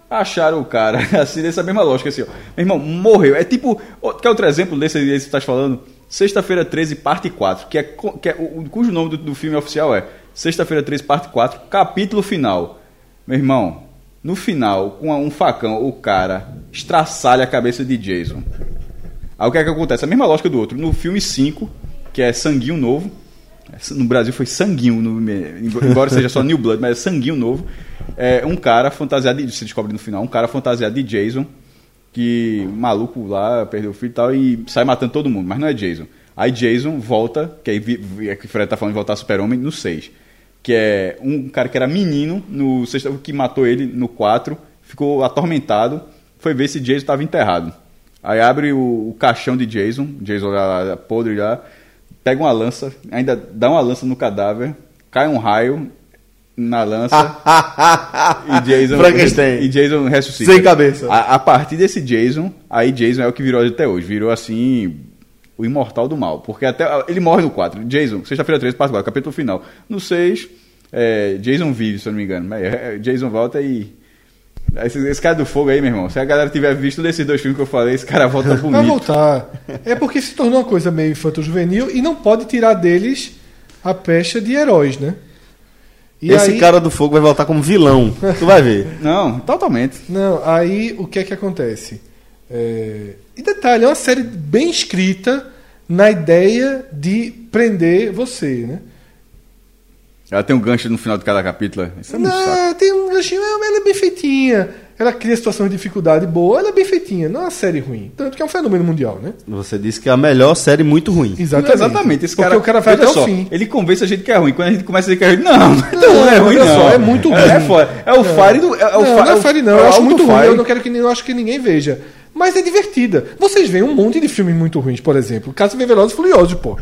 Acharam o cara, assim, dessa mesma lógica, assim, ó. Meu irmão, morreu. É tipo. Quer outro exemplo desse aí que você está falando? Sexta-feira 13, parte 4, que é, que é o- cujo nome do, do filme oficial é Sexta-feira 13, parte 4, capítulo final. Meu irmão, no final, com um facão, o cara estraçalha a cabeça de Jason. Aí o que é que acontece? A mesma lógica do outro. No filme 5, que é Sanguinho Novo, no Brasil foi Sanguinho, no- embora seja só New Blood, mas é Sanguinho Novo. É um cara fantasiado, de, se descobre no final, um cara fantasiado de Jason, que maluco lá, perdeu o filho e tal, e sai matando todo mundo, mas não é Jason. Aí Jason volta, que aí é que Fred tá falando de voltar Super-Homem no 6. Que é um cara que era menino, no sexta, que matou ele no 4, ficou atormentado, foi ver se Jason estava enterrado. Aí abre o, o caixão de Jason, Jason lá, lá, podre já, pega uma lança, ainda dá uma lança no cadáver, cai um raio na lança e Jason Frankenstein. e Jason ressuscita. Sem cabeça. A, a partir desse Jason, aí Jason é o que virou até hoje, virou assim o imortal do mal, porque até ele morre no 4. Jason, sexta-feira 13, parte 4, capítulo final. No 6, é, Jason vive, se eu não me engano. Mas, é, Jason volta e esse, esse cara do fogo aí, meu irmão, se a galera tiver visto desses dois filmes que eu falei, esse cara volta Vai bonito. voltar. É porque se tornou uma coisa meio infanto-juvenil e não pode tirar deles a pecha de heróis, né? E Esse aí- cara do fogo vai voltar como vilão. Tu vai ver. Não, totalmente. Não, aí o que é que acontece? É, E detalhe, é uma série bem escrita na ideia de prender você, né? Ela tem um gancho no final de cada capítulo. Isso é muito saco. Não, tem um ganchinho, ela ela é bem feitinha. Ela cria situações de dificuldade boa, ela é bem feitinha, não é uma série ruim. Tanto que é um fenômeno mundial, né? Você disse que é a melhor série muito ruim. Exatamente. Exatamente. Esse Porque cara, o cara vai até só, o fim. Ele convence a gente que é ruim. Quando a gente começa a dizer que é ruim, não, então Não, não é ruim, não. só, é muito É, ruim. foda. É o Fire do. É, é o não, Fi- não é o- Fire não, é eu o acho muito ruim, Fire. eu não quero que, eu acho que ninguém veja. Mas é divertida. Vocês veem um monte de filmes muito ruins, por exemplo. Caso vê Velozes e Furiosos, pô.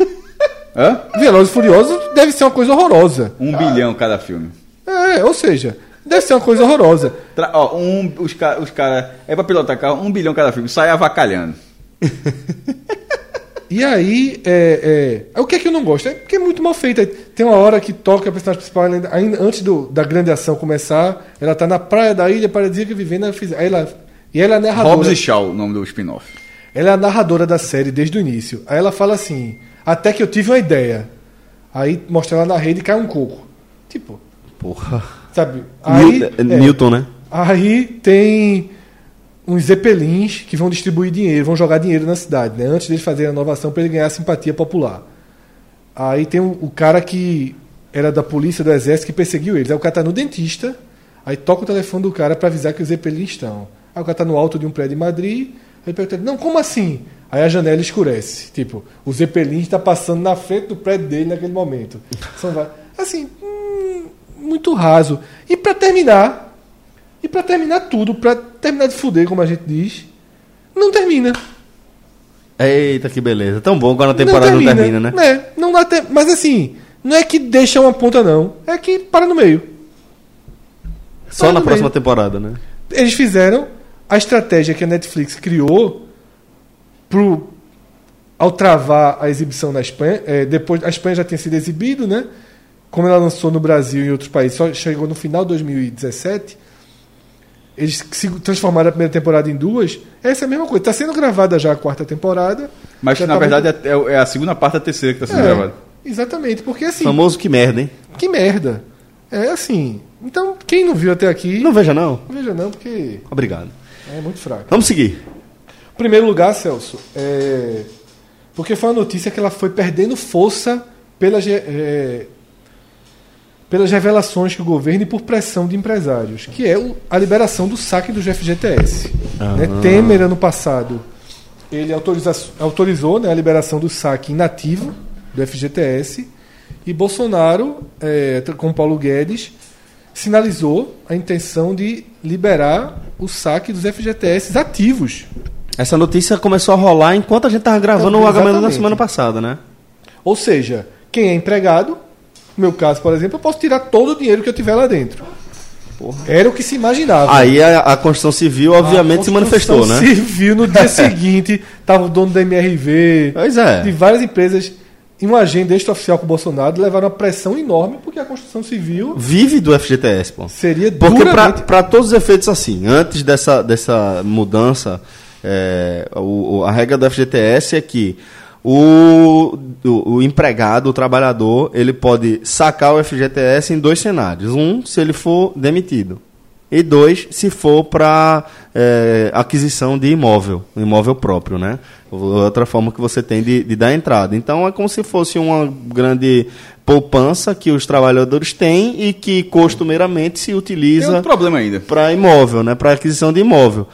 Hã? Velozes e Furiosos deve ser uma coisa horrorosa. Um bilhão cada filme. É, ou seja, deve ser uma coisa horrorosa. Tra- ó, um, os caras. Os cara, é pra pilotar carro, um bilhão cada filme. Sai avacalhando. E aí, é, é, é, o que é que eu não gosto? É porque é muito mal feita. Tem uma hora que toca a personagem principal, ainda, antes do- da grande ação começar, ela tá na praia da ilha paradisíaca vivendo, aí ela, e ela é a narradora. Hobbs e Shaw, o nome do spin-off. Ela é a narradora da série desde o início. Aí ela fala assim: até que eu tive uma ideia. Aí mostra ela na rede e cai um coco. Tipo, Porra. sabe? Aí, Newton, é, Newton, né? aí tem uns zeppelins que vão distribuir dinheiro, vão jogar dinheiro na cidade, né? Antes deles fazerem a inovação para ele ganhar simpatia popular. Aí tem o, o cara que era da polícia, do exército, que perseguiu eles. Aí o cara tá no dentista, aí toca o telefone do cara para avisar que os zeppelins estão. Aí o cara tá no alto de um prédio em Madrid, aí pergunta, não, como assim? Aí a janela escurece. Tipo, o zeppelin está passando na frente do prédio dele naquele momento. São assim, hum, muito raso. E para terminar, e para terminar tudo, para terminar de fuder, como a gente diz, não termina. Eita, que beleza. Tão bom quando a temporada não termina, né? É, não dá tempo. Mas assim, não é que deixa uma ponta, não. É que para no meio. Só Mas na próxima meio. temporada, né? Eles fizeram a estratégia que a Netflix criou pro, ao travar a exibição na Espanha. é, depois, a Espanha já tinha sido exibido, né? Como ela lançou no Brasil e em outros países, só chegou no final de 2017. Eles se transformaram a primeira temporada em duas. Essa é a mesma coisa. Está sendo gravada já a quarta temporada. Mas na tava- verdade é, é a segunda parte da terceira que está sendo É, gravada. exatamente, porque assim, Famoso que merda, hein? que merda. É assim. Então, quem não viu até aqui, Não veja, não. não veja não, porque Obrigado. É muito fraco. Vamos seguir. Primeiro lugar, Celso, é... porque foi uma notícia que ela foi perdendo força pelas, é, pelas revelações que o governo e por pressão de empresários, que é a liberação do saque do FGTS. Né? Temer, ano passado, ele autoriza, autorizou né, a liberação do saque inativo do FGTS E Bolsonaro, é, com Paulo Guedes, sinalizou a intenção de liberar o saque dos FGTS ativos. Essa notícia começou a rolar enquanto a gente tava gravando o Agamenon na Exatamente. semana passada, né? Ou seja, quem é empregado, no meu caso, por exemplo, eu posso tirar todo o dinheiro que eu tiver lá dentro. Era o que se imaginava. Aí a, a Constituição Civil, obviamente, se manifestou, né? Constituição Civil no dia seguinte, tava o dono da MRV, Pois é. de várias empresas, em uma agenda extraoficial com o Bolsonaro, levaram uma pressão enorme, porque a Constituição Civil Vive do FGTS, pô. seria Porque duramente... para todos os efeitos assim, antes dessa, dessa mudança, é, o- a regra do FGTS é que o, o, o empregado, o trabalhador, ele pode sacar o FGTS em dois cenários. Um, se ele for demitido. E dois, se for para aquisição de imóvel, um imóvel próprio, né? Outra forma que você tem de, de dar entrada. Então é como se fosse uma grande poupança que os trabalhadores têm e que costumeiramente se Tem utiliza outro problema ainda. para imóvel, né? Para aquisição de imóvel.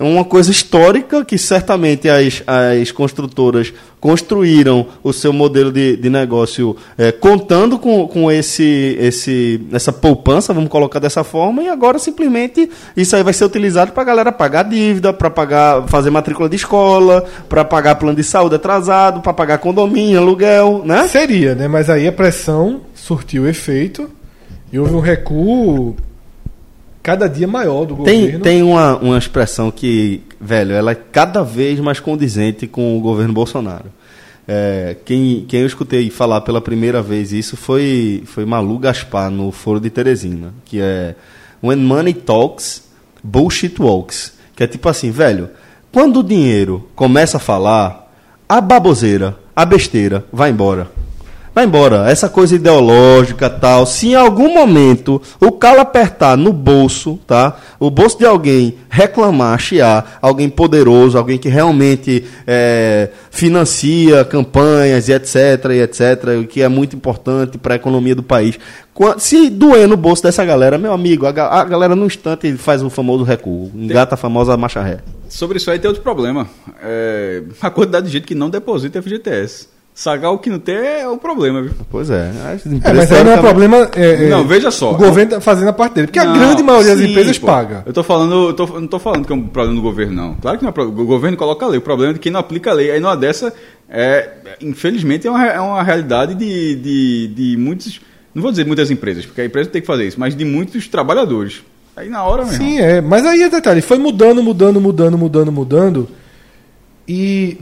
É uma coisa histórica que certamente as, as construtoras construíram o seu modelo de, de negócio eh, contando com, com esse, esse, essa poupança, vamos colocar dessa forma, e agora simplesmente isso aí vai ser utilizado para a galera pagar dívida, para pagar, fazer matrícula de escola, para pagar plano de saúde atrasado, para pagar condomínio, aluguel, né? Seria, né? Mas aí a pressão surtiu efeito e houve um recuo cada dia maior do Tem, governo. tem uma, uma expressão que, velho, ela é cada vez mais condizente com o governo Bolsonaro. É, quem, quem eu escutei falar pela primeira vez isso foi, foi Malu Gaspar no Foro de Teresina, que é When money talks, bullshit walks. Que é tipo assim, velho, quando o dinheiro começa a falar, a baboseira, a besteira vai embora. Vai embora. Essa coisa ideológica tal. Se em algum momento o calo apertar no bolso, tá? O bolso de alguém reclamar, chiar, alguém poderoso, alguém que realmente é, financia campanhas e etc, e etc, o que é muito importante para a economia do país. Se doer no bolso dessa galera, meu amigo, a, a galera no instante faz o famoso recuo. Engata a famosa marcha ré. Sobre isso aí tem outro problema. É, a quantidade de gente que não deposita FGTS. Sagar o que não tem é o problema, viu? Pois é. As É, mas aí não é teoricamente- problema. é, é, Não, veja só. O governo tá fazendo a parte dele. Porque a Não, grande maioria das sim, empresas pô. paga. Eu tô falando, eu, tô, não tô falando que é um problema do governo, não. Claro que não é problema. O governo coloca a lei. O problema é de quem não aplica a lei. Aí numa dessa, é, infelizmente, é uma, é uma realidade de, de, de muitos. Não vou dizer muitas empresas, porque a empresa tem que fazer isso, mas de muitos trabalhadores. Aí na hora, meu irmão. Sim, é. Mas aí é detalhe, foi mudando, mudando, mudando, mudando, mudando. E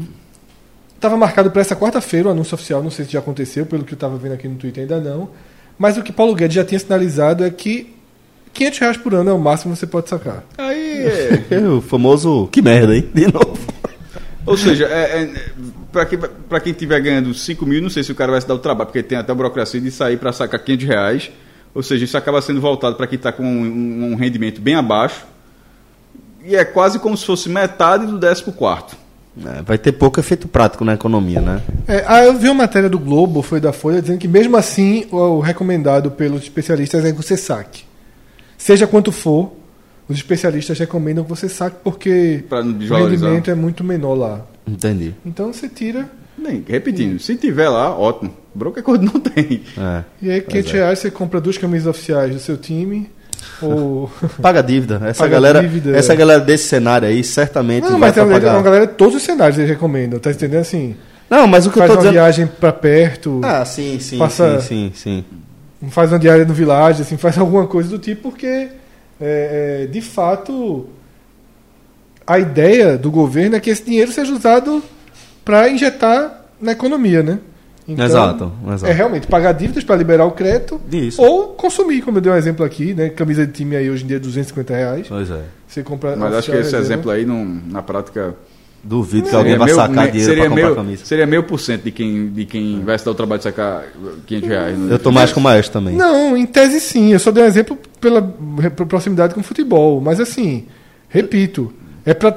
estava marcado para essa quarta-feira o anúncio oficial, não sei se já aconteceu, pelo que eu estava vendo aqui no Twitter ainda não. Mas o que Paulo Guedes já tinha sinalizado é que 500 reais por ano é o máximo que você pode sacar. Aí é. O famoso. Que merda, hein? De novo. Ou seja, é, é, para quem, pra quem tiver ganhando 5 mil, não sei se o cara vai se dar o trabalho, porque tem até a burocracia de sair para sacar 500 reais. Ou seja, isso acaba sendo voltado para quem está com um, um rendimento bem abaixo. E é quase como se fosse metade do décimo quarto. É, vai ter pouco efeito prático na economia, né? É, ah, eu vi uma matéria do Globo, foi da Folha, dizendo que mesmo assim o, recomendado pelos especialistas é que você saque. Seja quanto for, os especialistas recomendam que você saque porque o rendimento é muito menor lá. Entendi. Então você tira Bem, repetindo, se tiver lá, ótimo. Broker Code não tem. É. E aí, 500 reais você compra duas camisas oficiais do seu time. Paga dívida. Essa Paga galera, dívida, essa galera desse cenário aí certamente Não, vai mas tem uma, pagar. galera de todos os cenários eles recomendam, tá entendendo? Assim, Não, mas o que faz eu tô uma dizendo. viagem pra perto, Ah, sim, sim, Passa- sim, sim, sim. faz uma diária no Village, assim, faz alguma coisa do tipo, porque, é, é, de fato, a ideia do governo é que esse dinheiro seja usado para injetar na economia, né? Exato, exato. É realmente pagar dívidas para liberar o crédito Isso. ou consumir, como eu dei um exemplo aqui, né? Camisa de time aí hoje em dia é 250 reais. Pois é. Você compra. Mas acho que esse reserva. exemplo aí, não, na prática, Duvido que alguém vai sacar me- dinheiro seria pra comprar meio, camisa. Seria meio por cento de quem, de quem vai se dar o trabalho de sacar 500 reais. né? Eu tô mais com o Maestro também. Não, em tese sim. Eu só dei um exemplo pela re- proximidade com o futebol. Mas assim, repito, é para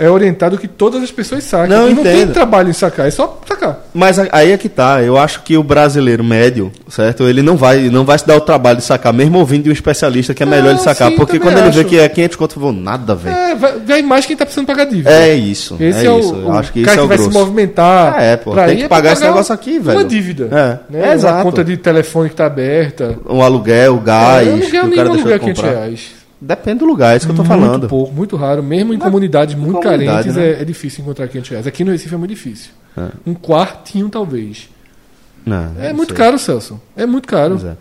é orientado que todas as pessoas saquem. Não, e não tem trabalho em sacar, é só sacar. Mas aí é que tá. Eu acho que o brasileiro médio, certo? Ele não vai, não vai se dar o trabalho de sacar, mesmo ouvindo de um especialista que é melhor Não, ele sacar. sim, porque quando ele vê acho. que é 500 conto, eu vou nada, velho. É, vai, vai mais quem tá precisando pagar dívida. É, isso. Esse é, é, isso. o, Eu acho que cara isso é que o vai grosso. se movimentar. É, pô, tem que é pagar esse negócio aqui, velho. Uma dívida. É, né? é Uma exato. conta de telefone que tá aberta. Um aluguel, gás, É, eu não que ganho o nenhum lugar de 500 comprar. reais. Depende do lugar, é isso que eu estou falando. Muito pouco, muito raro. Mesmo em comunidades muito carentes, né? é, é, difícil encontrar 500 reais. Aqui no Recife é muito difícil. É. Um quartinho, talvez. Não, é não muito sei. caro, Celso. É muito caro. É.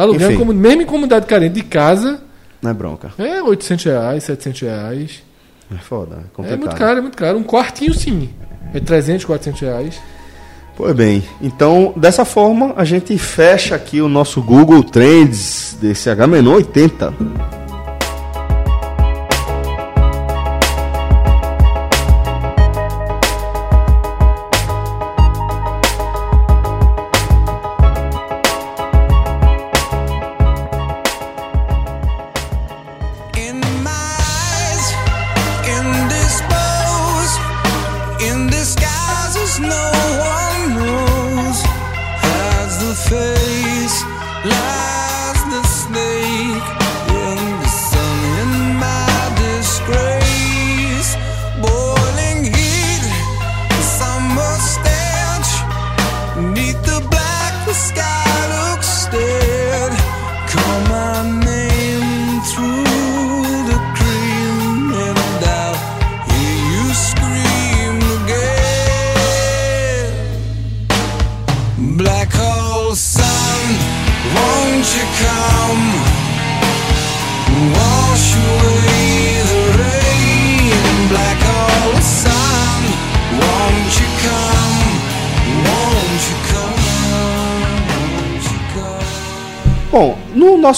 Aluguel, Enfim, mesmo em comunidade carente de casa... Não é bronca. É 800 reais, 700 reais. É foda, é complicado. É muito caro, é muito caro. Um quartinho, sim. É 300, 400 reais. Pois bem, então dessa forma a gente fecha aqui o nosso Google Trends desse H-80.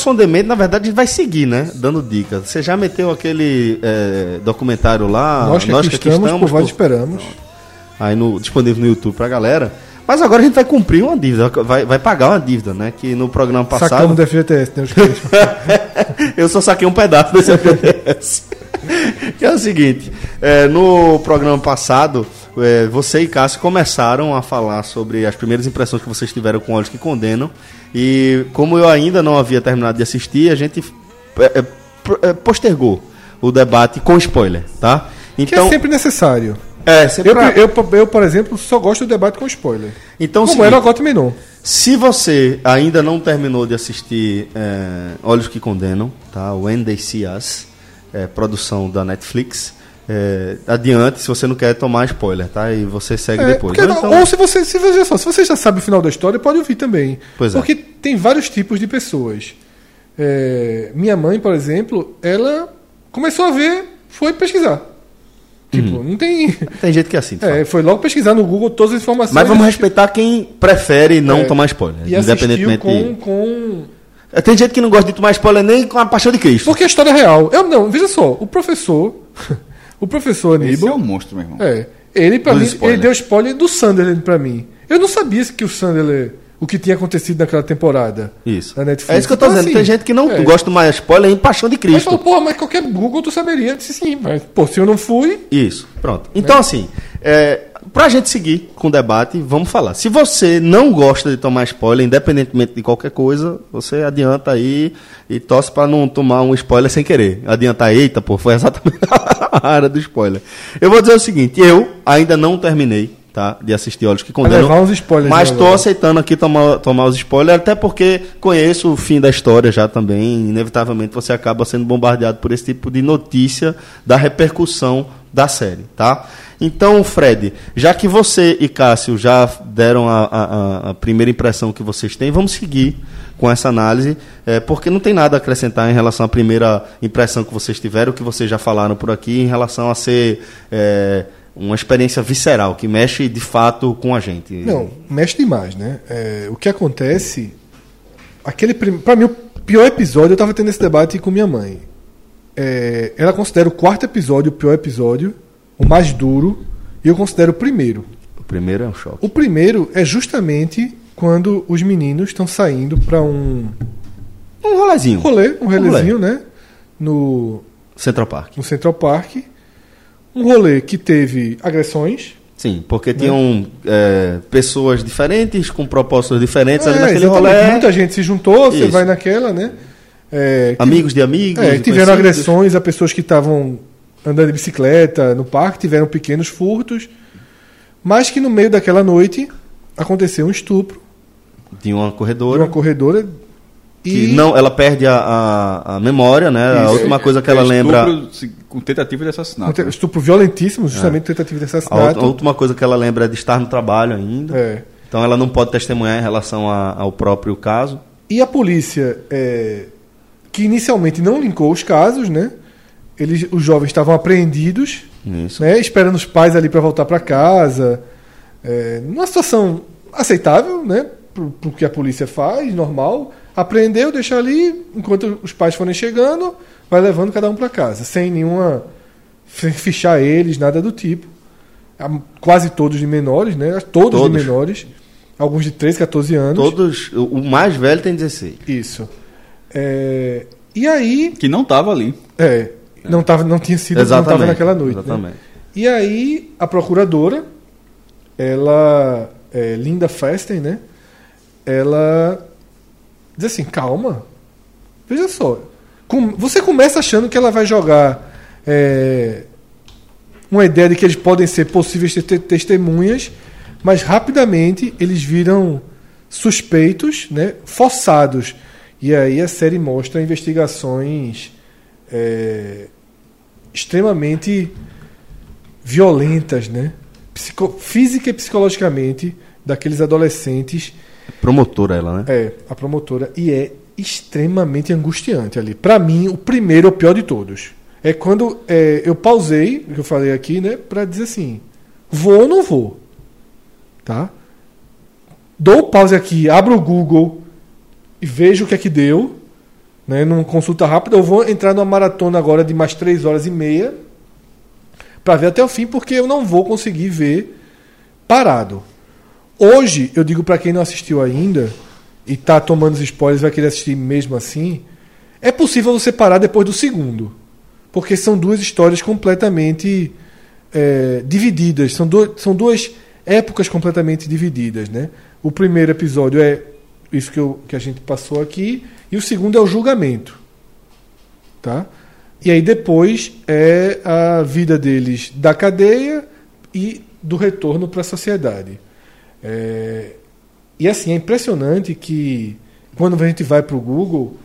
No nosso on demand, na verdade, a gente vai seguir, né? Dando dicas. Você já meteu aquele é, documentário lá? Nós que aqui estamos, por vós esperamos. aí no, disponível no YouTube pra galera. Mas agora a gente vai cumprir uma dívida, vai, vai pagar uma dívida, né? Que no programa passado. Sacamos do FGTS, né? Eu só saquei um pedaço desse FGTS. que é o seguinte: é, no programa passado, é, você e Cássio começaram a falar sobre as primeiras impressões que vocês tiveram com Olhos que Condenam. E como eu ainda não havia terminado de assistir, a gente é, é, é, postergou o debate com spoiler, tá? que Então, é sempre necessário. é, sempre Eu, eu, eu, por exemplo, só gosto do debate com spoiler. então, Como seguinte, era o Gotti Menon. Se você ainda não terminou de assistir é, Olhos que Condenam, tá? When They See Us, é, produção da Netflix, é, adiante se você não quer tomar spoiler, tá? E você segue É, depois. porque Ou então- Ou se você, se você, só, se você já sabe o final da história, pode ouvir também. Pois é. porque tem vários tipos de pessoas. É, minha mãe, por exemplo, ela começou a ver, foi pesquisar. Tipo, não tem. Tem gente que é assim. É, foi logo pesquisar no Google todas as informações. Mas vamos respeitar quem prefere não É, tomar spoiler, E independentemente. com, com. É, Tem gente que não gosta de tomar spoiler nem com a paixão de Cristo. Porque a história é real. Eu não, veja só, o professor. O professor Esse é Aníbal. um monstro, meu irmão. É. Ele, pra Dos mim, ele deu spoiler do Sunderland pra mim. Eu não sabia que o Sunderland. O que tinha acontecido naquela temporada. Isso. Da Netflix. É isso que eu tô Então, dizendo. assim, Tem gente que não é. gosta de tomar spoiler em paixão de Cristo. falou, porra, mas qualquer Google tu saberia. Eu disse sim, mas, pô, se eu não fui. Isso, pronto. Então, assim, é, pra gente seguir com o debate, vamos falar. Se você não gosta de tomar spoiler, independentemente de qualquer coisa, você adianta aí e torce pra não tomar um spoiler sem querer. Adiantar, eita, pô, foi exatamente a área do spoiler. Eu vou dizer o seguinte, eu ainda não terminei. Tá, de assistir Olhos que Condenam. levar uns spoilers mas estou aceitando aqui tomar, tomar os spoilers, até porque conheço o fim da história já também. Inevitavelmente você acaba sendo bombardeado por esse tipo de notícia da repercussão da série, tá? Então, Fred, já que você e Cássio já deram a, a- a- primeira impressão que vocês têm, vamos seguir com essa análise, é, porque não tem nada a acrescentar em relação à primeira impressão que vocês tiveram, que vocês já falaram por aqui, em relação a ser é, uma experiência visceral, que mexe de fato com a gente. Não, mexe demais, né? É, o que acontece. Aquele. Pra mim, o pior episódio, eu tava tendo esse debate com minha mãe. É, ela considera o quarto episódio o pior episódio, o mais duro, e eu considero o primeiro. O primeiro é um choque. O primeiro é justamente quando os meninos estão saindo pra um Um rolezinho. rolê, um relezinho, né? No, Central Park. no Central Park. Um rolê que teve agressões. Sim, porque tinham é, pessoas diferentes, com propósitos diferentes ali É, naquele exatamente. rolê. Muita gente se juntou, você Isso. vai naquela, né? É, Amigos de amigos. É, tiveram agressões a pessoas que estavam andando de bicicleta no parque, tiveram pequenos furtos, mas que no meio daquela noite aconteceu um estupro De uma de corredora. uma corredora Que e não, ela perde a, a, a memória, né? A Isso. última coisa que ela É lembra. estupro, com tentativa de assassinato. um estupro violentíssimo, justamente tentativa de A, assassinato. a última coisa que ela lembra é de estar no trabalho ainda. É. Então ela não pode testemunhar em relação a- ao próprio caso. E a polícia, é, que inicialmente não linkou os casos, né? Eles, os jovens estavam apreendidos, Isso. né? Esperando os pais ali para voltar para casa, é, numa situação aceitável, né? Pro, pro que a polícia faz, normal. Apreendeu, deixa ali, enquanto os pais forem chegando, vai levando cada um para casa, sem nenhuma sem fichar eles, nada do tipo. Quase todos de menores, né? Todos, Todos. de menores, alguns de 13, 14 anos. Todos. O o mais velho tem 16. Isso. É, e aí, Que não estava ali. é, não, tava, não tinha sido, não Exatamente. estava naquela noite. né? Exatamente. E aí, a procuradora, ela, é, Linda Festen, né? Ela diz assim: calma, veja só. Com- você começa achando que ela vai jogar é, uma ideia de que eles podem ser possíveis te- te- testemunhas, mas rapidamente eles viram suspeitos, né? Forçados. E aí a série mostra investigações é, extremamente violentas, né? Psico- física e psicologicamente daqueles adolescentes, Promotora ela, né? é a promotora e é extremamente angustiante ali. Pra mim, o primeiro é o pior de todos. É quando é, eu pausei, o que eu falei aqui, né, Pra dizer assim, vou ou não vou, tá? Dou pause aqui, abro o Google e vejo o que é que deu, né? Numa consulta rápida, eu vou entrar numa maratona agora de mais três horas e meia para ver até o fim, porque eu não vou conseguir ver parado. Hoje, eu digo para quem não assistiu ainda e tá tomando os spoilers vai querer assistir mesmo assim, é possível você parar depois do segundo. Porque são duas histórias completamente é, divididas. São, du são duas épocas completamente divididas. Né? O primeiro episódio é isso que, eu, que a gente passou aqui, e o segundo é o julgamento. Tá? E aí depois é a vida deles da cadeia e do retorno para a sociedade. É, e assim, é impressionante que quando a gente vai para o Google,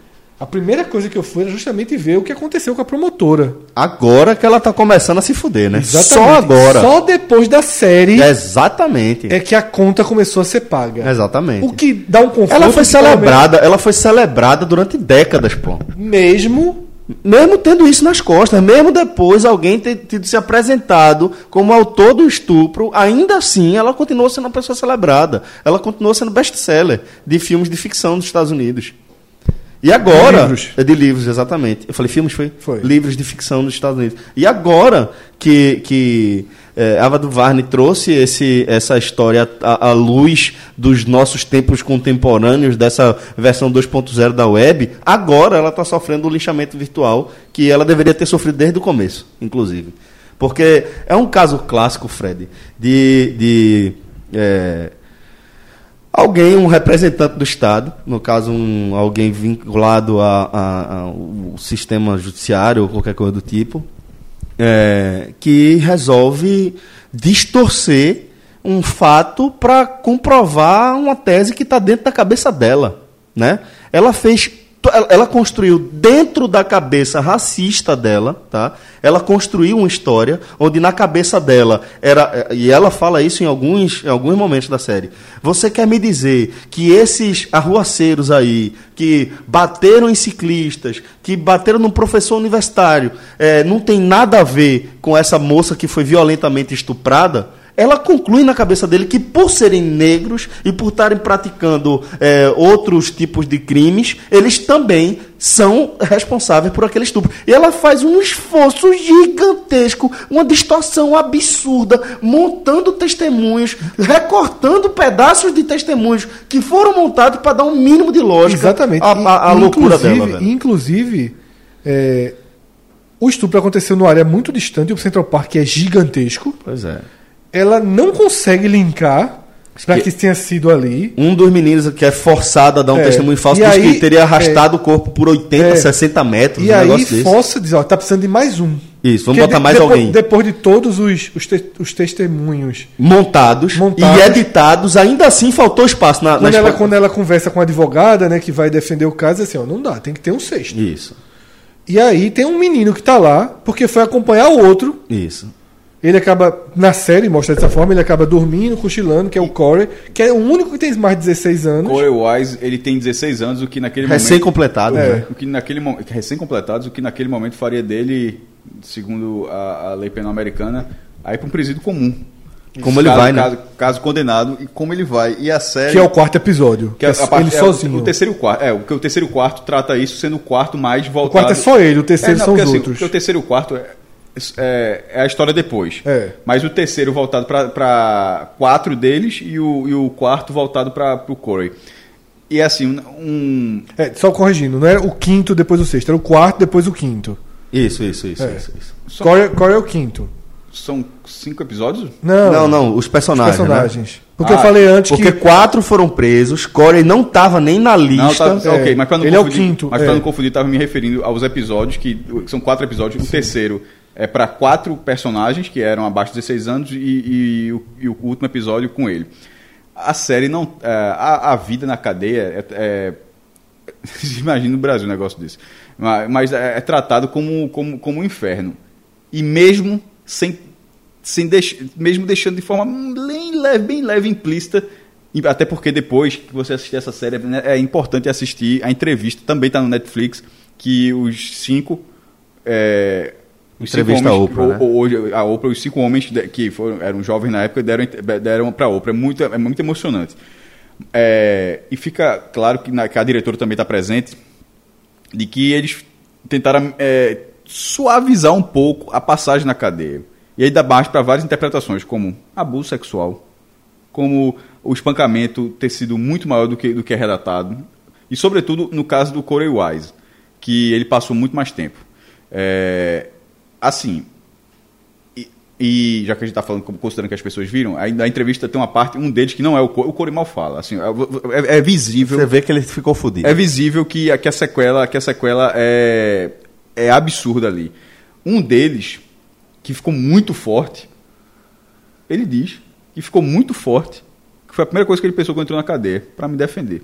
a primeira coisa que eu fui era justamente ver o que aconteceu com a promotora. Agora que ela tá começando a se fuder, né? Só Exatamente. agora. Só depois da série Exatamente. é que a conta começou a ser paga. Exatamente. O que dá um conforto. Ela foi celebrada, ela foi celebrada durante décadas, pô. Mesmo. Mesmo tendo isso nas costas, mesmo depois alguém ter tido se apresentado como autor do estupro, ainda assim ela continuou sendo uma pessoa celebrada. Ela continuou sendo best-seller de filmes de ficção dos Estados Unidos. E agora. De livros. É de livros, exatamente. Eu falei filmes, foi? Foi. Livros de ficção dos Estados Unidos. E agora que, que é, Ava DuVernay trouxe esse, essa história à, à luz dos nossos tempos contemporâneos, dessa versão 2.0 da web, agora ela está sofrendo o linchamento virtual que ela deveria ter sofrido desde o começo, inclusive. Porque é um caso clássico, Fred, de. de é, alguém, um representante do Estado, no caso, um, alguém vinculado ao sistema judiciário ou qualquer coisa do tipo, é, que resolve distorcer um fato para comprovar uma tese que está dentro da cabeça dela. Né? Ela fez. Ela- construiu dentro da cabeça racista dela, tá? Ela construiu uma história onde na cabeça dela era e ela fala isso em alguns, em alguns momentos da série. Você quer me dizer que esses arruaceiros aí que bateram em ciclistas, que bateram num professor universitário, eh, não tem nada a ver com essa moça que foi violentamente estuprada? Ela conclui na cabeça dele que por serem negros e por estarem praticando é, outros tipos de crimes, eles também são responsáveis por aquele estupro. E ela faz um esforço gigantesco, uma distorção absurda, montando testemunhos, recortando pedaços de testemunhos que foram montados para dar um mínimo de lógica Exatamente. à, à- à loucura inclusive- dela. velho. Inclusive, é, o estupro aconteceu numa área muito distante, o Central Park é gigantesco. Pois é. Ela não consegue linkar para que, Que- tenha sido ali. Um dos meninos que é forçado a dar um É. testemunho falso E diz aí- que teria arrastado o corpo por 80, É. 60 metros. E um aí força diz, ó, tá precisando de mais um. Isso, vamos Porque botar de- mais depois, alguém. Depois de todos os, os, te- os testemunhos. Montados, Montados. e editados, ainda assim faltou espaço na, na Quando ela, escola. quando ela conversa com a advogada, né, que vai defender o caso, assim, ó, não dá, tem que ter um sexto. Isso, E aí tem um menino que tá lá, porque foi acompanhar o outro. isso. Ele acaba, na série, mostra dessa forma, ele acaba dormindo, cochilando, que é o Corey, que é o único que tem mais de 16 anos. Corey Wise, ele tem 16 anos, o que naquele momento... Recém-completado, É. né? O que naquele momento, recém-completados, o que naquele momento faria dele, segundo a, a lei penal americana, aí para um presídio comum. Como ele Caso- vai, né? caso, caso condenado e como ele vai. E a série Que é o quarto episódio. que é que a é parte- ele é o- sozinho. O, terceiro e o quarto, é, o que o terceiro e o quarto trata isso sendo o quarto mais O voltado. quarto é só ele, o terceiro É, não, são porque, os assim, outros. porque o terceiro e o quarto é, é, é a história depois. É. Mas o terceiro voltado para quatro deles e o, e o quarto voltado para o Corey. E é assim, um, É, só corrigindo, não era o quinto depois o sexto, era o quarto depois o quinto. Isso, isso, isso, É. isso, isso. Só- Corey, Corey é o quinto. são cinco episódios? Não, Não, não, os os personagens. né? personagens. Porque Ah, eu falei antes Porque que. quatro foram presos, Corey não tava nem na Não, lista. tá, ok, mas para não ele é o confundir, quinto, mas é. não confundir, estava me referindo aos episódios que que são quatro episódios. O terceiro é para quatro personagens que eram abaixo de 16 anos e, e o, e o último episódio com ele. A série não, é, a, a vida na cadeia é, é imagina no Brasil um negócio desse, mas, mas é, é tratado como, como, como um inferno e mesmo sem, sem deix, mesmo deixando de forma bem leve, bem leve implícita até porque depois que você assistir essa série né, é importante assistir a entrevista também está no Netflix que os cinco é, Entrevista a homens- Oprah, né? hoje a Oprah os cinco homens que foram, eram jovens na época deram deram para Oprah é muito é muito emocionante é, e fica claro que, na- que a diretora também está presente de que eles tentaram é, suavizar um pouco a passagem na cadeia. E aí dá mais para várias interpretações, como abuso sexual, como o espancamento ter sido muito maior do que, do que é relatado, e sobretudo no caso do Corey Wise, que ele passou muito mais tempo. É, assim, e, e já que a gente está falando, considerando que as pessoas viram, aí na entrevista tem uma parte, um deles que não é o Corey, o Corey mal fala, assim, é, é visível Você vê que ele ficou fudido. é visível que, a- que a sequela, que a sequela é, é absurda ali. Um deles, que ficou muito forte, ele diz que ficou muito forte, que foi a primeira coisa que ele pensou quando entrou na cadeia, para me defender.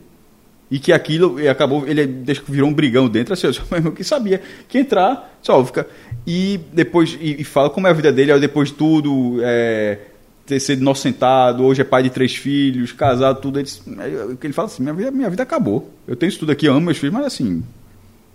E que aquilo e acabou, ele virou um brigão dentro, assim, eu só- mas eu que sabia que entrar, só fica. E depois, e, e fala como é a vida dele, aí depois de tudo, é, ter sido inocentado, hoje é pai de três filhos, casado, tudo. Ele, eu- ele fala assim: minha vida, minha vida acabou. Eu tenho isso tudo aqui, amo meus filhos, mas assim,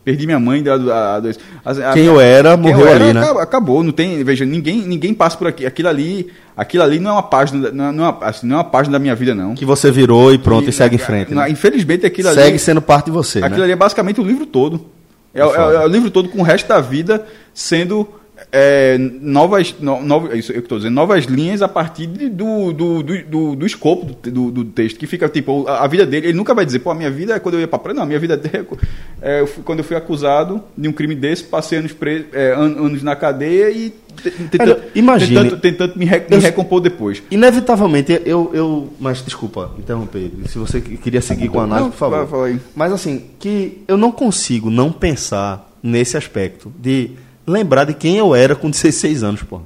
perdi minha mãe há dois. a- a- Quem eu era, quem eu morreu era, ali, né? acabou, não tem, veja, ninguém, ninguém passa por aqui. Aquilo ali, aquilo ali não é uma página, da- não é, não é assim, não é uma página da minha vida não. Que você virou e pronto, e, segue em frente. Não, né? Infelizmente aquilo ali Segue sendo parte de você, Aquilo né? ali é basicamente o livro todo. É, é- foda. é o livro todo com o resto da vida sendo é, novas, no, novas, isso eu estou dizendo, novas linhas a partir de- do, do, do, do, escopo do, do, texto, que fica tipo, a, a vida dele, ele nunca vai dizer, pô, a minha vida é quando eu ia pra praia, não, a minha vida é, é, quando eu fui acusado de um crime desse, passei anos, pre, é, an- anos na cadeia e te- tentando, imagine- tentando, tentando me, re- me Eu- recompor depois. Inevitavelmente, eu, eu. Mas desculpa interromper. Se você que- queria seguir com a análise, Não, por favor. Mas assim, que eu não consigo não pensar nesse aspecto de lembrar de quem eu era com 16 anos, pô.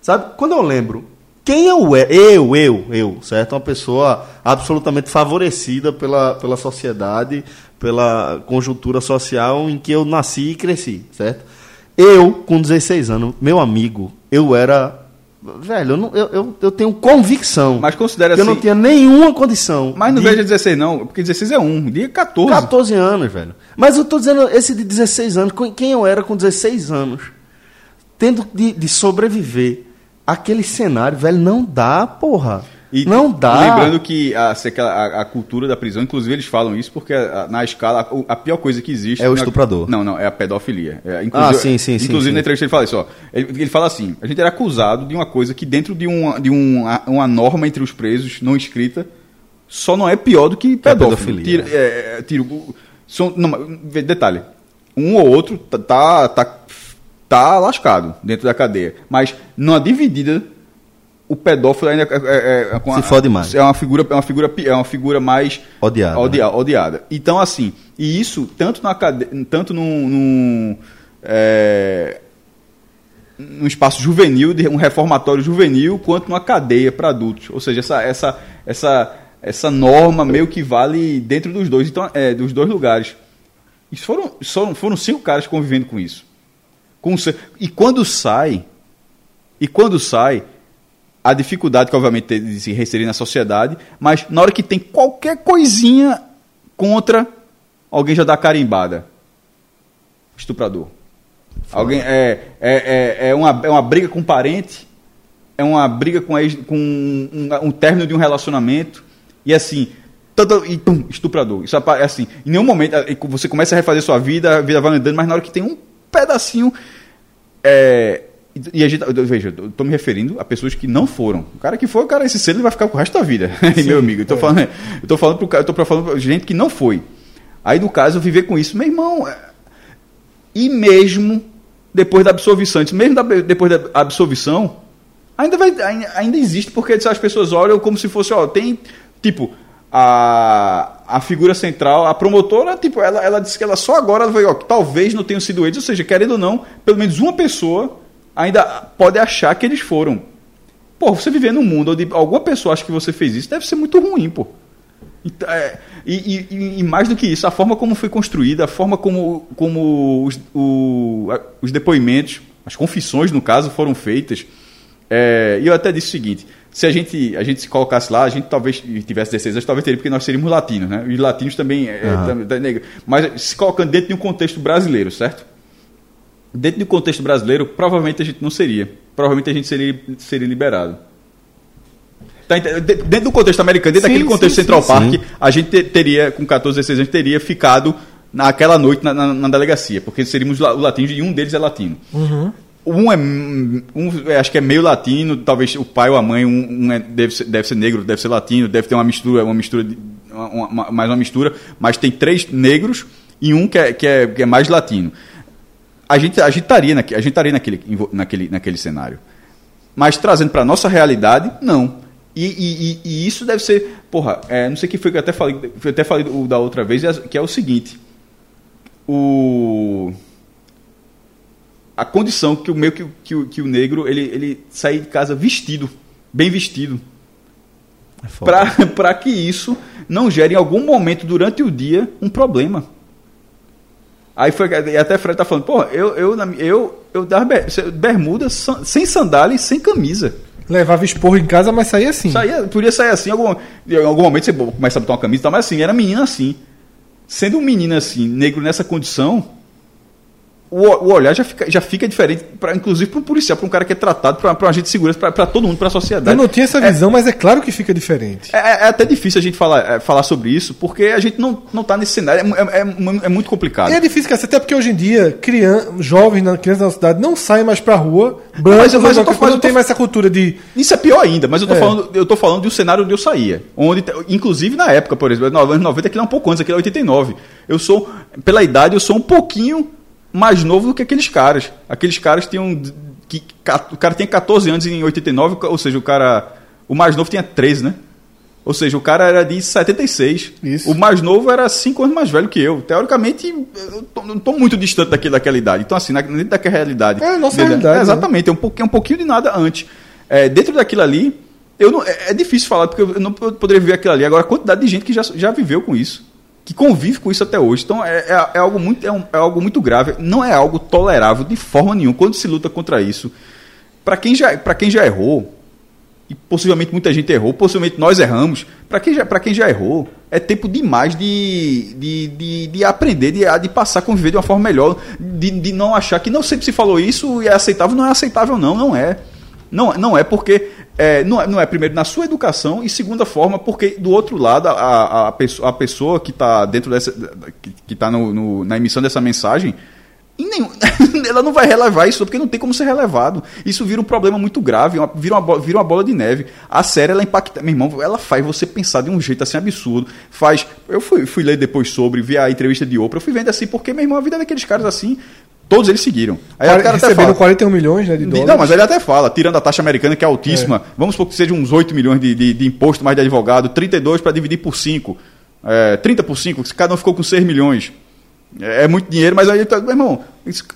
Sabe? Quando eu lembro quem eu era, eu, eu, eu, certo? Uma pessoa absolutamente favorecida pela, pela sociedade, pela conjuntura social em que eu nasci e cresci, certo? Eu, com 16 anos, meu amigo, eu era. Velho, eu, não- eu, eu, eu tenho convicção Mas considera que eu não assim- tinha nenhuma condição. Mas não de- veja 16 não, porque 16 é um, dia 14. 14 anos, velho. Mas eu tô dizendo esse de 16 anos, com- quem eu era com 16 anos, tendo de, de sobreviver aquele cenário, velho, não dá, porra. E não dá. Lembrando que a, a, a cultura da prisão, inclusive eles falam isso porque a- na escala, a, pior coisa que existe. É o na- estuprador. Não, não, é a pedofilia. É, Ah, sim, sim, sim, Inclusive sim. na entrevista ele fala isso, ó. Ele, ele fala assim: a gente era acusado de uma coisa que dentro de, um, de um, uma norma entre os presos não escrita só não é pior do que a pedófilo. é, é, tira o- são, não, detalhe: um ou outro tá, tá, tá tá lascado dentro da cadeia. Mas numa dividida, o pedófilo ainda é, é- é- com Se a- fode mais. É uma figura, é uma figura, é uma figura mais Odiada, odia- odiada. Então, assim, e isso tanto na tanto num, num, é, num espaço juvenil, de um reformatório juvenil, quanto numa cadeia para adultos. Ou seja, essa, essa, essa, essa norma meio que vale dentro dos dois, então, é, dos dois lugares. Isso foram, foram, foram cinco caras convivendo com isso. Com, se- e quando sai, e quando sai, a dificuldade que obviamente tem de se reinserir na sociedade, mas na hora que tem qualquer coisinha contra, alguém já dá carimbada. Estuprador. Alguém é, é, é, é, uma, é uma briga com um parente, é uma briga com, ex- com um, um término de um relacionamento, e assim, todo, e pum, estuprador. Isso é assim, em nenhum momento é, você começa a refazer sua vida, a vida vai andando, mas na hora que tem um pedacinho. É, e a gente, eu- veja, eu tô me referindo a pessoas que não foram. O cara que foi, o cara, esse selo ele vai ficar pro resto da vida, meu amigo. Eu tô, falando, eu tô falando pro cara, eu tô falando pra gente que não foi. Aí, no caso, eu viver com isso, meu irmão. é, E mesmo depois da absolvição, mesmo da- depois da absolvição, ainda, vai, ainda, existe, porque as pessoas olham como se fosse, ó, tem, tipo, a, a figura central, a promotora, tipo, ela, ela disse que ela só agora ela vai, ó, que talvez não tenham sido eles, ou seja, querendo ou não, pelo menos uma pessoa ainda pode achar que eles foram. Pô, você viver num mundo onde alguma pessoa acha que você fez isso, deve ser muito ruim, pô. Então, é, e, e- e- mais do que isso, a forma como foi construída, a forma como, como os, o- os depoimentos, as confissões, no caso, foram feitas. É, e eu até disse o seguinte: se a gente, a gente se colocasse lá, a gente talvez tivesse 16 anos, talvez teria, porque nós seríamos latinos, né? E latinos também é, tam- tam- negro. Mas se colocando dentro de um contexto brasileiro, certo? Dentro do contexto brasileiro, provavelmente a gente não seria. Provavelmente a gente seria, seria liberado. Tá dentro do contexto americano, dentro Sim, daquele contexto sim, Central sim, Park, a gente te- teria, com 14, 16 anos, teria ficado naquela noite na, na- na delegacia, porque seríamos la- o latino e um deles é latino. Um é, um, é, acho que é meio latino, talvez o pai ou a mãe, um, um é- deve, ser, deve ser negro, deve ser latino, deve ter uma mistura, uma mistura, de- uma- uma- mais uma mistura, mas tem três negros e um que é, que é, que é mais latino. A gente, a gente estaria, naque, a gente estaria naquele, naquele, naquele cenário. Mas trazendo para nossa realidade, não. E, e- e- isso deve ser, porra, é, não sei o que foi que eu até falei, eu até falei da outra vez, é- que é o seguinte: o a condição que o meio que, o- que, que o negro ele, ele sair de casa vestido, bem vestido, É para que isso não gere em algum momento durante o dia um problema. Aí foi e até Fred tá falando, pô, eu eu eu eu dava ber- bermuda sem sandália e sem camisa. Levava esporro em casa, mas saía assim. Saía, podia sair assim, em algum, em algum momento você começa a botar uma camisa, e tal, mas assim, era menina assim. Sendo um menino assim, negro nessa condição, o, o olhar já fica, já fica diferente, pra, inclusive para um policial, para um cara que é tratado, para um agente de segurança, para todo mundo, para a sociedade. Eu não tinha essa visão, mas é claro que fica diferente. É, é até difícil a gente falar, é, falar sobre isso, porque a gente não, não tá nesse cenário, é, é, é mu- é muito complicado. E é difícil, cara, até porque hoje em dia, criança, jovens, na- crianças na cidade não saem mais pra rua, brancos, Mas eu- mas eu tô- mas não tem mais essa cultura de. Isso é pior ainda, mas eu tô, É. falando, eu tô falando de um cenário onde eu saía. Onde, inclusive na época, por exemplo, nos anos 90, aquilo é um pouco antes, aquilo é 89. Eu sou, pela idade, eu sou um pouquinho mais novo do que aqueles caras. Aqueles caras tinham. Que, o cara tinha 14 anos em 89, ou seja, o cara. O mais novo tinha 13, né? Ou seja, o cara era de 76. Isso. O mais novo era 5 anos mais velho que eu. Teoricamente, eu tô- não estou muito distante daquele, daquela idade. Então, assim, na- dentro daquela realidade. É a nossa dele- realidade, né? exatamente, é um pouquinho, é um pouquinho de nada antes. É, dentro daquilo ali, eu não, é, é difícil falar, porque eu não po- poderia ver aquilo ali. Agora, a quantidade de gente que já, já viveu com isso, que convive com isso até hoje. Então, é, é, é algo muito, é, um- é algo muito grave. Não é algo tolerável de forma nenhuma quando se luta contra isso. Para quem, já- quem já errou, e possivelmente muita gente errou, possivelmente nós erramos. Para quem, já- quem já errou, é tempo demais de, de, de, de aprender, de, de passar a conviver de uma forma melhor, de, de não achar que não sempre se falou isso e é aceitável, não é aceitável, não, não é. Não, não é porque é, não, é, não é primeiro na sua educação e segunda forma porque do outro lado a, a, a pessoa, que está dentro dessa que, que tá no, no- na emissão dessa mensagem em nenhum- ela não vai relevar isso porque não tem como ser relevado. Isso vira um problema muito grave, uma- vira, uma, vira uma bola de neve. A série, ela impacta. Meu irmão, ela faz você pensar de um jeito assim absurdo. Faz. Eu fui, fui ler depois sobre, vi a entrevista de Oprah, eu fui vendo assim, porque, meu irmão, a vida daqueles caras assim. Todos eles seguiram. Aí Quar- o cara até receberam fala, 41 milhões né, de dólares. não, mas ele até fala, tirando a taxa americana, que é altíssima, vamos supor que seja uns 8 milhões de, de, de imposto mais de advogado, 32 para dividir por 5, é, 30 por 5, se cada um ficou com 6 milhões. É, é muito dinheiro, mas aí, meu irmão,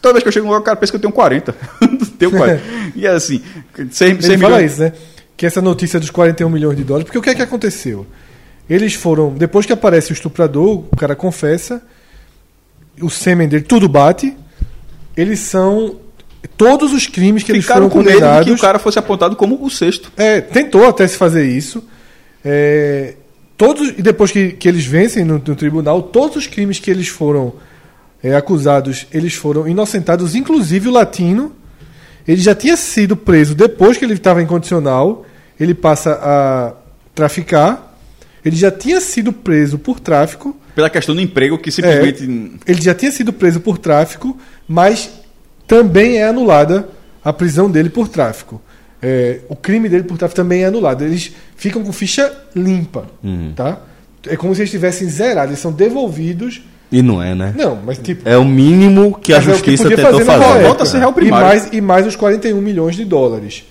toda vez que eu chego no lugar, o cara pensa que eu tenho 40. Não tenho 40. e é assim, 6, Ele fala isso, né? Que essa notícia dos 41 milhões de dólares. Porque o que é que aconteceu? Eles foram. Depois que aparece o estuprador, o cara confessa, o sêmen dele, tudo bate. Eles são. Todos os crimes que eles Ficaram foram com medo de condenados. que o cara fosse apontado como o sexto. É, tentou até se fazer isso. É, todos, e depois que, que eles vencem no, no tribunal, todos os crimes que eles foram é, acusados, eles foram inocentados, inclusive o latino. Ele já tinha sido preso depois que ele estava em condicional. Ele passa a traficar. Ele já tinha sido preso por tráfico. Pela questão do emprego, que simplesmente. Ele já tinha sido preso por tráfico, mas também é anulada a prisão dele por tráfico. É, o crime dele por tráfico também é anulado. Eles ficam com ficha limpa, tá? É como se eles estivessem zerados. Eles são devolvidos. E não é, né? Não, mas tipo. É o mínimo que a é justiça podia tentou fazer. época. Volta a ser E primário. mais, e mais os 41 milhões de dólares.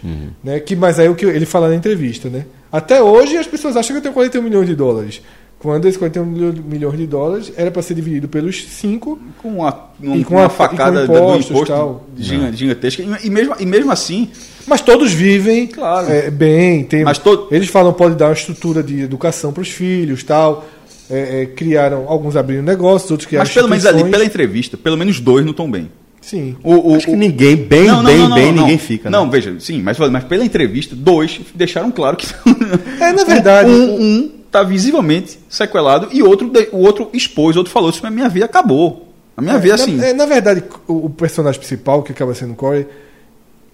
Né? Que, mas aí é o que ele fala na entrevista, né? Até hoje as pessoas acham que eu tenho 41 milhões de dólares. Quando esse 41 milho- milhões de dólares era para ser dividido pelos cinco com uma, um- E com uma a- facada e com do impostos, imposto tal. giga- gigantesca. E, e mesmo, e mesmo assim, Mas todos vivem Claro. é, bem. Tem, Mas to- Eles falam pode dar uma estrutura de educação para os filhos, tal. É, é, criaram alguns abriram negócios, outros criaram mas pelo menos ali, pela entrevista, pelo menos dois não estão bem. Sim. O, o, Acho que ninguém, bem, Não, não, bem, não, não, bem, não. ninguém fica. né? Não, veja, sim, mas, mas pela entrevista, dois deixaram claro que. É, na verdade, Um, um tá visivelmente sequelado e outro, de- o outro expôs, o outro falou: Isso, a minha vida acabou. A minha vida, na, assim. é, na verdade, o, o personagem principal, que acaba sendo o Corey,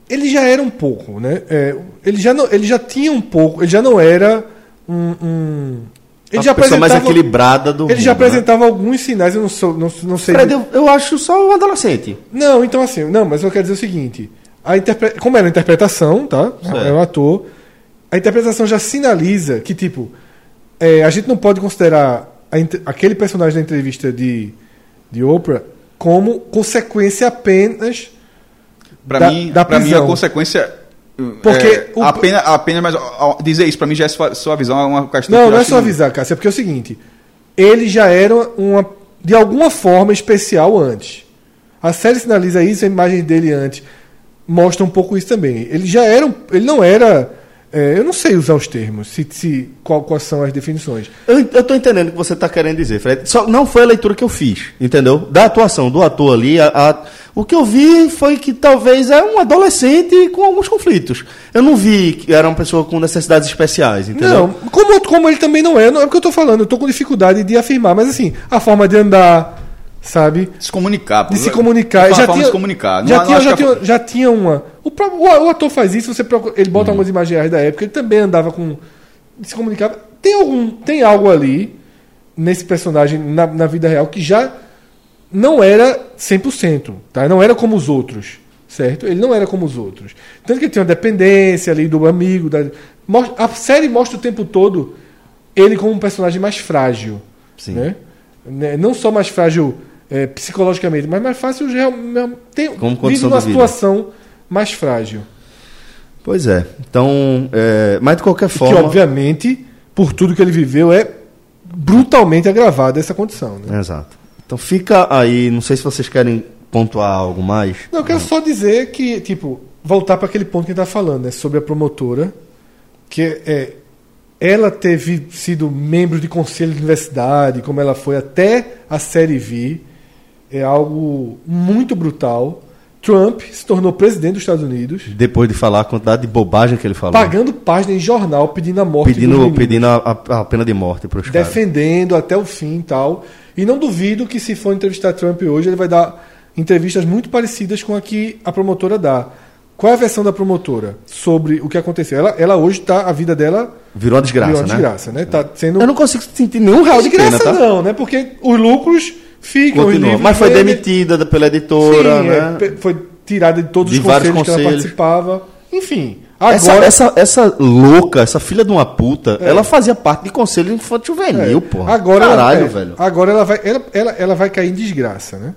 ele já era um pouco, né? É, ele, já não, ele já tinha um pouco, ele já não era um. um- ele a já pessoa mais equilibrada do ele já mundo, né? apresentava alguns sinais, eu não, sou, não, não sei. Fred, eu, eu acho só um adolescente. Não, então assim, não, mas eu quero dizer o seguinte: a interpre... como era uma interpretação, tá? Certo. É um ator, a interpretação já sinaliza que, tipo, é, a gente não pode considerar a aquele personagem da entrevista de, de Oprah como consequência apenas. Pra, da- mim, da pra mim, a prisão. consequência. Porque é, o- apenas, apenas, mas dizer isso pra mim já é sua, sua visão, é uma questão. Não, que não é só avisar, Cássio, é porque é o seguinte: ele já era uma, de alguma forma especial antes. A série sinaliza isso, a imagem dele antes mostra um pouco isso também. Ele já era, ele não era, é, eu não sei usar os termos, se, se qual- quais são as definições. Eu, tô entendendo o que você tá querendo dizer, Fred. Só não foi a leitura que eu fiz, entendeu? Da atuação do ator ali, a- a- o que eu vi foi que talvez é um adolescente com alguns conflitos. Eu não vi que era uma pessoa com necessidades especiais, entendeu? Não, como, como ele também não é, não é o que eu tô falando, eu tô com dificuldade de afirmar, mas assim, a forma de andar, sabe? Se comunicar. de se comunicar. Já tinha, se comunicar. Já, Não- tinha, não já, tinha, a- já tinha uma. O, próprio- o, ator faz isso, você procura- ele bota algumas imagens reais da época, ele também andava com. se comunicava. Tem, algum, tem algo ali, nesse personagem, na, na vida real, que já não era 100%, tá? Não era como os outros, certo? Ele não era como os outros. Tanto que ele tinha uma dependência ali do amigo. Da, a série mostra o tempo todo ele como um personagem mais frágil. Sim. Né? Né, Não só mais frágil é, psicologicamente, mas mais fácil real- tem, Como vive vida. situação mais frágil. Pois é. Então, é, mas de qualquer Que, forma. obviamente, por tudo que ele viveu, é brutalmente agravada essa condição. Né? Exato. Então fica aí, não sei se vocês querem pontuar algo mais. Não, eu quero só dizer que, tipo, voltar para aquele ponto que a gente está falando, né, sobre a promotora, que é ela ter vi- sido membro de conselho de universidade, como ela foi até a série V, é algo muito brutal. Trump se tornou presidente dos Estados Unidos, Depois de falar a quantidade de bobagem que ele falou. pagando página em jornal pedindo a morte pedindo, pedindo a, a- pena de morte para os caras. defendendo até o fim e tal. E não duvido que se for entrevistar Trump hoje, ele vai dar entrevistas muito parecidas com a que a promotora dá. Qual é a versão da promotora sobre o que aconteceu? Ela, ela hoje tá, a vida dela Virou uma desgraça, virou uma né? desgraça, né? Tá sendo Eu não consigo sentir nenhum real de desgraça tá? não, né? Porque os lucros ficam, Continua. Mas foi demitida da- pela editora, Sim, né? é, foi tirada de todos De os vários conselhos, que ela conselhos. participava. Enfim, Essa, agora essa, essa louca, essa filha de uma puta, ela fazia parte de conselho infantil juvenil, É. porra. Agora Caralho, ela, é, velho. Agora ela vai, ela, ela, ela vai cair em desgraça, né?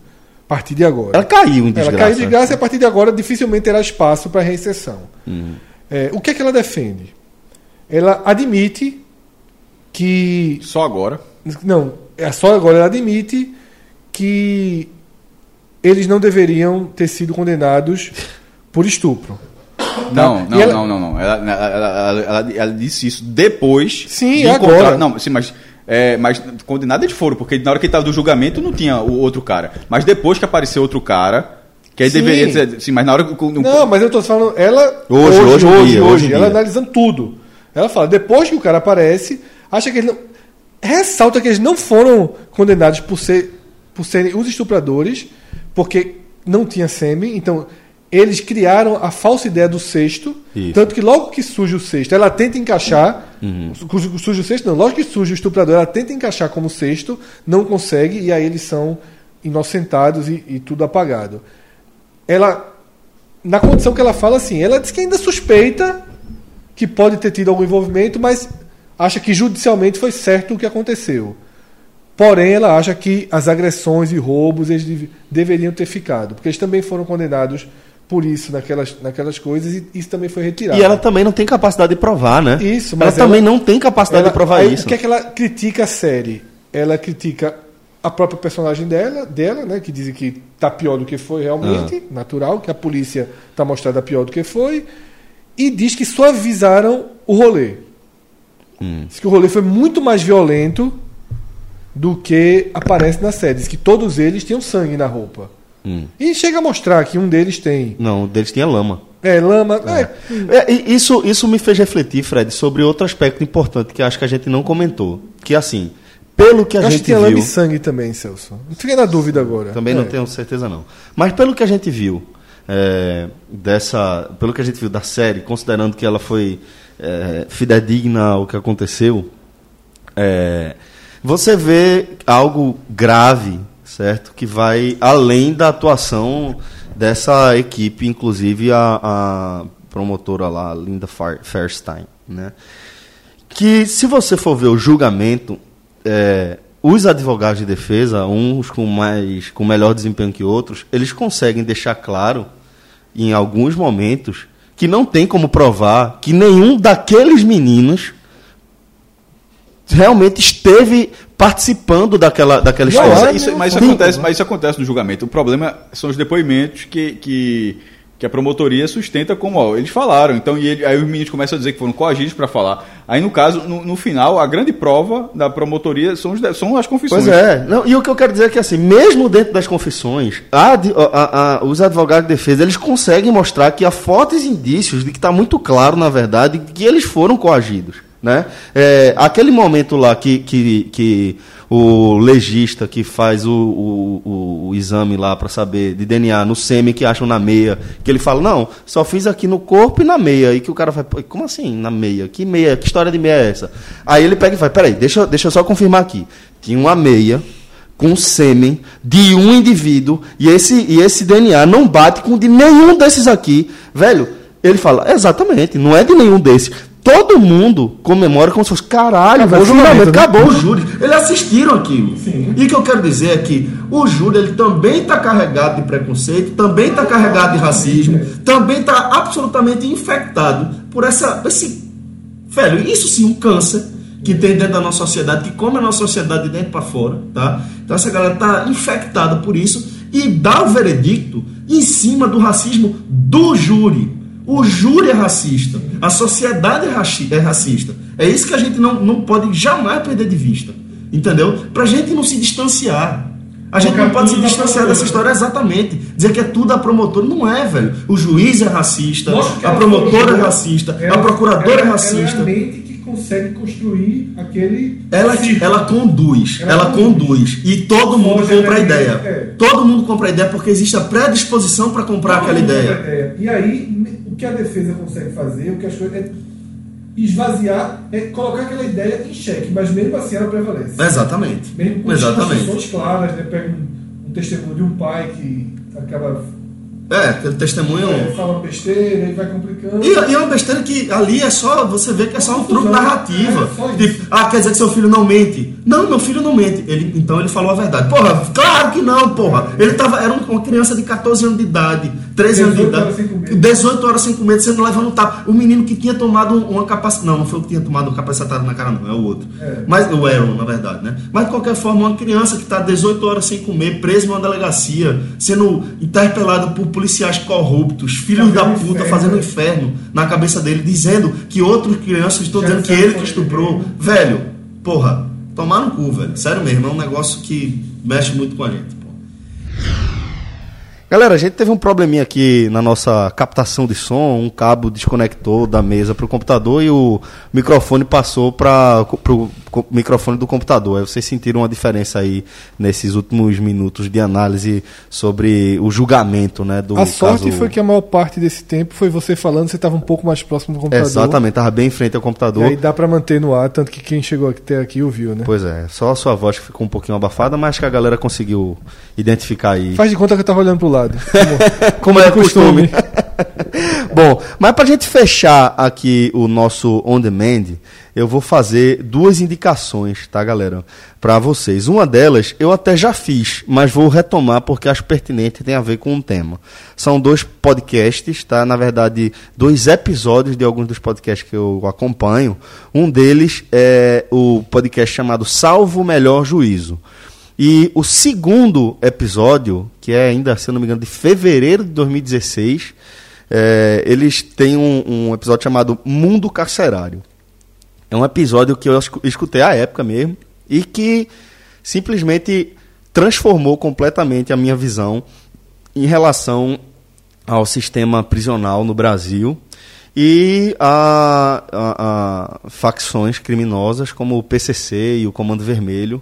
Partir de agora. Ela caiu em Ela desgraça. caiu de graça e a partir de agora dificilmente terá espaço para reinserção. É, o que é que ela defende? Ela admite que. Só agora. Não, é só agora ela admite que eles não deveriam ter sido condenados por estupro. Não, não, ela- não, não, não. Ela, ela, ela, ela- ela disse isso depois. Sim, de agora. encontrar- Não, sim, mas. É, mas condenados eles foram, porque na hora que ele estava do julgamento não tinha o outro cara. Mas depois que apareceu outro cara, que aí Sim. deveria dizer. Sim, mas na hora que. Não, mas eu tô falando, ela. Hoje, hoje em dia, hoje ela dia. analisando tudo. Ela fala, depois que o cara aparece, acha que eles não. Ressalta que eles não foram condenados por, ser, por serem os estupradores, porque não tinha sêmen, então eles criaram a falsa ideia do sexto. Isso. Tanto que logo que surge o sexto, ela tenta encaixar. su- Surge o sexto, não, logo que surge o estuprador, ela tenta encaixar como sexto, não consegue, e aí eles são inocentados e, e tudo apagado. Ela na condição que ela fala assim, ela diz que ainda suspeita que pode ter tido algum envolvimento, mas acha que judicialmente foi certo o que aconteceu. Porém, ela acha que as agressões e roubos eles deve- deveriam ter ficado, porque eles também foram condenados por isso naquelas, naquelas coisas e isso também foi retirado. E ela também não tem capacidade de provar, né? Isso, ela mas também ela- não tem capacidade Ela- de provar aí, isso. O que é que ela critica a série? Ela critica a própria personagem dela, dela né, que dizem que tá pior do que foi realmente, Ah. natural, que a polícia tá mostrada pior do que foi, e diz que só avisaram o rolê. Hum. Diz que o rolê foi muito mais violento do que aparece na série. Diz que todos eles tinham sangue na roupa. Hum. E chega a mostrar que um deles tem Não, o deles tinha lama. é, lama. é, É, isso, isso me fez refletir, Fred, sobre outro aspecto importante que acho que a gente não comentou. Que assim, pelo que a eu acho que gente tinha lama viu. e sangue também, Celso. Não fiquei na dúvida agora. Também É. não tenho certeza não. Mas pelo que a gente viu é, dessa, pelo que a gente viu da série, considerando que ela foi é, fidedigna ao que aconteceu, é, você vê algo grave, certo, que vai além da atuação dessa equipe, inclusive a, a promotora lá, Linda Fairstein, né? que se você for ver o julgamento, é, os advogados de defesa, uns com mais com melhor desempenho que outros, eles conseguem deixar claro em alguns momentos que não tem como provar que nenhum daqueles meninos realmente esteve participando daquela daquela história. Mas, isso, mas isso acontece, mas isso acontece no julgamento. O problema são os depoimentos que, que, que a promotoria sustenta como ó, eles falaram. Então, e ele- aí os meninos começam a dizer que foram coagidos para falar. Aí, no caso, no, no final, a grande prova da promotoria são, os são as confissões. Pois é. Não, e o que eu quero dizer é que, assim, mesmo dentro das confissões, a- a- a- os advogados de defesa, eles conseguem mostrar que há fortes indícios de que está muito claro, na verdade, que eles foram coagidos. Né? É, aquele momento lá que, que, que o legista que faz o, o, o- o exame lá para saber de DNA no sêmen que acham na meia, que ele fala, não, só fiz aqui no corpo e na meia. E que o cara vai, "Pô, como assim na meia? Que meia? Que história de meia é essa? Aí ele pega e vai, peraí, deixa, deixa eu só confirmar aqui. Tinha uma meia com sêmen de um indivíduo e esse, e esse DNA não bate com de nenhum desses aqui. Velho, ele fala, exatamente, não é de nenhum desses. Todo mundo comemora como se fosse, caralho, Acabou velho, o julgamento, né? acabou. o júri. Eles assistiram aquilo. E o que eu quero dizer é que o júri ele também está carregado de preconceito, também está carregado de racismo, também está absolutamente infectado por essa, esse. Velho, isso sim, um câncer que tem dentro da nossa sociedade, que come a nossa sociedade de dentro para fora, tá? Então essa galera está infectada por isso e dá o veredicto em cima do racismo do júri. O júri é racista, a sociedade é é racista. É isso que a gente não, não pode jamais perder de vista. Entendeu? Pra gente não se distanciar. A gente não pode se distanciar dessa história exatamente. Dizer que é tudo a promotora. Não é, velho. O juiz é racista, a promotora é racista, a procuradora é racista. Ela é a mente que consegue construir aquele. Ela, ela conduz, Ela ela conduz. conduz. E todo mundo Forja compra a ideia. é. Todo mundo compra a ideia porque existe a predisposição para comprar aquela Todo mundo ideia. ideia. E aí, o que a defesa consegue fazer, o que as coisas. É esvaziar, é colocar aquela ideia em xeque, mas mesmo assim ela prevalece. Exatamente. Mesmo com Exatamente. claras, né? Pega um, um testemunho de um pai que acaba É, aquele testemunho. É, fala besteira e vai complicando. E, e é uma besteira que ali é só, você vê que é só um truque narrativa. É. Tipo, ah, quer dizer que seu filho não mente. Não, meu filho não mente. Ele, então ele falou a verdade. Porra, claro que não, porra. Ele tava, era um- uma criança de 14 anos de idade, 13 anos de 18 horas idade, sem comer. 18 horas sem comer, sendo levando um tapa. O menino que tinha tomado uma capacidade. Não, não foi o que tinha tomado uma capacitada na cara, não, é o outro. É. Mas o Aaron, na verdade, né? Mas de qualquer forma, uma criança que está 18 horas sem comer, preso numa delegacia, sendo interpelado por policiais corruptos, filhos da Fazendo puta, inferno. fazendo inferno na cabeça dele, dizendo que outras crianças estão dizendo que ele que estuprou. Velho, porra, tomar no cu, velho. Sério mesmo, é um negócio que mexe muito com a gente. Galera, a gente teve um probleminha aqui na nossa captação de som, um cabo desconectou da mesa para o computador e o microfone passou para o microfone do computador. Aí vocês sentiram uma diferença aí nesses últimos minutos de análise sobre o julgamento, né, do A sorte caso- foi que a maior parte desse tempo foi você falando, você estava um pouco mais próximo do computador. Exatamente, tava bem em frente ao E computador. aí dá pra manter no ar, tanto que quem chegou até aqui ouviu, né? Pois é, só a sua voz que ficou um pouquinho abafada, mas que a galera conseguiu identificar aí. Faz de conta que eu tava olhando pro lado. Como é costume. costume. Bom, mas pra gente fechar aqui o nosso on demand, eu vou fazer duas indicações, tá, galera? Pra vocês. Uma delas eu até já fiz, mas vou retomar porque acho pertinente e tem a ver com o tema. São dois podcasts, tá? Na verdade, dois episódios de alguns dos podcasts que eu acompanho. Um deles é o podcast chamado Salvo o Melhor Juízo. E o segundo episódio, que é ainda, se eu não me engano, de fevereiro de 2016, é, eles têm um, um episódio chamado Mundo Carcerário. É um episódio que eu escu- escutei à época mesmo e que simplesmente transformou completamente a minha visão em relação ao sistema prisional no Brasil e a, a- a facções criminosas como o PCC e o Comando Vermelho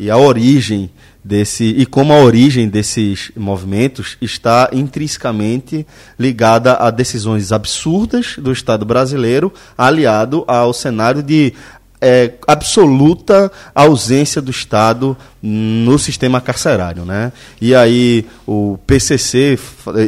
e a origem desse e como a origem desses movimentos está intrinsecamente ligada a decisões absurdas do Estado brasileiro aliado ao cenário de é, absoluta ausência do Estado no sistema carcerário, né? E aí o PCC,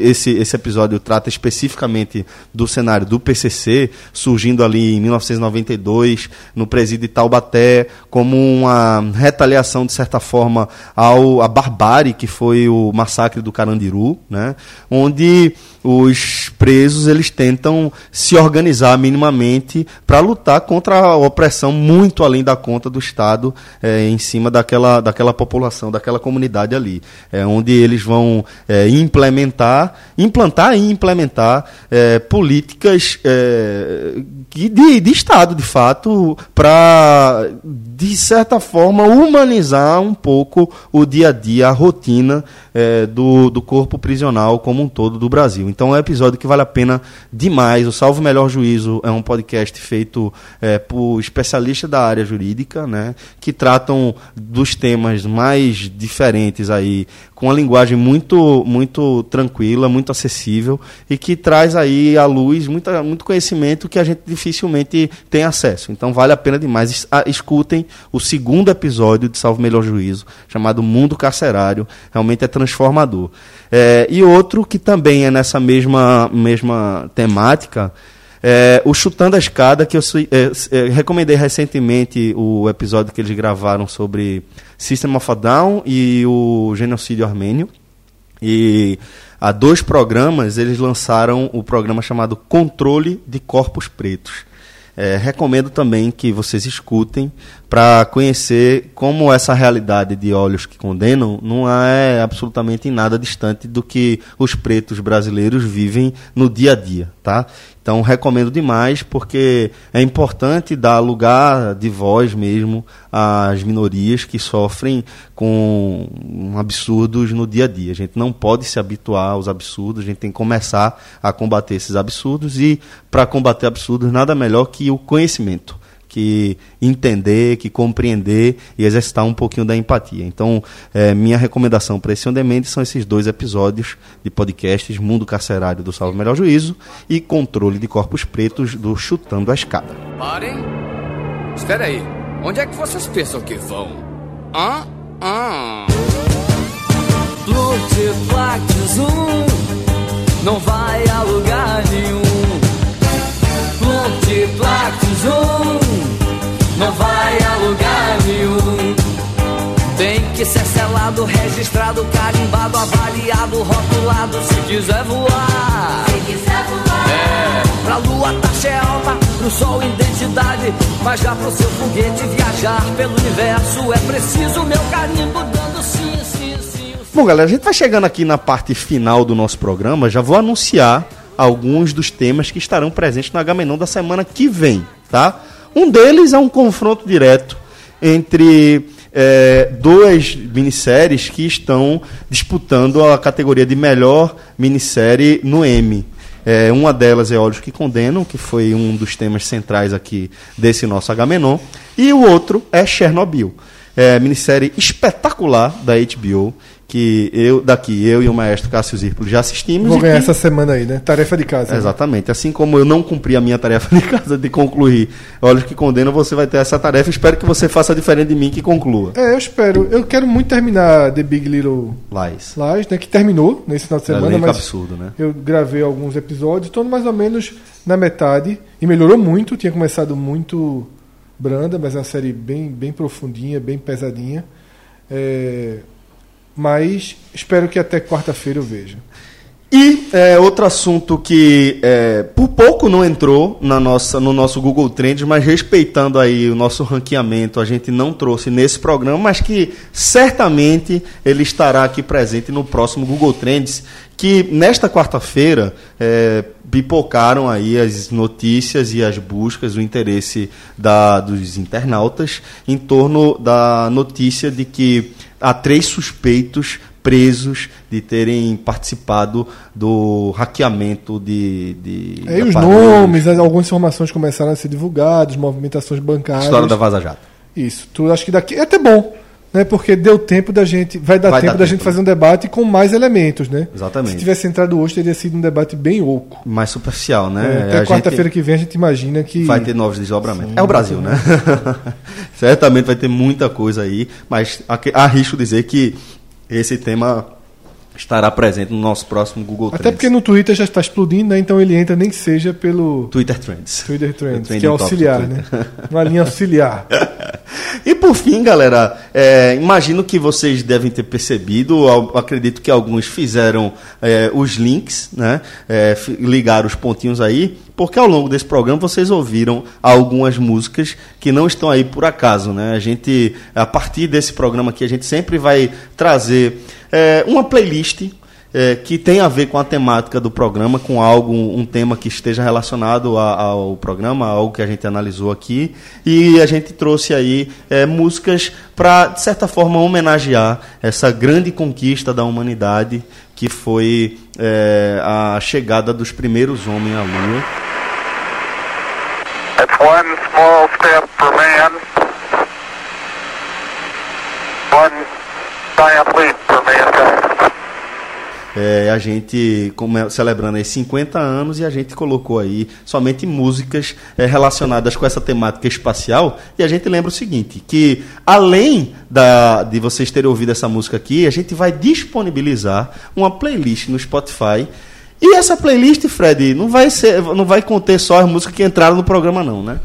esse, esse episódio trata especificamente do cenário do PCC surgindo ali em 1992 no presídio de Taubaté como uma retaliação de certa forma ao a barbárie que foi o massacre do Carandiru, né? Onde os presos eles tentam se organizar minimamente para lutar contra a opressão muito além da conta do Estado eh, em cima daquela, daquela população, daquela comunidade ali, é onde eles vão eh, implementar, implantar e implementar eh, políticas que- de, de Estado, de fato, para de certa forma humanizar um pouco o dia a dia, a rotina eh, do, do corpo prisional como um todo do Brasil. Então é um episódio que vale a pena demais. O Salvo Melhor Juízo é um podcast feito eh, por especialistas da área jurídica, né, que tratam dos temas mais diferentes aí, com uma linguagem muito, muito tranquila, muito acessível e que traz aí à luz muita, muito conhecimento que a gente dificilmente tem acesso. Então vale a pena demais. Ah, Escutem o segundo episódio de Salvo Melhor Juízo, chamado Mundo Carcerário. Realmente é transformador. É, e outro que também é nessa mesma, mesma temática. É, o Chutando a Escada, que eu é, é, recomendei recentemente o episódio que eles gravaram sobre System of a Down e o genocídio armênio. E há dois programas eles lançaram o programa chamado Controle de Corpos Pretos. É, recomendo também que vocês escutem para conhecer como essa realidade de olhos que condenam não é absolutamente nada distante do que os pretos brasileiros vivem no dia a dia, tá? Então recomendo demais porque é importante dar lugar de voz mesmo às minorias que sofrem com absurdos no dia a dia. A gente não pode se habituar aos absurdos, a gente tem que começar a combater esses absurdos e para combater absurdos nada melhor que o conhecimento que entender, que compreender e exercitar um pouquinho da empatia. Então, eh, minha recomendação para esse On Demand são esses dois episódios de podcasts Mundo Carcerário do Salvo Melhor Juízo e Controle de Corpos Pretos do Chutando a Escada. Parem. Espera aí. Onde é que vocês pensam que vão? Hã? Hã? Pluk-tic-plac-zoom não vai a lugar nenhum. Plunct, plact, zum, não vai a lugar nenhum. Tem que ser selado, registrado, carimbado, avaliado, rotulado, se quiser voar. Se quiser voar, É, pra lua taxa é alta, pro sol identidade. Mas já pro seu foguete viajar pelo universo é preciso meu carimbo dando sim, sim, sim. Bom, galera, a gente vai chegando aqui na parte final do nosso programa. Já vou anunciar alguns dos temas que estarão presentes no Agamenon da semana que vem, tá? Um deles é um confronto direto entre é, duas minisséries que estão disputando a categoria de melhor minissérie no M. É, uma delas é Olhos que Condenam, que foi um dos temas centrais aqui desse nosso Agamenon. E o outro é Chernobyl. É, minissérie espetacular da HBO, que eu, daqui, eu e o maestro Cássio Zirpolo já assistimos. Vou ganhar que- essa semana aí, né? Tarefa de casa. né? Exatamente. Assim como eu não cumpri a minha tarefa de casa de concluir Olhos que Condenam, você vai ter essa tarefa. Espero que você faça diferente de mim que conclua. É, eu espero. Eu quero muito terminar The Big Little Lies. Lies, né? Que terminou nesse final de semana, Elenco mas absurdo, né? eu gravei alguns episódios, estou mais ou menos na metade e melhorou muito. Tinha começado muito branda, mas é uma série bem, bem profundinha, bem pesadinha. É, mas espero que até quarta-feira eu veja. E é, outro assunto que é, por pouco não entrou na nossa, no nosso Google Trends, mas respeitando aí o nosso ranqueamento, a gente não trouxe nesse programa, mas que certamente ele estará aqui presente no próximo Google Trends, que nesta quarta-feira é, pipocaram aí as notícias e as buscas, o interesse da, dos internautas em torno da notícia de que há três suspeitos presos de terem participado do hackeamento de. de de os nomes, as- algumas informações começaram a ser divulgadas, movimentações bancárias. História da Vaza Jato. Isso. Tu acho que daqui é até bom, né? Porque deu tempo da gente, vai dar Vai tempo dar da tempo, gente né? fazer um debate com mais elementos, né? Exatamente. Se tivesse entrado hoje teria sido um debate bem oco. Mais superficial, né? É, até quarta-feira que vem a gente imagina que Vai ter novos desdobramentos. é o Brasil, né? Certamente vai ter muita coisa aí, mas arrisco dizer que esse tema estará presente no nosso próximo Google até Trends. porque no Twitter já está explodindo, né? Então ele entra nem que seja pelo Twitter Trends. Twitter Trends, O trending que é auxiliar, né? Uma linha auxiliar. E por fim, galera, é, imagino que vocês devem ter percebido, acredito que alguns fizeram é, os links, né? É, ligaram os pontinhos aí, porque ao longo desse programa vocês ouviram algumas músicas que não estão aí por acaso, né? A gente, a partir desse programa aqui, a gente sempre vai trazer é, uma playlist é, que tem a ver com a temática do programa, com algo, um tema que esteja relacionado a- ao programa, algo que a gente analisou aqui. E a gente trouxe aí é, músicas para, de certa forma, homenagear essa grande conquista da humanidade, que foi é, a chegada dos primeiros homens à Lua. It's one small step for man, one giant leap for mankind. É, a gente come- celebrando aí 50 anos e a gente colocou aí somente músicas é, relacionadas com essa temática espacial. E a gente lembra o seguinte: que além da, de vocês terem ouvido essa música aqui, a gente vai disponibilizar uma playlist no Spotify. E essa playlist, Fred, não vai, ser, não vai conter só as músicas que entraram no programa, não, né?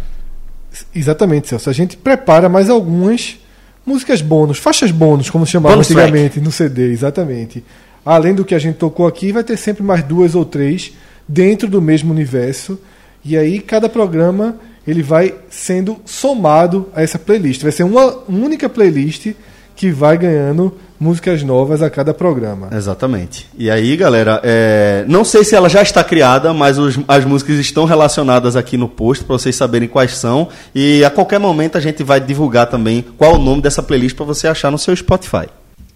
Exatamente, Celso. A gente prepara mais algumas músicas bônus, faixas bônus, como se chamava Bonus track. antigamente no CD, exatamente. Além do que a gente tocou aqui, vai ter sempre mais duas ou três dentro do mesmo universo. E aí cada programa ele vai sendo somado a essa playlist. Vai ser uma única playlist que vai ganhando músicas novas a cada programa. Exatamente. E aí, galera, é, não sei se ela já está criada, mas os- as músicas estão relacionadas aqui no post para vocês saberem quais são. E a qualquer momento a gente vai divulgar também qual o nome dessa playlist para você achar no seu Spotify.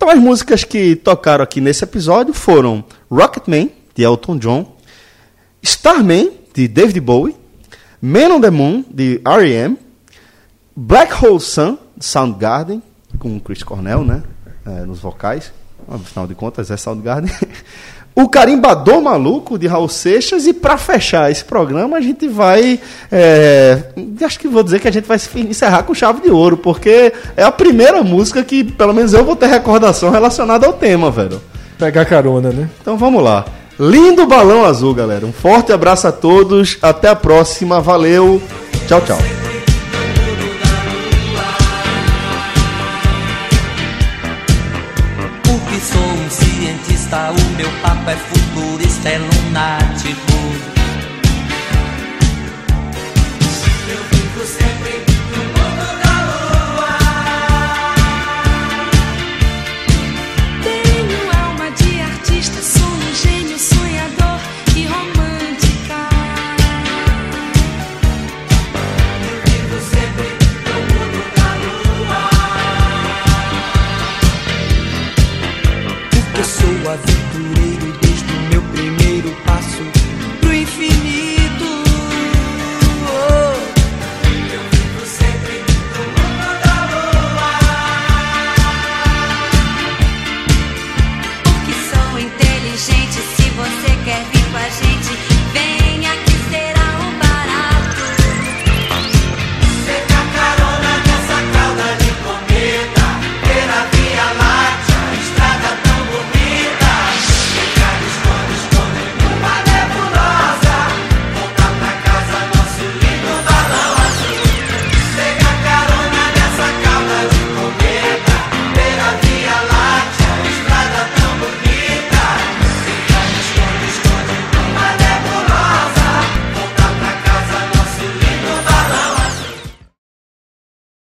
Então, as músicas que tocaram aqui nesse episódio foram Rocketman, de Elton John, Starman, de David Bowie, Man on the Moon, de R.E.M., Black Hole Sun, de Soundgarden, com Chris Cornell, né? é, nos vocais. Afinal de contas, é Soundgarden. O Carimbador Maluco, de Raul Seixas. E para fechar esse programa, a gente vai. é, acho que vou dizer que a gente vai encerrar com chave de ouro, porque é a primeira música que, pelo menos, eu vou ter recordação relacionada ao tema, velho. Pegar carona, né? Então vamos lá. Lindo balão azul, galera. Um forte abraço a todos. Até a próxima. Valeu. Tchau, tchau. Porque sou um cientista, o meu papo é futurista, é lunático.